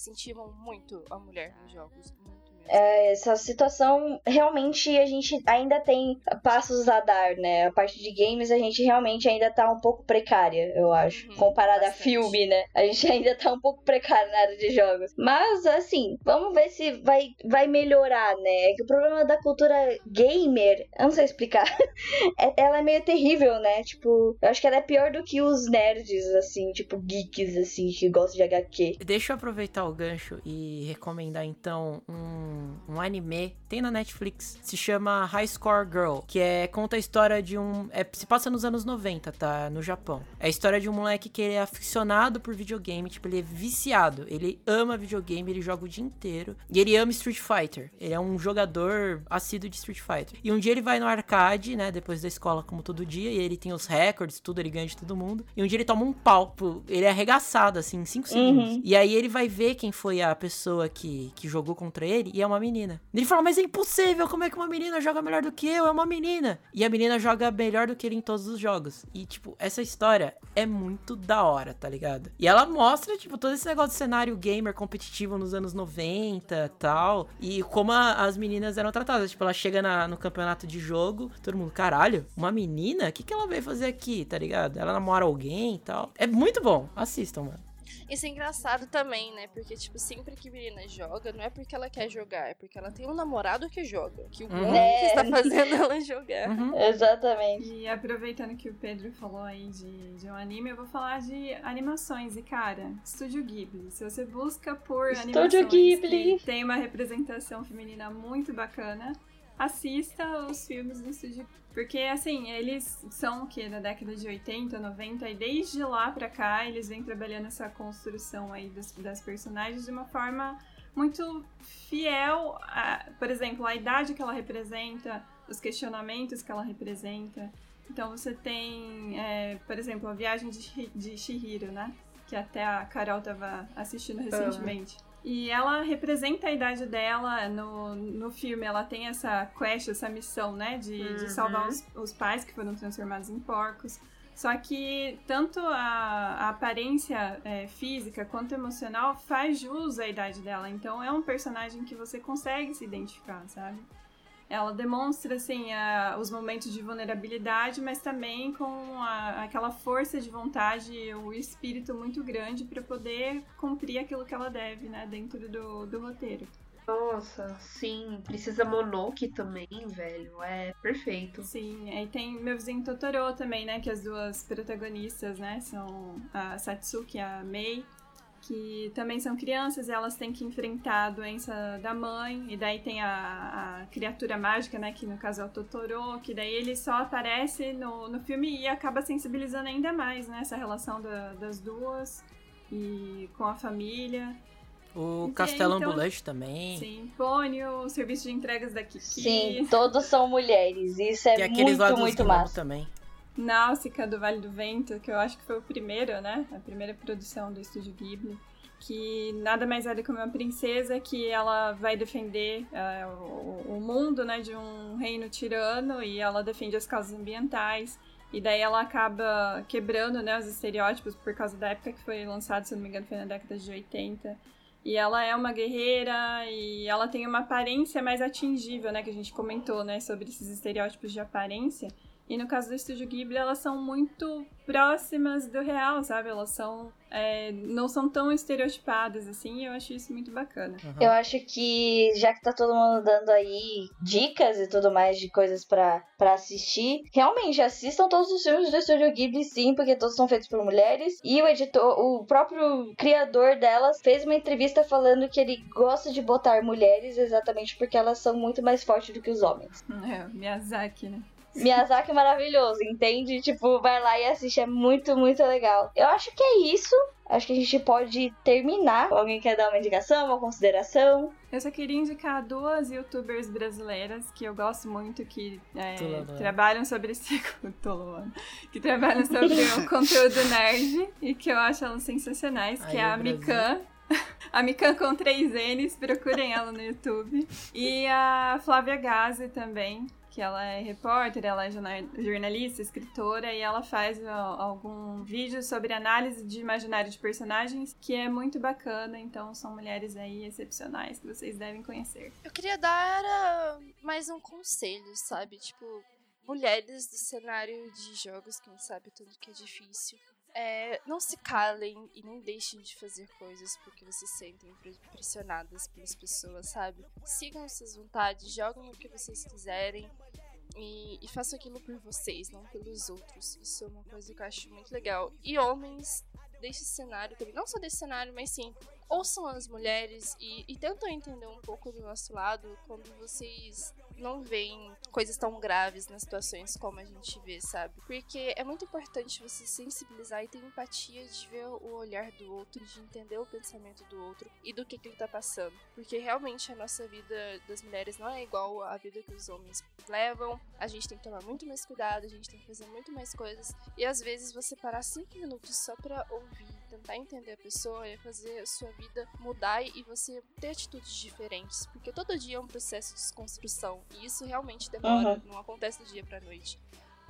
incentivam muito a mulher nos jogos. Muito, É, essa situação realmente a gente ainda tem passos a dar, né? A parte de games a gente realmente ainda tá um pouco precária, eu acho. Uhum, comparada a bastante. filme, né? A gente <laughs> ainda tá um pouco precário na área de jogos. Mas, assim, vamos ver se vai, vai melhorar, né? É que o problema da cultura gamer, eu não sei explicar, <laughs> é- ela é meio terrível, né? Tipo, eu acho que ela é pior do que os nerds, assim, tipo, geeks, assim, que gostam de HQ. Deixa eu aproveitar o gancho e recomendar então um, um anime, tem na Netflix, se chama High Score Girl, que é conta a história de um, é, se passa nos anos 90, tá, no Japão. É a história de um moleque que ele é aficionado por videogame, tipo, ele é viciado, ele ama videogame, ele joga o dia inteiro e ele ama Street Fighter. Ele é um jogador assíduo de Street Fighter. E um dia ele vai no arcade, né, depois da escola como todo dia, e ele tem os recordes, tudo, ele ganha de todo mundo. E um dia ele toma um pau, pô, ele é arregaçado assim em 5 segundos. Uhum. E aí ele vai ver quem foi a pessoa que, que jogou contra ele e é uma menina. Ele fala, mas é impossível, como é que uma menina joga melhor do que eu? É uma menina. E a menina joga melhor do que ele em todos os jogos. E, tipo, essa história é muito da hora, tá ligado? E ela mostra, tipo, todo esse negócio de cenário gamer competitivo nos anos 90 e tal. E como a- as meninas eram tratadas. Tipo, ela chega na- no campeonato de jogo, todo mundo, caralho, uma menina? O que, que ela veio fazer aqui, tá ligado? Ela namora alguém e tal. É muito bom. Assistam, mano. Isso é engraçado também, né? Porque, tipo, sempre que menina joga, não é porque ela quer jogar, é porque ela tem um namorado que joga. Que o Uhum. homem É. que está fazendo ela <laughs> jogar. Exatamente. E aproveitando que o Pedro falou aí de, de um anime, eu vou falar de animações. E, cara, Estúdio Ghibli. Se você busca por Estúdio animações Ghibli. que tem uma representação feminina muito bacana, assista os filmes do Estúdio porque, assim, eles são o quê? Da década de 80, 90, e desde lá pra cá eles vêm trabalhando essa construção aí dos- das personagens de uma forma muito fiel, a, por exemplo, a idade que ela representa, os questionamentos que ela representa. Então você tem, é, por exemplo, a viagem de, de Shihiro, né? Que até a Carol tava assistindo recentemente. E ela representa a idade dela no, no filme. Ela tem essa quest, essa missão, né? De, de Uhum. salvar os, os pais que foram transformados em porcos. Só que tanto a, a aparência é, física quanto emocional faz jus à idade dela. Então é um personagem que você consegue se identificar, sabe? Ela demonstra, assim, a- os momentos de vulnerabilidade, mas também com a- aquela força de vontade, o espírito muito grande para poder cumprir aquilo que ela deve, né, dentro do, do roteiro. Nossa, sim. Precisa Monoki também, velho. É perfeito. Sim, aí tem meu vizinho Totoro também, né, que as duas protagonistas, né, são a Satsuki e a Mei, que também são crianças e elas têm que enfrentar a doença da mãe, e daí tem a, a criatura mágica, né, que no caso é o Totoro, que daí ele só aparece no, no filme e acaba sensibilizando ainda mais, né, essa relação da- das duas e com a família. O Sim, Castelo então- Ambulante também. Sim, Pônio, o serviço de entregas da Kiki. Sim, todos são mulheres. Isso é Tem aqueles lá muito, muito massa. também. Náusica do Vale do Vento, que eu acho que foi o primeiro, né? A primeira produção do estúdio Ghibli. Que nada mais é do que uma princesa que ela vai defender eh, o, o mundo, né? De um reino tirano e ela defende as causas ambientais. E daí ela acaba quebrando né, os estereótipos por causa da época que foi lançado, se não me engano, foi na década de 80. E ela é uma guerreira e ela tem uma aparência mais atingível, né? Que a gente comentou, né? Sobre esses estereótipos de aparência. E no caso do Estúdio Ghibli, elas são muito próximas do real, sabe? Elas são. é, não são tão estereotipadas assim, e eu acho isso muito bacana. Eu acho que, já que tá todo mundo dando aí dicas e tudo mais de coisas pra, pra assistir, realmente assistam todos os filmes do Estúdio Ghibli, sim, porque todos são feitos por mulheres. E o editor, o próprio criador delas, fez uma entrevista falando que ele gosta de botar mulheres exatamente porque elas são muito mais fortes do que os homens. É, o Miyazaki, né? Miyazaki é maravilhoso, entende? Tipo, vai lá e assiste, é muito, muito legal. Eu acho que é isso. Acho que a gente pode terminar. Alguém quer dar uma indicação, uma consideração? Eu só queria indicar duas youtubers brasileiras que eu gosto muito, que é, trabalham sobre esse. <laughs> Que trabalham sobre o conteúdo nerd e que eu acho elas sensacionais, que Aí, é a Brasil. Mikan. <laughs> A Mikan com três N's, procurem ela no YouTube. E a Flávia Gazi também, que ela é repórter, ela é jornalista, escritora, e ela faz algum vídeo sobre análise de imaginário de personagens, que é muito bacana, então são mulheres aí excepcionais que vocês devem conhecer. Eu queria dar mais um conselho, sabe? Tipo, mulheres do cenário de jogos, quem sabe tudo que é difícil. É, não se calem e nem deixem de fazer coisas porque vocês se sentem pressionadas pelas pessoas, sabe? Sigam suas vontades, joguem o que vocês quiserem e, e façam aquilo por vocês, não pelos outros. Isso é uma coisa que eu acho muito legal. E homens desse cenário também, não só desse cenário, mas sim, ouçam as mulheres e, e tentam entender um pouco do nosso lado quando vocês não veem coisas tão graves nas situações como a gente vê, sabe? Porque é muito importante você sensibilizar e ter empatia de ver o olhar do outro, de entender o pensamento do outro e do que, que ele tá passando. Porque realmente a nossa vida das mulheres não é igual à vida que os homens levam. A gente tem que tomar muito mais cuidado, a gente tem que fazer muito mais coisas. E às vezes você parar cinco minutos só pra ouvir tentar entender a pessoa é fazer a sua vida mudar e você ter atitudes diferentes. Porque todo dia é um processo de desconstrução. E isso realmente demora, uhum. não acontece do dia pra noite.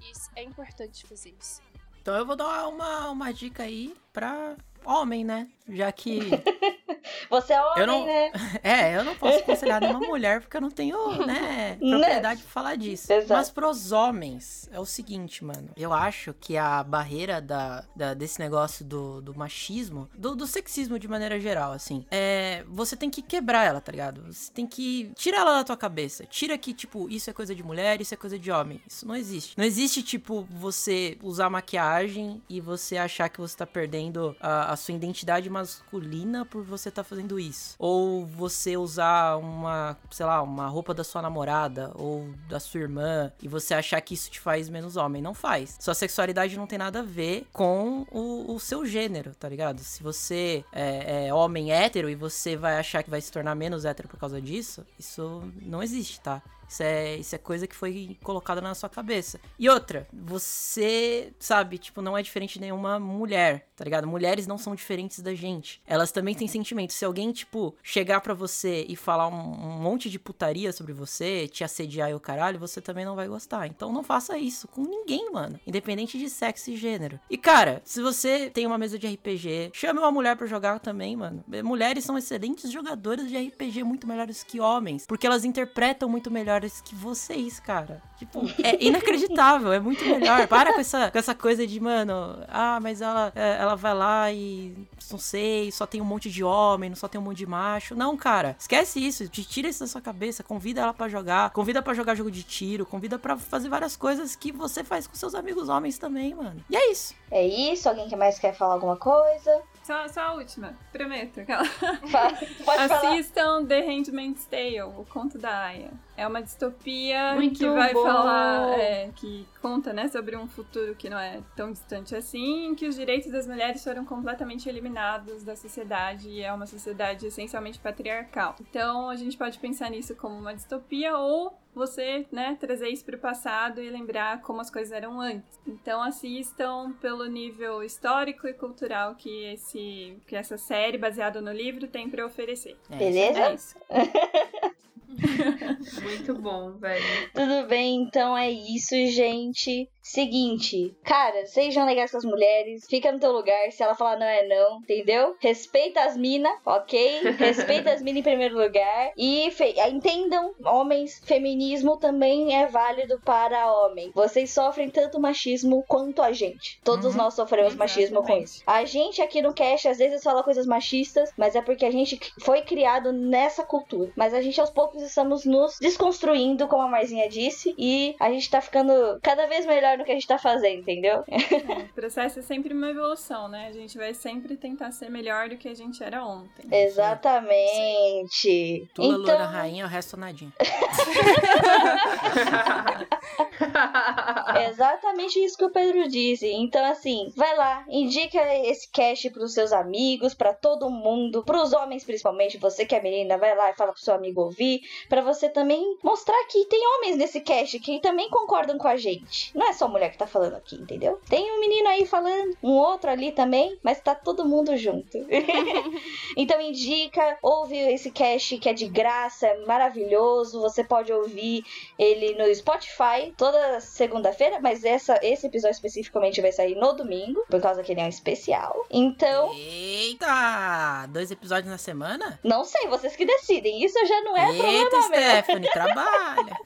E é importante fazer isso. Então eu vou dar uma, uma dica aí pra homem, né? Já que. <laughs> Você é homem, não... né? <laughs> É, eu não posso aconselhar nenhuma mulher porque eu não tenho, <laughs> né, né, propriedade pra falar disso. Exato. Mas pros homens, é o seguinte, mano. Eu acho que a barreira da, da desse negócio do, do machismo, do, do, sexismo de maneira geral, assim, é. Você tem que quebrar ela, tá ligado? Você tem que tirar ela da tua cabeça. Tira que, tipo, isso é coisa de mulher, isso é coisa de homem. Isso não existe. Não existe, tipo, você usar maquiagem e você achar que você tá perdendo a, a sua identidade masculina por você estar tá fazendo isso. Ou você usar uma, sei lá, uma roupa da sua namorada ou da sua irmã e você achar que isso te faz menos homem. Não faz. Sua sexualidade não tem nada a ver com o, o seu gênero, tá ligado? Se você é, é homem hétero e você vai achar que vai se tornar menos hétero por causa disso, isso não existe, tá? Isso é, isso é coisa que foi colocada na sua cabeça. E outra, você, sabe, tipo, não é diferente de nenhuma mulher, tá ligado? Mulheres não são diferentes da gente. Elas também têm sentimentos. Se alguém, tipo, chegar para você e falar um, um, monte de putaria sobre você, te assediar e o caralho, você também não vai gostar. Então não faça isso com ninguém, mano. Independente de sexo e gênero. E, cara, se você tem uma mesa de RPG, chame uma mulher para jogar também, mano. Mulheres são excelentes jogadoras de RPG, muito melhores que homens. Porque elas interpretam muito melhor melhores que vocês, cara. Tipo, é inacreditável, é muito melhor. Para com essa, com essa coisa de, mano, ah, mas ela, é, ela vai lá e não sei, só tem um monte de homem, não só tem um monte de macho. Não, cara, esquece isso, tira isso da sua cabeça, convida ela para jogar, convida para jogar jogo de tiro, convida para fazer várias coisas que você faz com seus amigos homens também, mano. E é isso. É isso, alguém que mais quer falar alguma coisa? Só, só a última, prometo. Pode <laughs> Assistam falar. The Handmaid's Tale, o conto da Aya. É uma distopia Muito que vai bom. falar, é, que conta, né, sobre um futuro que não é tão distante assim, em que os direitos das mulheres foram completamente eliminados da sociedade e é uma sociedade essencialmente patriarcal. Então a gente pode pensar nisso como uma distopia ou você, né, trazer isso para o passado e lembrar como as coisas eram antes. Então assistam pelo nível histórico e cultural que esse que essa série baseada no livro tem para oferecer. Beleza? É isso. <laughs> Muito bom, velho. Tudo bem, então é isso, gente. Seguinte, cara, sejam legais com as mulheres, fica no teu lugar, se ela falar não é não, entendeu? Respeita as minas, ok? <laughs> Respeita as minas em primeiro lugar. E entendam, homens, feminismo também é válido para homem. Vocês sofrem tanto machismo quanto a gente. Todos uhum. nós sofremos Exatamente. machismo com isso. A gente aqui no cast às vezes fala coisas machistas, mas é porque a gente foi criado nessa cultura. Mas a gente aos poucos estamos nos desconstruindo, como a Marzinha disse, e a gente tá ficando cada vez melhor no que a gente tá fazendo, entendeu? É, o processo é sempre uma evolução, né? A gente vai sempre tentar ser melhor do que a gente era ontem. Exatamente. Tula, então... Loura, rainha, o resto nadinha. <laughs> Exatamente isso que o Pedro disse. Então, assim, vai lá, indica esse cast pros seus amigos, pra todo mundo, pros homens principalmente. Você que é menina, vai lá e fala pro seu amigo ouvir, pra você também mostrar que tem homens nesse cast que também concordam com a gente. Não é só mulher que tá falando aqui, entendeu? Tem um menino aí falando, um outro ali também, mas tá todo mundo junto. <laughs> então indica, ouve esse cast que é de graça, é maravilhoso. Você pode ouvir ele no Spotify toda segunda-feira, mas essa, esse episódio especificamente vai sair no domingo, por causa que ele é um especial. Então, Eita! Dois episódios na semana? não sei, vocês que decidem. Isso já não é Eita, problema meu. Stephanie, trabalha.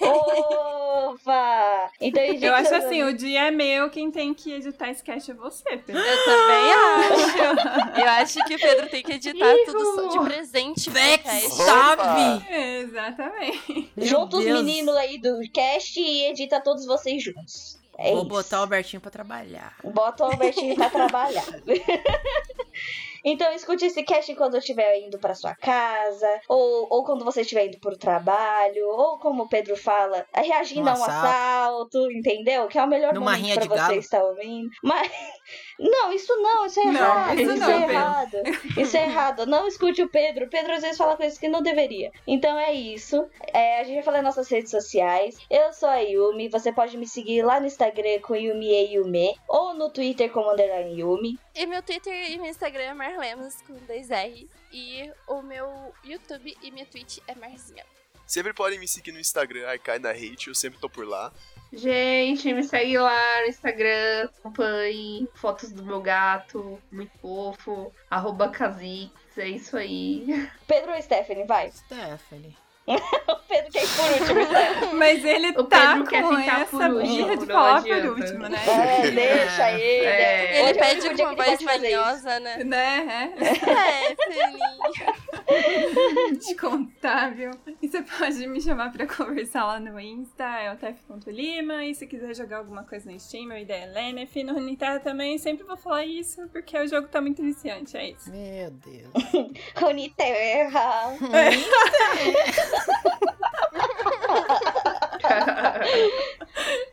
<laughs> Opa! Então indica acho assim, o dia é meu, quem tem que editar esse cast é você, Pedro. Eu também <laughs> acho. Eu acho que o Pedro tem que editar tudo só de presente cast. Sabe? Exatamente. Junta os meninos aí do cast e edita todos vocês juntos. É Vou isso. botar o Albertinho pra trabalhar. Bota o Albertinho pra trabalhar. <laughs> Então escute esse cast quando eu estiver indo pra sua casa, ou, ou quando você estiver indo pro trabalho, ou como o Pedro fala, reagindo Um a um assalto. assalto, entendeu? Que é o melhor Numa momento pra você galo. estar ouvindo. Mas <laughs> não, isso não, isso é Não, errado. isso Isso, não, é Pedro. errado. Isso é errado. Não escute o Pedro. O Pedro às vezes fala coisas que não deveria. Então é isso. É, a gente vai falar nas nossas redes sociais. Eu sou a Yumi. Você pode me seguir lá no Instagram com Yumi e Yume, ou no Twitter como underline Yumi. E meu Twitter e meu Instagram é Marlemos com dois R. E o meu YouTube e minha Twitch é Marzinha. Sempre podem me seguir no Instagram, Arcai na Hate, eu sempre tô por lá. Gente, me segue lá no Instagram, acompanhe fotos do meu gato, muito fofo, arroba Kha'Zix, é isso aí. Pedro ou Stephanie, vai. Stephanie. <laughs> o Pedro quer ir por último, Stephanie. <laughs> Mas ele O tá Pedro quer com por essa último, birra de falar por último, né? É, deixa ele. É. Ele Hoje é pede que voz manhosa, né? Né? É, <laughs> Descontável. E você pode me chamar pra conversar lá no Insta, é o tef.lima. E se quiser jogar alguma coisa no Steam, meu ideia é Lenef. No Runeterra também, sempre vou falar isso, porque o jogo tá muito viciante, é isso. Meu Deus. Uniterra. <laughs>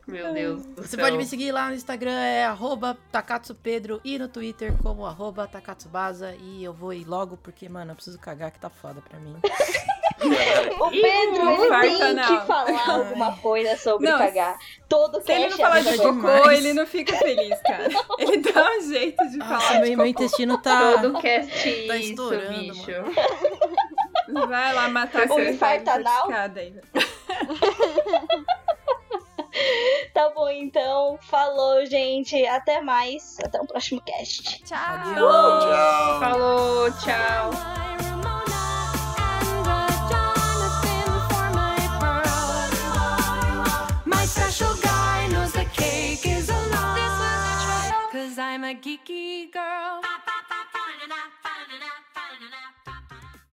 Meu Deus do Você céu. pode me seguir lá no Instagram, é arroba TakatsuPedro e no Twitter como arroba TakatsuBaza. E eu vou ir logo porque, mano, eu preciso cagar que tá foda pra mim. <laughs> O Pedro, ele farta, tem não. que falar alguma coisa sobre Não, cagar. Todo Se ele não cast é falar de cocô, demais. ele não fica feliz, cara. <laughs> Ele dá um jeito de Nossa, falar de meu, meu cocô. intestino tá. Todo cast Tá isso, estourando, bicho. Vai lá matar O seu infarto anal? aí. Tá bom, então. Falou, gente. Até mais. Até o próximo cast. Tchau. Tchau. Falou, tchau. Special guy knows the cake is a lie. Cause I'm a geeky girl.